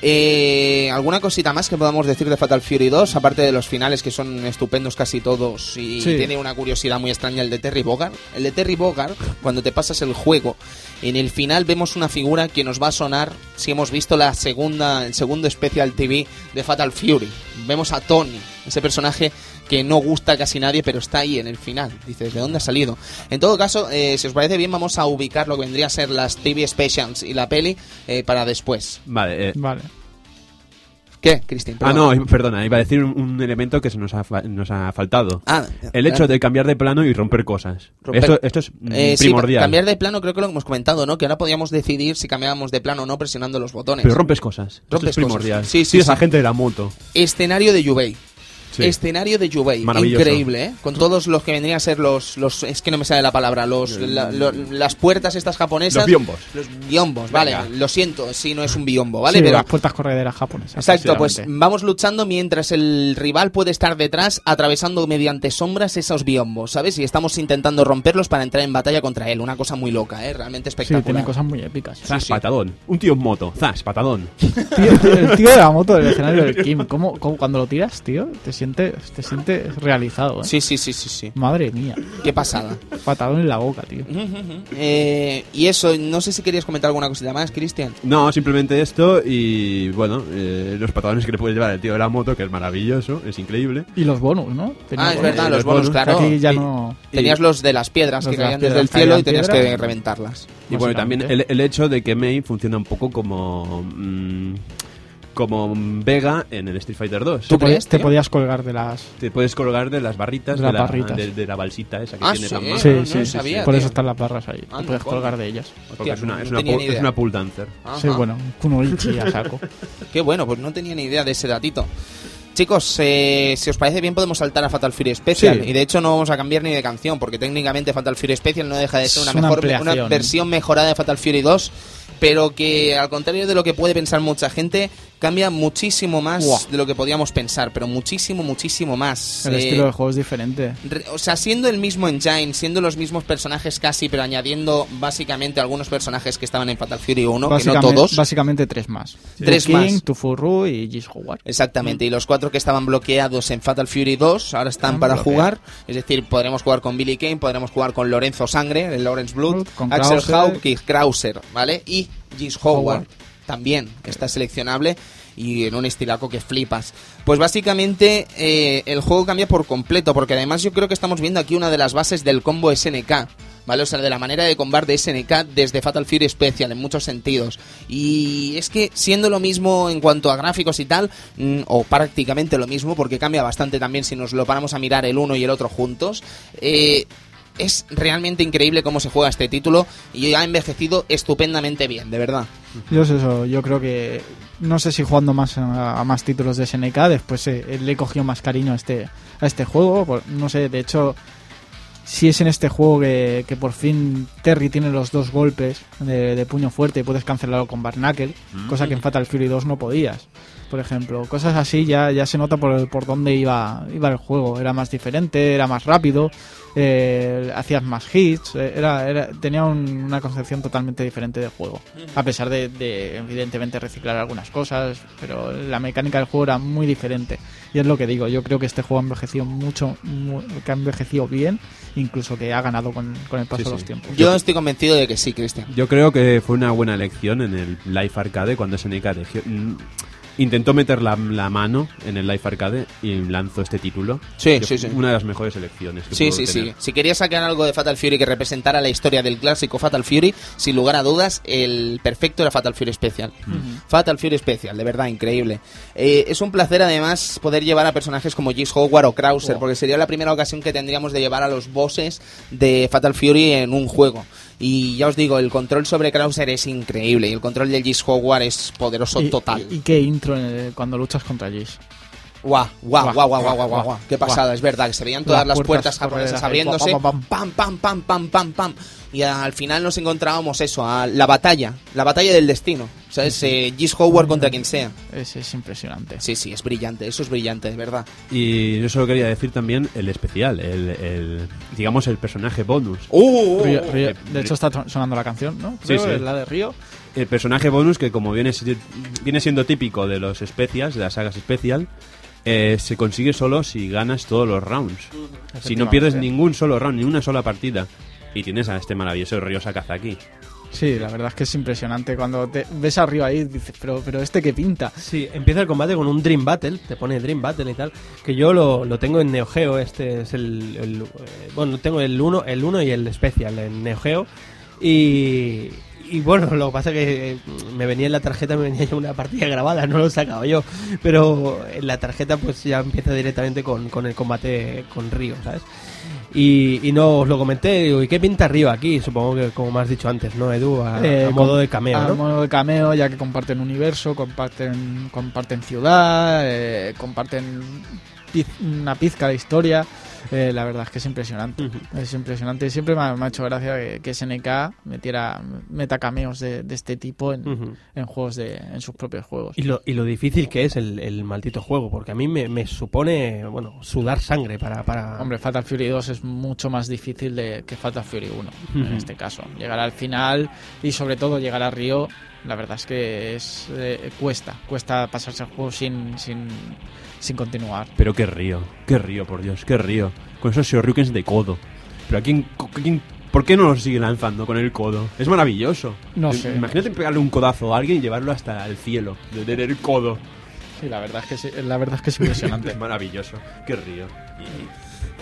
Eh, ¿Alguna cosita más que podamos decir de Fatal Fury 2? Aparte de los finales que son estupendos casi todos y Sí. tiene una curiosidad muy extraña el de Terry Bogard. El de Terry Bogard, cuando te pasas el juego, en el final vemos una figura que nos va a sonar si hemos visto la segunda, el segundo Special TV de Fatal Fury. Vemos a Tony, ese personaje que no gusta a casi nadie, pero está ahí en el final. Dices, ¿de dónde ha salido? En todo caso, eh, si os parece bien, vamos a ubicar lo que vendría a ser las TV Specials y la peli eh, para después. Vale, eh, Vale. ¿Qué, Cristian? Ah, no, perdona, iba a decir un, un elemento que se nos ha, fa- nos ha faltado. Ah, el hecho de cambiar de plano y romper cosas. Romper- Esto, esto es Eh, sí, primordial. cambiar de plano creo que lo hemos comentado, ¿no? Que ahora podíamos decidir si cambiábamos de plano o no presionando los botones. Pero rompes cosas. Esto Rompes es primordial. cosas. Sí, sí, Tienes sí. a gente de la moto. Escenario de Yubei. Sí. Escenario de Yubei. Maravilloso. Increíble, ¿eh? Con todos los que vendrían a ser los, los... Es que no me sale la palabra. Los, la- lo- las puertas estas japonesas. Los biombos. Los biombos, vale. Venga. Lo siento, si no es un biombo, ¿vale? Sí, Pero las puertas correderas japonesas. Exacto, pues vamos luchando mientras el rival puede estar detrás, atravesando mediante sombras esos biombos, ¿sabes? Y estamos intentando romperlos para entrar en batalla contra él. Una cosa muy loca, ¿eh? Realmente Sí, espectacular. tiene cosas muy épicas. Zas, sí. patadón. Un tío en moto. Zas, patadón. (laughs) Tío, tío, el tío de la moto del (laughs) escenario del Kim, ¿cómo, cómo cuando lo tiras, tío? Te sientes te sientes realizado, ¿eh? Sí, sí, sí, sí, sí. Madre mía, Qué pasada. patadón en la boca, tío. Eh, y eso, no sé si querías comentar alguna cosita más, Cristian. No, simplemente esto y bueno, eh, los patadones que le puede llevar el tío de la moto, que es maravilloso, es increíble. Y los bonus, ¿no? Tenía Ah, es bonus. verdad, los los bonos, bonus, claro. Aquí ya Y- no... Tenías los de las piedras Los que de las caían desde el cielo y tenías piedra. que reventarlas. Y bueno, también el, hecho de que Mei funciona un poco como mm, como Vega en el Street Fighter 2. ¿Tú Te, crees, te tío? podías colgar de las... Te puedes colgar de las barritas De de, las la, barritas. de, de la balsita esa que Ah, tiene sí, tan mal. Sí, no, no sí, sí, sabía, Por eso están las barras ahí. Anda, te puedes colgar de ellas. Porque Hostia, es una, no es una, es dancer. Ajá. Sí, bueno, un kunoichi a saco. (laughs) Qué bueno, pues no tenía ni idea de ese datito. Chicos, eh, si os parece bien podemos saltar a Fatal Fury Special. Sí. Y de hecho no vamos a cambiar ni de canción, porque técnicamente Fatal Fury Special no deja de ser una, una mejor, una versión mejorada de Fatal Fury 2, pero que al contrario de lo que puede pensar mucha gente, cambia muchísimo más de lo que podíamos pensar, pero muchísimo, muchísimo más. El Eh, estilo del juego es diferente. Re- O sea, siendo el mismo engine, siendo los mismos personajes casi, pero añadiendo básicamente algunos personajes que estaban en Fatal Fury 1, que no todos. básicamente tres más. Tres King, más. Tufuru y Giz Howard. Exactamente, y los cuatro que estaban bloqueados en Fatal Fury 2 ahora están para jugar. Es decir, podremos jugar con Billy Kane, podremos jugar con Lorenzo Sangre, el Lawrence Blood, Blood, con Axel Krauser. Hawk y Krauser, ¿vale? Y Giz Howard, Howard. También está seleccionable y en un estilaco que flipas. Pues básicamente eh, el juego cambia por completo, porque además yo creo que estamos viendo aquí una de las bases del combo SNK. ¿Vale? O sea, de la manera de combar de SNK desde Fatal Fury Special en muchos sentidos. Y es que siendo lo mismo en cuanto a gráficos y tal, mm, o prácticamente lo mismo, porque cambia bastante también si nos lo paramos a mirar el uno y el otro juntos, eh, es realmente increíble cómo se juega este título y ha envejecido estupendamente bien, de verdad. Yo es eso, yo creo que no sé si jugando más a, a más títulos de SNK, después eh, le he cogido más cariño a este a este juego, por- no sé, de hecho si es en este juego que, que por fin Terry tiene los dos golpes de, de puño fuerte y puedes cancelarlo con Barnacle, cosa que en Fatal Fury 2 no podías. Por ejemplo, cosas así ya, ya se nota por, el- por dónde iba, iba el juego. Era más diferente, era más rápido, eh, hacías más hits, eh, era, era, tenía un- una concepción totalmente diferente del juego. A pesar de, de, evidentemente, reciclar algunas cosas, pero la mecánica del juego era muy diferente. Y es lo que digo, yo creo que este juego ha envejecido mucho, mu- que ha envejecido bien, incluso que ha ganado con, con el paso Sí, de los tiempos. Yo estoy convencido de que sí, Cristian. Yo creo que fue una buena elección en el Live Arcade cuando SNK dejó- mm, intentó meter la, la mano en el Live Arcade y lanzó este título. Sí, sí, sí. Una de las mejores elecciones. Que Sí, sí, sí. tener. Si quería sacar algo de Fatal Fury que representara la historia del clásico Fatal Fury, sin lugar a dudas, el perfecto era Fatal Fury Special. Fatal Fury Special, de verdad, increíble. Eh, es un placer, además, poder llevar a personajes como Giz Howard o Krauser, Oh. porque sería la primera ocasión que tendríamos de llevar a los bosses de Fatal Fury en un juego. Y ya os digo, el control sobre Krauser es increíble y el control del Giz Howard es poderoso Y- total. Y, y qué intro cuando luchas contra Jace. Guau, guau, Guau, guau, guau, guau. Qué pasada, es verdad, que se veían todas Las puertas japonesas abriéndose. Pam, pam, pam, pam, pam, pam. Y al final nos encontrábamos eso, a la batalla, la batalla del destino. ¿Sabes? Eh, Giz Howard contra quien sea. Es, es impresionante. Sí, sí, es brillante, eso es brillante, de verdad. Y yo solo quería decir también el especial, el, el- digamos el personaje bonus. ¡Uh! Río- Río- eh, de hecho está sonando la canción, ¿no? Sí, Creo, sí. es la de Río. El personaje bonus que como viene, viene siendo típico de los especials, de las sagas especial, eh, se consigue solo si ganas todos los rounds. Si no pierdes ningún solo round, ni una sola partida. Y tienes a este maravilloso Ryo Sakazaki. Sí, la verdad es que es impresionante. Cuando te ves arriba ahí, dices, pero, pero este que pinta. Sí, empieza el combate con un Dream Battle, te pone Dream Battle y tal, que yo lo, lo tengo en Neo Geo, este es el, el, eh, bueno, tengo el 1 el uno y el Special en Neo Geo y, y bueno, lo que pasa es que eh, me venía en la tarjeta, me venía ya una partida grabada, no lo sacaba yo. Pero en la tarjeta pues ya empieza directamente con, con el combate con Río, ¿sabes? Y, y no os lo comenté, digo, ¿y qué pinta Río aquí? Supongo que como me has dicho antes, ¿no, Edu? A, Eh, a modo de cameo, a ¿no? modo de cameo, ya que comparten universo, comparten, comparten ciudad, eh, comparten piz- una pizca de historia. Eh, la verdad es que es impresionante. Es impresionante. Siempre me ha, me ha hecho gracia que, que SNK metiera meta cameos de, de este tipo en, juegos de, en sus propios juegos. Y lo, y lo difícil que es el, el maldito juego, porque a mí me, me supone, bueno, sudar sangre para... para... Hombre, Fatal Fury 2 es mucho más difícil de, que Fatal Fury 1, en este caso. Llegar al final y sobre todo llegar a Río, la verdad es que es eh, cuesta, cuesta pasarse el juego sin, sin, sin continuar. Pero qué río, qué río, por Dios, qué río. Con esos Shoryukens de codo. Pero a quién, ¿Por qué no los sigue lanzando con el codo? Es maravilloso. No sé. Imagínate pegarle un codazo a alguien y llevarlo hasta el cielo. De tener el codo. Sí, la verdad es que sí, la verdad es que es impresionante. (laughs) Es maravilloso. Qué río.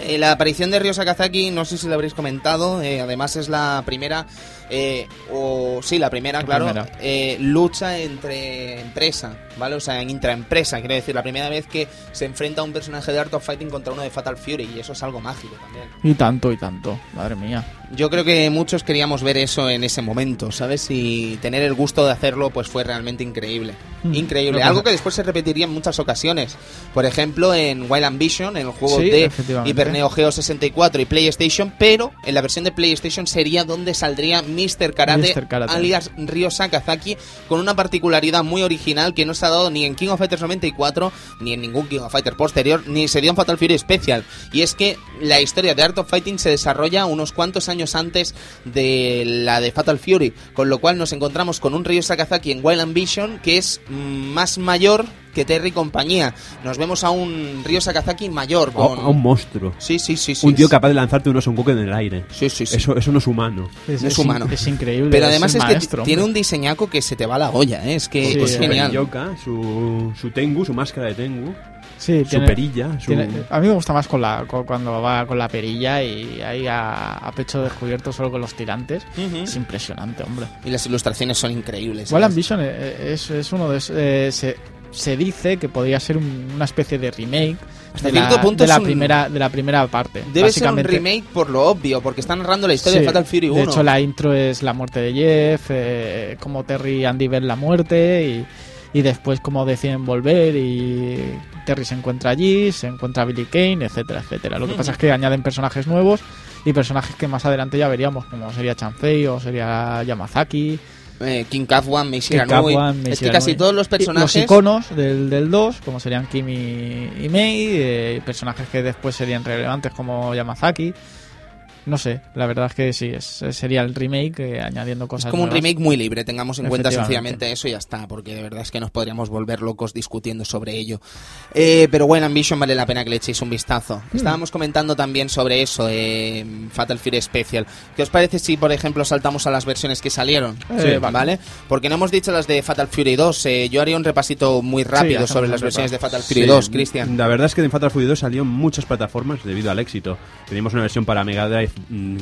Eh, la aparición de Ryo Sakazaki, no sé si lo habréis comentado, eh, además es la primera, eh, o sí, la primera, La claro, primera. eh, lucha entre empresa, ¿vale? O sea, en intraempresa, quiero decir, la primera vez que se enfrenta un personaje de Art of Fighting contra uno de Fatal Fury, y eso es algo mágico también. Y tanto, y tanto, madre mía. Yo creo que muchos queríamos ver eso en ese momento, ¿sabes? Y tener el gusto de hacerlo, pues fue realmente increíble. Mm. Increíble. Algo que después se repetiría en muchas ocasiones. Por ejemplo, en Wild Ambition, en el juego Sí, de. Hyper Neo Geo 64 y PlayStation, pero en la versión de PlayStation sería donde saldría Mr. Karate. Karate. alias Ryo Sakazaki, con una particularidad muy original que no se ha dado ni en King of Fighters 94, ni en ningún King of Fighters posterior, ni se dio en Fatal Fury Special. Y es que la historia de Art of Fighting se desarrolla unos cuantos años antes de la de Fatal Fury, con lo cual nos encontramos con un Ryo Sakazaki en Wild Ambition que es más mayor que Terry y compañía. Nos vemos a un Ryo Sakazaki mayor. A, Con... a un monstruo. Sí, sí, sí, sí. un tío capaz de lanzarte unos Songoku en el aire. Sí, sí, sí. Eso, eso no es humano. No es humano. Es increíble. Pero además es que maestro, tiene un diseñaco que se te va la olla, ¿eh? es que Sí, es eh, genial. Yoka, su, su Tengu, su máscara de Tengu, Sí, su tiene- perilla, su... tiene- a mí me gusta más con la, con- cuando va con la perilla y ahí a, a pecho descubierto solo con los tirantes. Es impresionante, hombre. Y las ilustraciones son increíbles. Wild ¿sabes? Ambition eh, es, es uno de esos, eh, se, se dice que podría ser un- una especie de remake Hasta de la, cierto punto de la es un- primera de la primera parte. Debe ser un remake por lo obvio, porque está narrando la historia Sí, de Fatal Fury 1. De hecho, la intro es la muerte de Jeff, eh, como Terry y Andy ven la muerte y, y después cómo deciden volver y Terry se encuentra allí, se encuentra Billy Kane, etcétera, etcétera. Lo que pasa es que añaden personajes nuevos y personajes que más adelante ya veríamos, como sería Chanfei o sería Yamazaki. Eh, King Kafuan, Meishira Nui. Es que casi todos los personajes... Los iconos del, del 2, como serían Kim y, y Mei, eh, personajes que después serían relevantes como Yamazaki. No sé, la verdad es que sí, es, sería el remake eh, añadiendo Es cosas como un remake muy libre, tengamos en cuenta sencillamente eso y ya está, porque de verdad es que nos podríamos volver locos discutiendo sobre ello. Eh, pero Wild Ambition vale la pena que le echéis un vistazo. Hmm. Estábamos comentando también sobre eso, eh, Fatal Fury Special. ¿Qué os parece si, por ejemplo, saltamos a las versiones que salieron? Eh, ¿vale? vale. Porque no hemos dicho las de Fatal Fury 2. eh, yo haría un repasito muy rápido sobre las versiones de. Fatal Fury Sí, 2, Cristian. La verdad es que en Fatal Fury 2 salió en muchas plataformas debido al éxito. Teníamos una versión para Mega Drive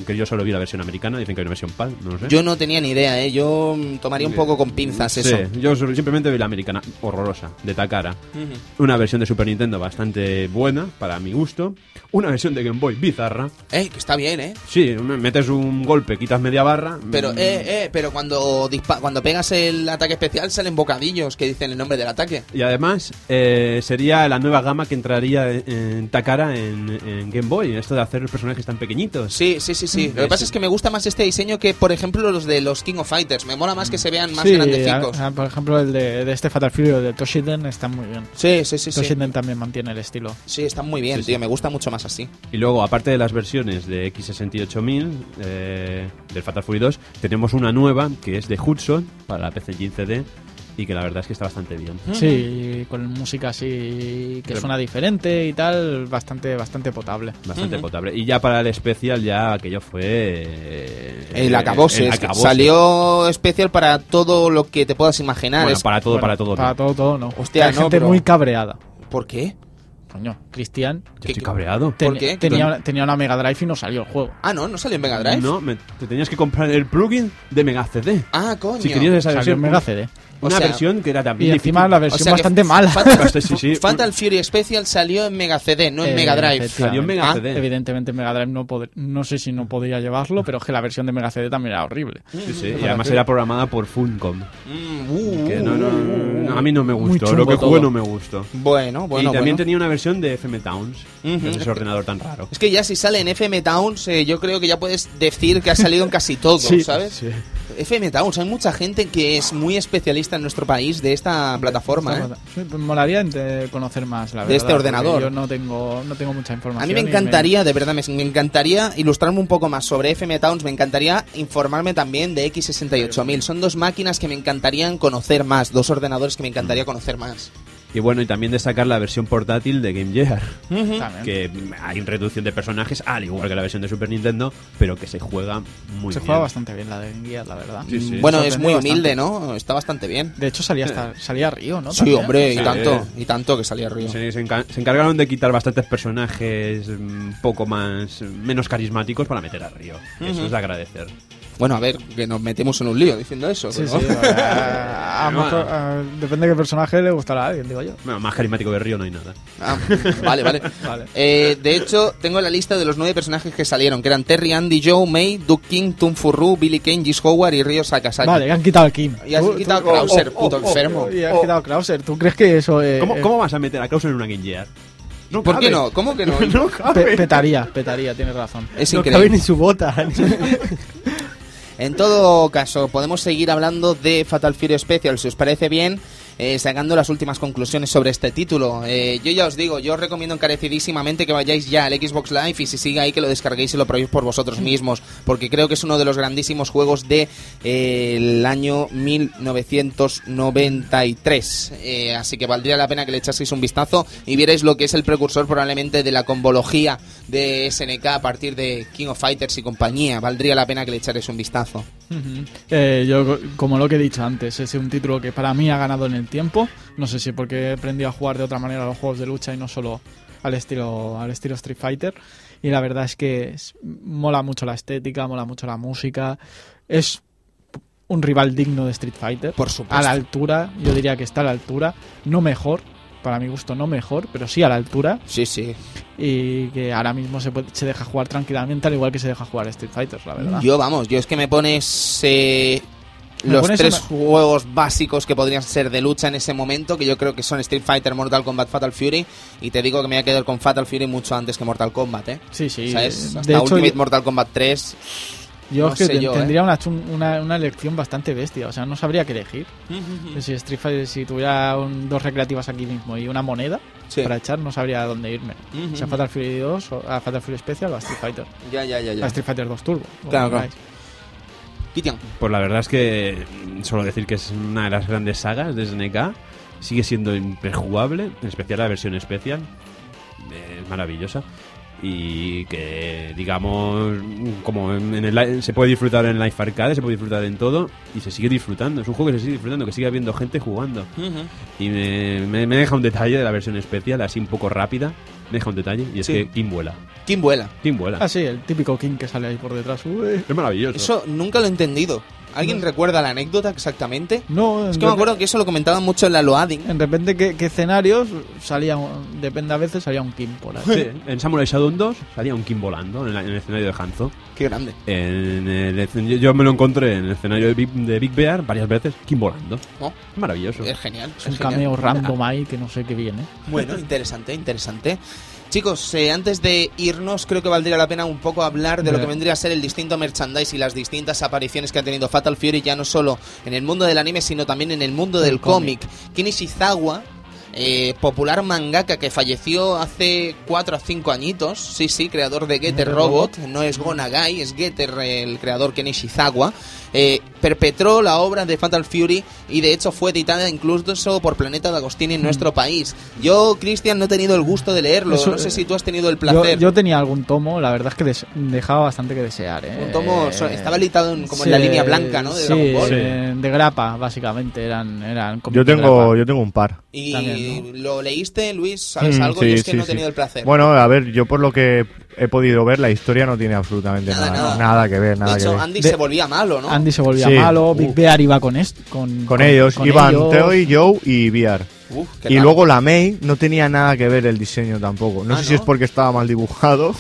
que yo solo vi la versión americana, dicen que hay una versión PAL, no lo sé. Yo no tenía ni idea, ¿eh? Yo mm, tomaría un poco con pinzas eso. Sí, yo solo- simplemente vi la americana, horrorosa, de Takara. Una versión de Super Nintendo bastante buena, para mi gusto. Una versión de Game Boy bizarra. Eh, que está bien, ¿eh? Sí, metes un golpe, quitas media barra. Pero, mm, eh, eh, pero cuando, cuando pegas el ataque especial salen bocadillos que dicen el nombre del ataque. Y además eh, sería la nueva gama que entraría en, en Takara en, en Game Boy. Esto de hacer los personajes tan pequeñitos. Sí, sí, sí, sí. Lo que pasa es que me gusta más este diseño que, por ejemplo, los de los King of Fighters. Me mola más que se vean más Sí, grandecicos. a- a- por ejemplo, el de, de este Fatal Fury o de Toshiden está muy bien. Sí, sí, sí, sí. Toshiden también mantiene el estilo. Sí, están muy bien, Sí, sí. tío. Me gusta mucho más así. Y luego, aparte de las versiones de X68000 eh, del Fatal Fury 2, tenemos una nueva que es de Hudson para la PC Engine CD y que la verdad es que está bastante bien. Sí, con música así que Pero- suena diferente y tal, bastante bastante potable. Bastante potable. Y ya para el especial, ya aquello fue. eh, El acabose. el. Salió especial para todo lo que te puedas imaginar. Bueno, Es- para todo, Bueno, para todo. Para no. todo, todo, no. Hostia, Hay no, gente pero- muy cabreada. ¿Por qué? coño, Cristian Yo estoy cabreado. ten- ¿Por qué? tenía, tenía una Mega Drive y no salió el juego. Ah, no, no salió en Mega Drive. No, me- te tenías que comprar el plugin de Mega CD. Ah, coño. Si querías esa Salió versión. en Mega CD. Una sea, versión que era Y también encima difícil. la O versión sea bastante mala. Fatal, (laughs) Sí, sí. Fatal Fury Special salió en Mega CD, no en Eh, Mega Drive. Salió en Mega Ah, CD. Evidentemente Mega Drive no no sé si no podía llevarlo, pero es que la versión de Mega CD también era horrible. Sí, sí, Y además era programada por Funcom. Mm, uh, Que no, no, uh, no, a mí no me gustó. Lo que jugué todo. no me gustó. Bueno, bueno, y también bueno. tenía una versión de FM Towns. Que es ese ordenador tan raro. Es que ya si sale en FM Towns, eh, yo creo que ya puedes decir que ha salido en casi todo, (laughs) ¿sabes? Sí. FM Towns, hay mucha gente que es muy especialista en nuestro país de esta plataforma, ¿eh? Sí, pues molaría ente- conocer más, la De verdad. este ordenador. Yo no tengo, no tengo mucha información. A mí me encantaría, de verdad, me, me encantaría ilustrarme un poco más sobre FM Towns, me encantaría informarme también de X68000. Son dos máquinas que me encantarían conocer más, dos ordenadores que me encantaría conocer más. Y bueno, y también destacar la versión portátil de Game Gear. Que hay reducción de personajes, al igual que la versión de Super Nintendo, pero que se juega muy Se bien. juega bastante bien la de Game Gear, la verdad. Sí, sí. Bueno, es muy bastante. humilde, ¿no? Está bastante bien. De hecho salía hasta salía Río, ¿no? Sí, También. hombre, y Sí. tanto, y tanto que salía arriba. Se, se enca- se encargaron de quitar bastantes personajes un poco más menos carismáticos para meter a Río. Eso es de agradecer. Bueno, a ver, que nos metemos en un lío diciendo eso. Sí, ¿no? sí. a- a lo Bueno. mejor, a- depende de qué personaje le gustará a alguien, digo yo. Bueno, más carismático que Río no hay nada. Ah, vale, vale. (laughs) Vale. Eh, de hecho, tengo la lista de los nueve personajes que salieron, que eran Terry, Andy, Joe, May, Duke King, Tum Furru, Billy Kane, Gis Howard y Ryo Sakazaki. Vale, han quitado el Kim. Y has Tú- quitado tú- a Krauser, puto enfermo. Y has quitado a Krauser. ¿Tú crees que eso eh, ¿Cómo, eh, cómo vas a meter a Krauser en una Game Gear? No ¿Por qué no? ¿Cómo que no? (laughs) No pe- cabe. petaría, petaría, tienes razón. Es no increíble. cabe ni su bota. (laughs) En todo caso, podemos seguir hablando de Fatal Fury Special, si os parece bien, eh, sacando las últimas conclusiones sobre este título. Eh, yo ya os digo, yo os recomiendo encarecidísimamente que vayáis ya al Xbox Live y si sigue ahí que lo descarguéis y lo probéis por vosotros mismos, porque creo que es uno de los grandísimos juegos del de, eh, el año 1993. Eh, así que valdría la pena que le echaseis un vistazo y vierais lo que es el precursor probablemente de la combología de SNK a partir de King of Fighters y compañía. Valdría la pena que le echarais un vistazo. Eh, yo, como lo que he dicho antes, es un título que para mí ha ganado en el tiempo. No sé si porque he aprendido a jugar de otra manera a los juegos de lucha y no solo al estilo, al estilo Street Fighter. Y la verdad es que es- mola mucho la estética, mola mucho la música. Es un rival digno de Street Fighter. Por supuesto. A la altura, yo diría que está a la altura. No mejor, para mi gusto no mejor, pero sí a la altura. Sí, sí. Y que ahora mismo se, puede- se deja jugar tranquilamente, al igual que se deja jugar Street Fighter, la verdad. Yo, vamos, yo es que me pones eh, Me los pones tres una- juegos básicos que podrían ser de lucha en ese momento, que yo creo que son Street Fighter, Mortal Kombat, Fatal Fury, y te digo que me voy a quedar con Fatal Fury mucho antes que Mortal Kombat, ¿eh? Sí, sí. ¿Sabes? de hecho, Ultimate yo- Mortal Kombat 3. Yo No es que sé ten- yo, ¿eh? tendría una, chun- una, una elección bastante bestia, o sea, no sabría qué elegir. (laughs) Si Street Fighter, si tuviera un- dos recreativas aquí mismo y una moneda Sí. para echar, no sabría a dónde irme. O sea, (laughs) Fatal Fury 2, o, a Fatal Fury Special o a Street Fighter. Ya, ya, ya, A ya. Street Fighter 2 Turbo. Claro, claro. Kitian. Pues la verdad es que solo decir que es una de las grandes sagas de SNK. Sigue siendo imperjugable, en especial la versión especial. eh, Es maravillosa. Y que, digamos, como en en el, se puede disfrutar en Life Arcade, se puede disfrutar en todo. Y se sigue disfrutando. Es un juego que se sigue disfrutando, que sigue habiendo gente jugando. Y me, me- me deja un detalle de la versión especial, así un poco rápida. Me deja un detalle. Y es Sí. que Kim vuela. ¿Quién vuela? Kim vuela. Ah, sí, el típico King que sale ahí por detrás. Uy. Es maravilloso. Eso nunca lo he entendido. ¿Alguien recuerda la anécdota exactamente? No, Es que me acuerdo que eso lo comentaban mucho en la Loading. En repente, ¿qué, qué escenarios salía? un- Depende a veces, salía un King por ahí. Sí, en Samurai Shadow 2 salía un Kim volando en, la- en el escenario de Hanzo. Qué grande. En el yo, yo me lo encontré en el escenario de Big, de Big Bear varias veces, Kim volando. Oh, Maravilloso. es genial. Es un genial. cameo random ahí que no sé qué viene. Bueno, interesante, interesante. Chicos, eh, antes de irnos, creo que valdría la pena un poco hablar de lo que vendría a ser el distinto merchandise y las distintas apariciones que ha tenido Fatal Fury, ya no solo en el mundo del anime, sino también en el mundo del El cómic. cómic. Ken Ishizawa, eh, popular mangaka que falleció hace 4 o 5 añitos, sí, sí, creador de Getter Robot, no es Gonagai, es Getter, el creador Ken Ishizawa. Eh, perpetró la obra de Fatal Fury y de hecho fue editada incluso por Planeta de Agostini en nuestro país. Yo, Cristian, no he tenido el gusto de leerlo. Eso, no sé si tú has tenido el Yo, placer. yo tenía algún tomo, la verdad es que des- dejaba bastante que desear. ¿eh? Un tomo Eh, estaba editado en- como en la línea blanca, ¿no? De sí, Dragon Ball. eh, de grapa, básicamente. Eran, eran Yo tengo, grapa. yo tengo un par. ¿Y También, lo leíste, Luis? ¿Sabes Mm, algo? sí, Yo es que sí, no he sí. tenido el placer. Bueno, a ver, yo por lo que he podido ver, la historia no tiene absolutamente Nada, nada, nada. nada, que ver, nada de que hecho, ver. Andy De- se volvía malo, ¿no? Andy se volvía Sí. malo, Big Uf. Bear iba con, est- con, Con ellos con iban ellos. Teo y Joe y VR. Uf, Y luego la May no tenía nada que ver el diseño tampoco. No Ah, sé ¿no? si es porque estaba mal dibujado,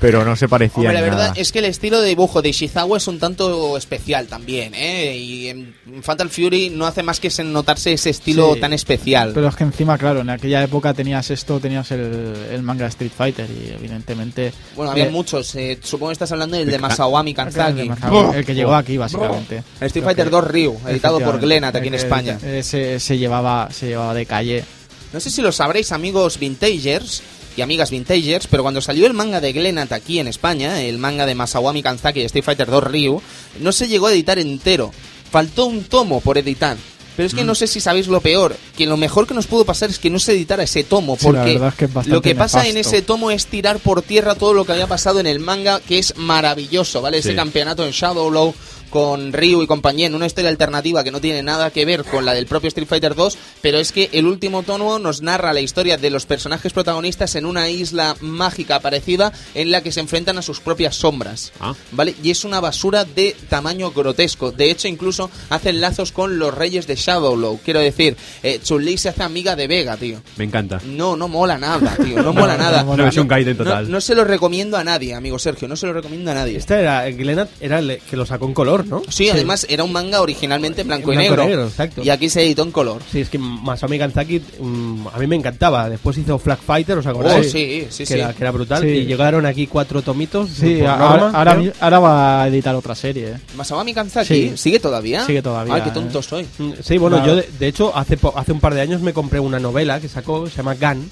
pero no se parecía Hombre, la en verdad nada. es que el estilo de dibujo de Ishizawa es un tanto especial también, ¿eh? Y en Fatal Fury no hace más que se- notarse ese estilo Sí. tan especial. Pero es que encima, claro, en aquella época tenías esto, tenías el, el manga Street Fighter y evidentemente... bueno, había eh, muchos. eh, supongo que estás hablando del de Masawami el, Kanzaki. el que llegó aquí, básicamente. Street Lo Fighter que- 2 Ryu, editado por Glenat aquí en España. se, se llevaba, se llevaba de calle. No sé si lo sabréis, amigos vintagers y amigas vintagers, pero cuando salió el manga de Glenat aquí en España, el manga de Masawami Kanzaki de Street Fighter 2 Ryu, no se llegó a editar entero. Faltó un tomo por editar. Pero es que no sé si sabéis lo peor, que lo mejor que nos pudo pasar es que no se editara ese tomo, Sí, la porque verdad es que es bastante lo que pasa en ese tomo es tirar por tierra todo lo que había pasado en el manga, que es maravilloso, ¿vale? Ese campeonato en Shadow Low con Ryu y compañía en una historia alternativa que no tiene nada que ver con la del propio Street Fighter 2, pero es que el último tomo nos narra la historia de los personajes protagonistas en una isla mágica parecida en la que se enfrentan a sus propias sombras. Ah. ¿Vale? Y es una basura de tamaño grotesco. De hecho, incluso hacen lazos con los reyes de Shadow Low. Quiero decir, eh, Chun-Li se hace amiga de Vega, tío. Me encanta. No, no mola nada, tío. No (laughs) mola nada. mola. No, es un Gaiden total. No, no se lo recomiendo a nadie, amigo Sergio. No se lo recomiendo a nadie. Este era, Glenat era el que lo sacó en color, ¿no? Sí, además era un manga originalmente blanco y Blanco y negro. negro, exacto. Y aquí se editó en color. Sí, es que Masami Kanzaki mm, a mí me encantaba. Después hizo Flag Fighter, ¿os Oh, acordáis? sí, sí, que, sí. Era, que era brutal. Sí. Y llegaron aquí cuatro tomitos. Sí, ahora, ahora, va a editar otra serie. ¿eh? Masawami Kanzaki Sí. sigue todavía. Sigue todavía, Ay, qué eh. tonto soy. Mm, Sí, bueno, Claro. yo de, de hecho hace, hace un par de años me compré una novela que sacó, se llama Gun,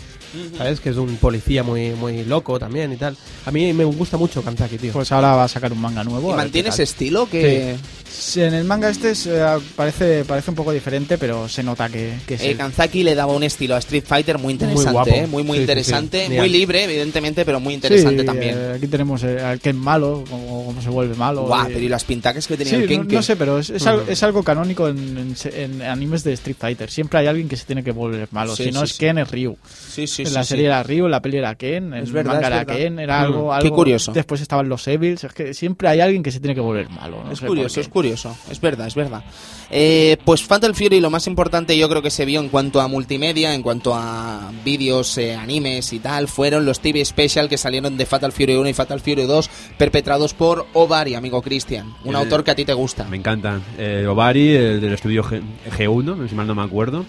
¿sabes? Que es de un policía muy, muy loco también y tal. A mí me gusta mucho Kanzaki, tío. Pues ahora va a sacar un manga nuevo. ¿Y a ver mantiene ese estilo que Sí, En el manga este se- parece, parece un poco diferente, pero se nota que, que sí. eh, Kanzaki le daba un estilo a Street Fighter muy interesante, guapo. ¿eh? muy muy Sí, interesante, sí. muy libre, evidentemente, pero muy interesante Sí, también. eh, aquí tenemos eh, al Ken malo, como, como se vuelve malo. Guau, y- pero y las pintacas que tenía Sí, el no, Kenke. no sé, pero es, es, algo, es algo canónico en, en se- en animes de Street Fighter. Siempre hay alguien que se tiene que volver malo. Sí, si no sí, es. Ken, es Ryu. Sí, sí, sí, la sí. serie era Ryu, la peli era Ken, en Es el verdad, manga es era. Ken, era Mm, algo, qué algo- curioso. Después estaban los Evils. Es que siempre hay alguien que se tiene que volver malo. no Es sé curioso, es curioso. Es verdad, es verdad. Eh, pues Fatal Fury lo más importante yo creo que se vio en cuanto a multimedia, en cuanto a vídeos, eh, animes y tal, fueron los TV Special que salieron de Fatal Fury 1 y Fatal Fury 2 perpetrados por Ovari, amigo Cristian. Un Eh, autor que a ti te gusta. Me encantan. Eh, Ovari, el del estudio G- G1, si mal no me acuerdo.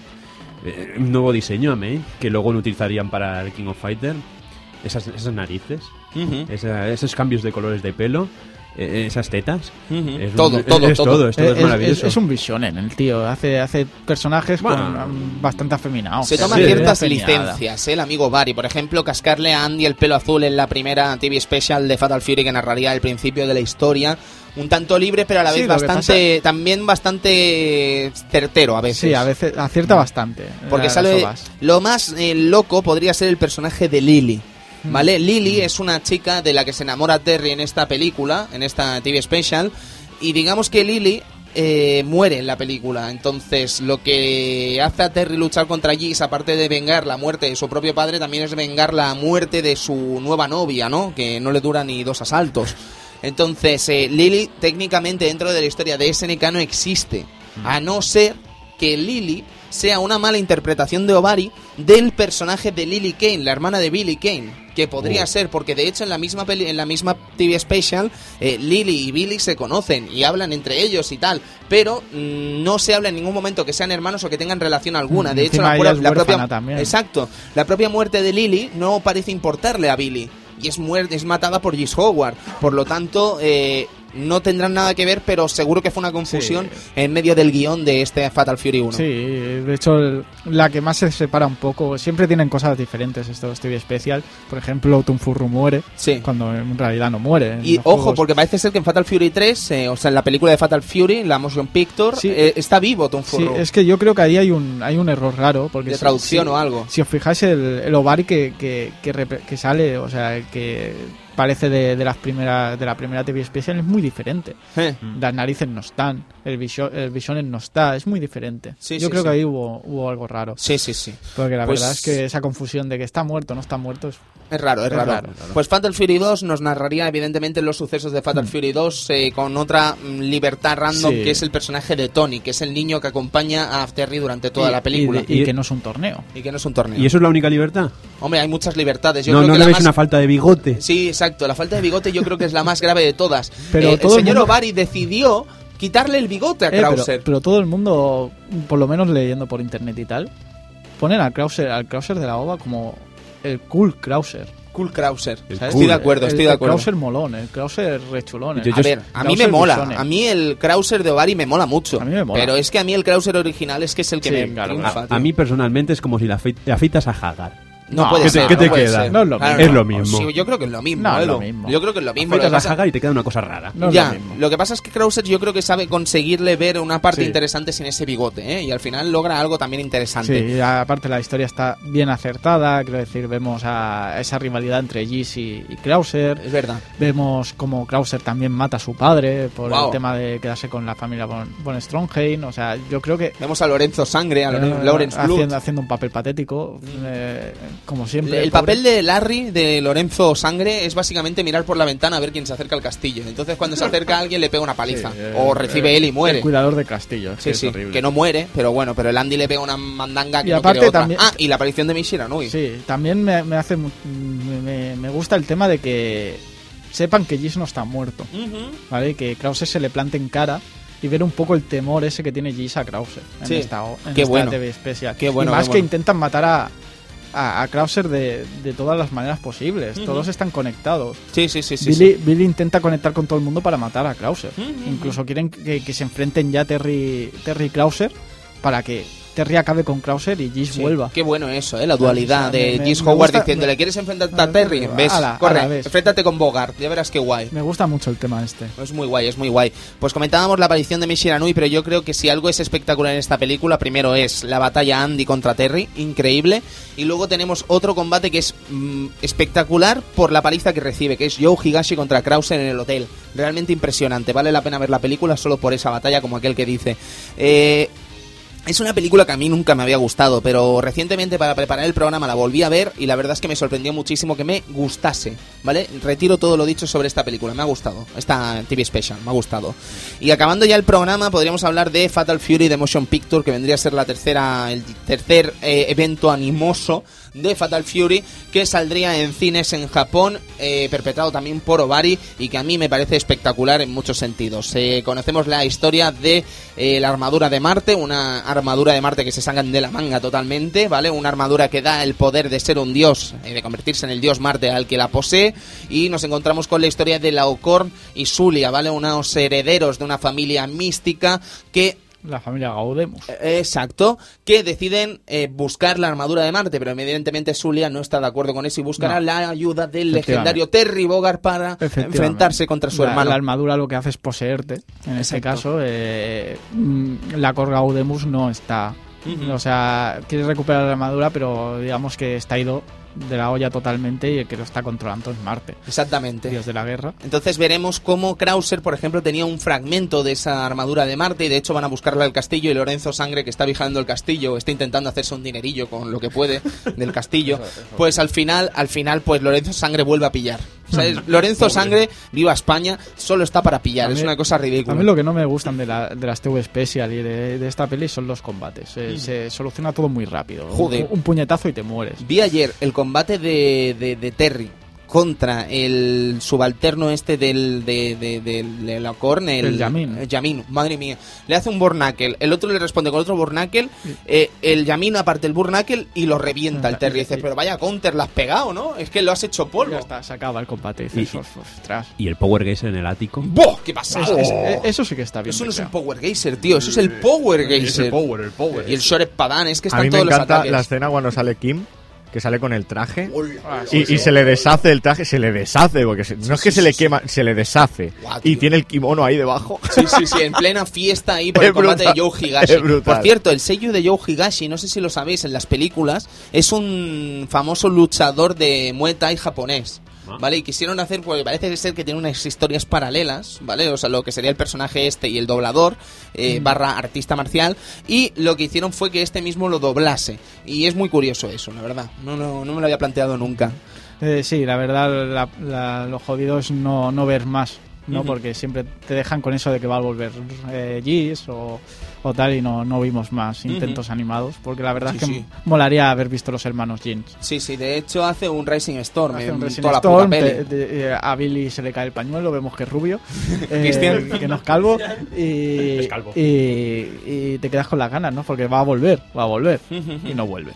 Eh, un nuevo diseño a mí, que luego lo utilizarían para el King of Fighter. Esas, esas narices, esa- esos cambios de colores de pelo, eh, esas tetas. Es un- todo, es- todo, es todo. todo, es todo, Eh, es es, maravilloso. es- es un visionen el tío. Hace, hace personajes Bueno. con, um, bastante afeminados. Se toma Sí. ciertas licencias, ¿eh? el amigo Bari. Por ejemplo, cascarle a Andy el pelo azul en la primera TV Special de Fatal Fury que narraría el principio de la historia. Un tanto libre, pero a la vez bastante, también bastante certero a veces. Sí, a veces acierta bastante. Porque eh, sale las ovas. lo más eh, loco podría ser el personaje de Lily. Mm. ¿Vale? Lily es una chica de la que se enamora Terry en esta película, en esta TV Special. Y digamos que Lily eh, muere en la película. Entonces, lo que hace a Terry luchar contra Gis, aparte de vengar la muerte de su propio padre, también es vengar la muerte de su nueva novia, ¿no? Que no le dura ni dos asaltos. Entonces, eh, Lily técnicamente dentro de la historia de SNK no existe. A no ser que Lily sea una mala interpretación de Ovari del personaje de Lily Kane, la hermana de Billy Kane, que podría ser, porque de hecho en la misma peli- en la misma TV Special, eh, Lily y Billy se conocen y hablan entre ellos y tal, pero mm, no se habla en ningún momento que sean hermanos o que tengan relación alguna. De hecho, Encima la, propia también. exacto, la propia muerte de Lily no parece importarle a Billy y es es matada por Gis Howard, por lo tanto. Eh, no tendrán nada que ver, pero seguro que fue una confusión en medio del guion de este Fatal Fury 1. Sí, de hecho, la que más se separa un poco, siempre tienen cosas diferentes estos TV Special. Por ejemplo, Tunfurru muere, Sí. cuando en realidad no muere. Y ojo, juegos. porque parece ser que en Fatal Fury 3, eh, o sea, en la película de Fatal Fury, la motion picture, Sí. eh, está vivo Tom Sí, es que yo creo que ahí hay un, hay un error raro. Porque de si- traducción si- o algo. Si os fijáis, el, el Ovari que, que, que, que sale, o sea, que parece de, de las primeras de la primera TV Special, es muy diferente. Eh, Las narices no están, el, visio, el Visionen no está, es muy diferente. Sí, yo sí, creo sí. que ahí hubo, hubo algo raro. Sí, sí, sí. Porque la Pues- verdad es que esa confusión de que está muerto no está muerto es Es raro, es, Es raro. raro, raro. Pues Fatal Fury 2 nos narraría evidentemente los sucesos de Fatal Fury 2 eh, con otra mm, libertad random Sí. que es el personaje de Tony, que es el niño que acompaña a Terry durante toda y- la película. y, de- y Y- que no es un torneo. Y que no es un torneo. ¿Y eso es la única libertad? Hombre, hay muchas libertades. Yo no, creo no que le la ves más... una falta de bigote. Sí, exacto. La falta de bigote yo creo que es la más grave de todas. Pero Eh, el todo el señor mundo- Ovari decidió quitarle el bigote a Eh, Krauser. pero todo el mundo, por lo menos leyendo por internet y tal, ponen al Krauser, al Krauser de la OVA como el cool Krauser. Cool Krauser. El. Estoy de acuerdo, El- estoy de el acuerdo. Krauser molón, el Krauser rechulón. A ver, a mí me mola. A mí el Krauser de Ovari me mola mucho. A mí me mola. Pero es que a mí el Krauser original es que es el que Sí, me claro, triunfa, A, a mí personalmente es como si la afeit- afeitas a Hagar. No, No, puede ¿qué te- ser. qué te no puede queda? ser. No es lo Claro, mismo. Es lo mismo. Sí, yo creo que es lo mismo. No, es lo mismo. Yo creo que es lo mismo. Lo que Afeitas a pasa- Hagar y te queda una cosa rara. No es ya, lo mismo. lo que pasa es que Krauser yo creo que sabe conseguirle ver una parte Sí. interesante sin ese bigote, ¿eh? Y al final logra algo también interesante. Sí, aparte la historia está bien acertada, quiero decir, vemos a esa rivalidad entre Gis y, y Krauser, Es verdad. vemos como Krauser también mata a su padre por Wow. el tema de quedarse con la familia von, von Strongheim, o sea, yo creo que Vemos a Lorenzo Sangre, a eh, Lawrence Blood. haciendo, haciendo un papel patético, eh, como siempre. El pobre. papel de Larry, de Lorenzo Sangre, es básicamente mirar por la ventana a ver quién se acerca al castillo. Entonces, cuando se acerca a (laughs) alguien, le pega una paliza. Sí, eh, o recibe eh, él y muere. El cuidador de castillo, Sí, que sí, no muere, pero bueno, pero el Andy le pega una mandanga que Y no aparte otra. también- Ah, y la aparición de Mishira Nui. Sí, también me, me hace me, gusta el tema de que sepan que Gis no está muerto, Ujú. ¿vale? Que Krauser se le plante en cara y ver un poco el temor ese que tiene Gis a Krauser en Sí, esta, o- en qué esta bueno. TV especial. Qué bueno, y más qué que intentan matar a, a, a Krauser de, de todas las maneras posibles. Todos están conectados. Sí, sí, sí, sí. Billy, sí. Billy intenta conectar con todo el mundo para matar a Krauser. Incluso quieren que, que se enfrenten ya Terry, Terry y Krauser para que Terry acabe con Krauser y Gis Sí, vuelva. Qué bueno eso, ¿eh? la dualidad de me- Gis me Howard gusta- diciendo, me- ¿le quieres enfrentar a Terry? ¿Ves? Corre, ala, ves. enfréntate con Bogart, ya verás qué guay. Me gusta mucho el tema este. Es muy guay, es muy guay. Pues comentábamos la aparición de Mishira Nui, pero yo creo que si algo es espectacular en esta película, primero es la batalla Andy contra Terry, increíble. Y luego tenemos otro combate que es mm, espectacular por la paliza que recibe, que es Joe Higashi contra Krauser en el hotel. Realmente impresionante, vale la pena ver la película solo por esa batalla, como aquel que dice. Eh, es una película que a mí nunca me había gustado, pero recientemente para preparar el programa la volví a ver y la verdad es que me sorprendió muchísimo que me gustase, ¿vale? Retiro todo lo dicho sobre esta película, me ha gustado, esta TV Special, me ha gustado. Y acabando ya el programa, podríamos hablar de Fatal Fury de Motion Picture, que vendría a ser la tercera, el tercer eh, evento animoso de Fatal Fury, que saldría en cines en Japón, eh, perpetrado también por Ovari y que a mí me parece espectacular en muchos sentidos. Eh, conocemos la historia de eh, la armadura de Marte, una armadura de Marte que se sacan de la manga totalmente, ¿vale? Una armadura que da el poder de ser un dios, eh, de convertirse en el dios Marte al que la posee, y nos encontramos con la historia de Laocorn y Zulia, ¿vale? Unos herederos de una familia mística que La familia Gaudemus. eh, Exacto, que deciden eh, buscar la armadura de Marte, pero evidentemente Zulia no está de acuerdo con eso y buscará No. la ayuda del legendario Terry Bogard para enfrentarse contra su La- hermano. La armadura lo que hace es poseerte. En este Exacto. caso, eh, mm, la Cor Gaudemus no está. O sea, quiere recuperar la armadura, pero digamos que está ido de la olla totalmente y el que lo está controlando es Marte, Exactamente. dios de la guerra. Entonces veremos cómo Krauser, por ejemplo, tenía un fragmento de esa armadura de Marte y de hecho van a buscarla al castillo y Lorenzo Sangre, que está vigilando el castillo, está intentando hacerse un dinerillo con lo que puede del castillo, (laughs) pues al final, al final, pues Lorenzo Sangre vuelve a pillar. O sea, es- Lorenzo Sangre, viva España, solo está para pillar, A es una cosa A ridícula. mí lo que no me gustan de, la- de las TV Special y de, de esta peli son los combates. Se, se soluciona todo muy rápido. Joder. Un, un puñetazo y te mueres. Vi ayer el combate de, de, de Terry contra el subalterno este del de, de, del- de la Corn, el, El Yamin. el Yamin, madre mía. Le hace un Burnacle, el otro le responde con otro Burnacle, eh, el Yamin aparte el Burnacle y lo revienta el Terry. Y dice, pero vaya counter, la has pegado, ¿no? Es que lo has hecho polvo. Ya está, se acaba el combate. y dices. Y el Power Geyser en el ático. ¡Boh! ¿Qué pasa? Es- es- eh, eso sí que está bien. Eso no es un. Power Geyser, tío. Eso es el Power Geyser. power, el power. Y el Short Padan, es que A están mí me todos los encanta ataques. la escena cuando sale Kim, que sale con el traje. Ah, Y, y se le deshace el traje, se le deshace, porque se- no es que sí, se le quema, se le deshace. Guau, y tiene el kimono ahí debajo. Sí, sí, sí, en plena fiesta ahí por (laughs) Es el combate brutal, de Joe Higashi. Por cierto, el sello de Joe Higashi, no sé si lo sabéis, en las películas, es un famoso luchador de Muay Thai japonés. ¿Vale? Y quisieron hacer, pues parece ser que tiene unas historias paralelas, ¿vale? O sea, lo que sería el personaje este y el doblador, eh, barra artista marcial. Y lo que hicieron fue que este mismo lo doblase. Y es muy curioso eso, la verdad. No, no, no me lo había planteado nunca. Eh, sí, la verdad, la- la- lo jodido es no, no ver más, ¿no? Porque siempre te dejan con eso de que va a volver eh, Giz o, o tal y no, no vimos más intentos animados. Porque la verdad Sí, es que sí. molaría haber visto los hermanos Jeans. Sí, sí, de hecho hace un Rising Storm Hace en un Resident toda la Storm, puta peli. te- te- eh, a Billy se le cae el pañuelo, vemos que es rubio, (laughs) eh, que no es calvo, y, Es calvo. y- y te quedas con las ganas, ¿no? Porque va a volver, va a volver, y no vuelve.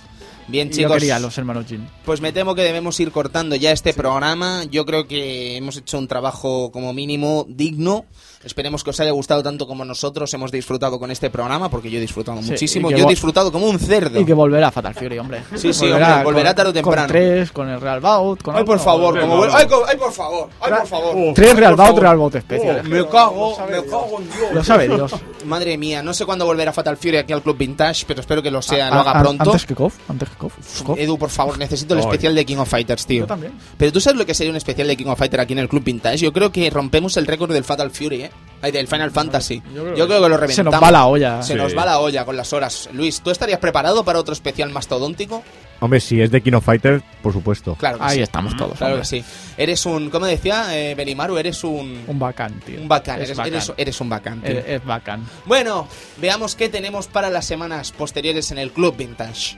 Bien, Y yo chicos. quería los hermanos. Pues me temo que debemos ir cortando ya este programa. Yo creo que hemos hecho un trabajo como mínimo digno. Esperemos que os haya gustado tanto como nosotros hemos disfrutado con este programa, porque yo he disfrutado Sí, muchísimo. Yo he disfrutado como un cerdo. Y que volverá Fatal Fury, hombre. Sí, sí, hombre, volverá tarde o temprano. Con tres, con el Real Bout, con Ay, por algo. favor, como no, ay, ay, por favor, ay, por favor. Tres Real Bout. Real Bout especiales. Oh, me cago, me cago en Dios. Lo sabe Dios. (laughs) Madre mía, no sé cuándo volverá Fatal Fury aquí al Club Vintage, pero espero que lo sea, A- lo haga a- pronto. Antes que Kof, antes que Kof. Kof. Edu, por favor, necesito el especial de King of Fighters, tío. Yo también. Pero tú sabes lo que sería un especial de King of Fighter aquí en el Club Vintage. Yo creo que rompemos el récord del Fatal Fury, ¿eh? Del Final Fantasy. Yo creo, que lo reventamos. Se nos va la olla. Se Sí. nos va la olla con las horas. Luis, ¿tú estarías preparado para otro especial mastodóntico? Hombre, si es de Kino Fighter, por supuesto. Claro que Ahí sí. estamos todos. Claro hombre. que sí. Eres un, ¿cómo decía eh, Benimaru? Eres un, Un bacán, tío. un bacán. Es Eres, bacán. eres- eres un bacán. tío. Es, es bacán. Bueno, veamos qué tenemos para las semanas posteriores en el Club Vintage.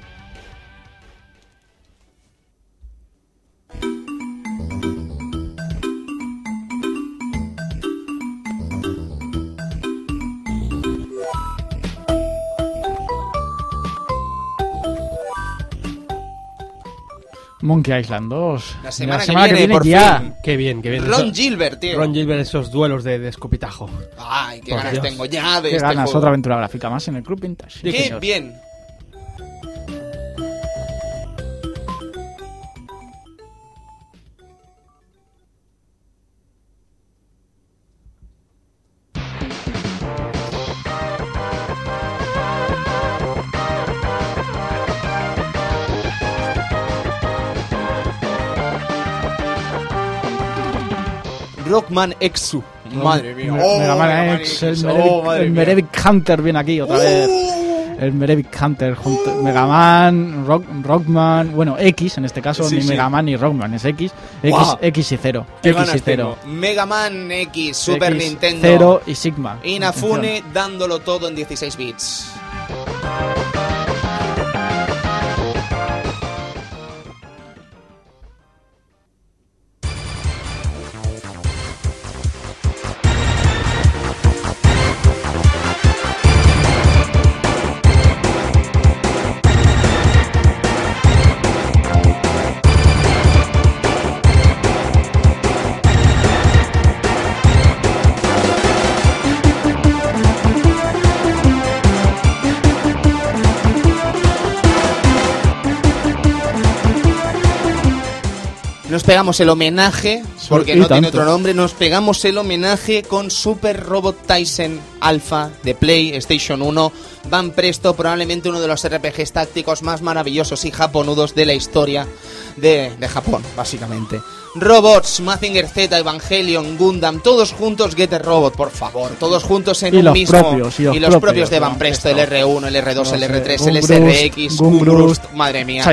Monkey Island 2. La semana que viene, por ya. fin. Qué bien, qué bien. Ron Eso- Gilbert, tío. Ron Gilbert, esos duelos de, de escopitajo. Ay, qué Por ganas Dios. tengo ya de Qué este ganas, juego. otra aventura gráfica más en el Club Vintage. Sí, Qué señor. bien. Rockman Exu. Madre mía. Oh, Mega Man X, el. Merevic, Oh, el. Merevic Hunter viene aquí otra vez. El Merevic Hunter junto Mega Man, Rock, Rockman, bueno, X en este caso, Sí, ni sí. Mega Man ni Rockman, es X, X, Guau. X y cero. Qué X y ganas cero. tengo. Mega Man X, Super X, Nintendo. Cero y Sigma. Inafune dándolo todo en 16 bits. Nos pegamos el homenaje, porque y no tiene otro nombre, nos pegamos el homenaje con Super Robot Tyson Alpha de PlayStation 1. Van presto, probablemente uno de los RPGs tácticos más maravillosos y japonudos de la historia de, de Japón, básicamente. Robots, Mazinger Z, Evangelion, Gundam, todos juntos, Get a Robot, por favor, todos juntos en Y un los mismo. propios, y los propios, propios, de Van Presto, el R1, el R2, el No sé, R3, el SRX, Gungrust, madre mía.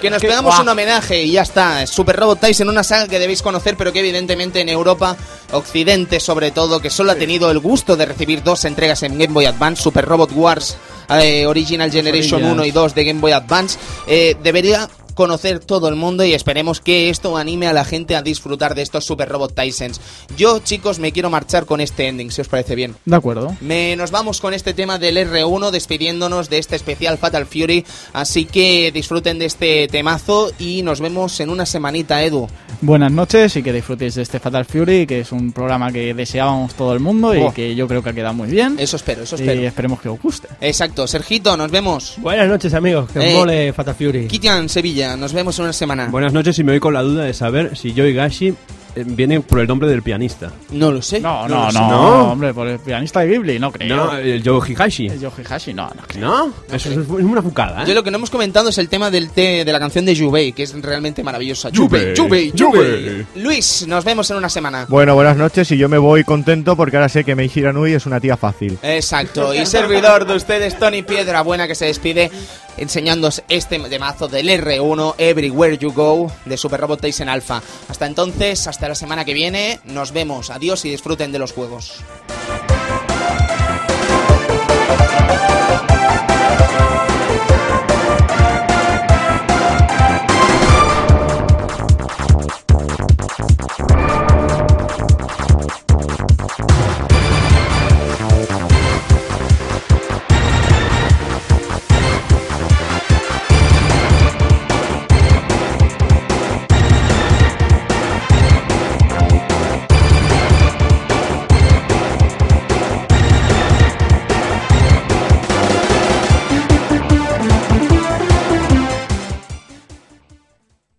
Que nos que, pegamos un homenaje y ya está. Super Robot Tyson, una saga que debéis conocer, pero que evidentemente en Europa, Occidente sobre todo, que solo ha tenido el gusto de recibir dos entregas en Game Boy Advance, Super Robot Wars eh, Original Generation Originals. 1 y 2 de Game Boy Advance, eh, debería conocer todo el mundo y esperemos que esto anime a la gente a disfrutar de estos Super Robot Tysons. Yo, chicos, me quiero marchar con este ending, si os parece bien. De acuerdo. Me, nos vamos con este tema del R1 despidiéndonos de este especial Fatal Fury, así que disfruten de este temazo y nos vemos en una semanita, Edu. Buenas noches y que disfrutéis de este Fatal Fury, que es un programa que deseábamos todo el mundo y Oh. que yo creo que ha quedado muy bien. Eso espero, eso y espero. esperemos que os guste. Exacto, Sergito, nos vemos. Buenas noches, amigos. Que os Eh, mole Fatal Fury. Kitian, Sevilla, nos vemos en una semana. Buenas noches y me voy con la duda de saber si Joey Gashi eh, viene por el nombre del pianista. No lo sé. No, no, sé. no, ¿No? hombre, por el pianista de Ghibli, no creo. No, el Joe Higashi. ¿El Yoji Hashi? No, no creo. ¿No? Eso es, es una fucada, Yo ¿eh? lo que no hemos comentado es el tema del té de la canción de Jubei, que es realmente maravillosa. Jubei, Jubei, Jubei. Jubei. Luis, nos vemos en una semana. Bueno, buenas noches y yo me voy contento porque ahora sé que Mei Hiranui es una tía fácil. Exacto, y servidor de ustedes, Tony Piedra Buena, que se despide enseñándoos este temazo del R1 Everywhere You Go de Super Robot Tyson Alpha. Hasta entonces, hasta la semana que viene, nos vemos. Adiós y disfruten de los juegos.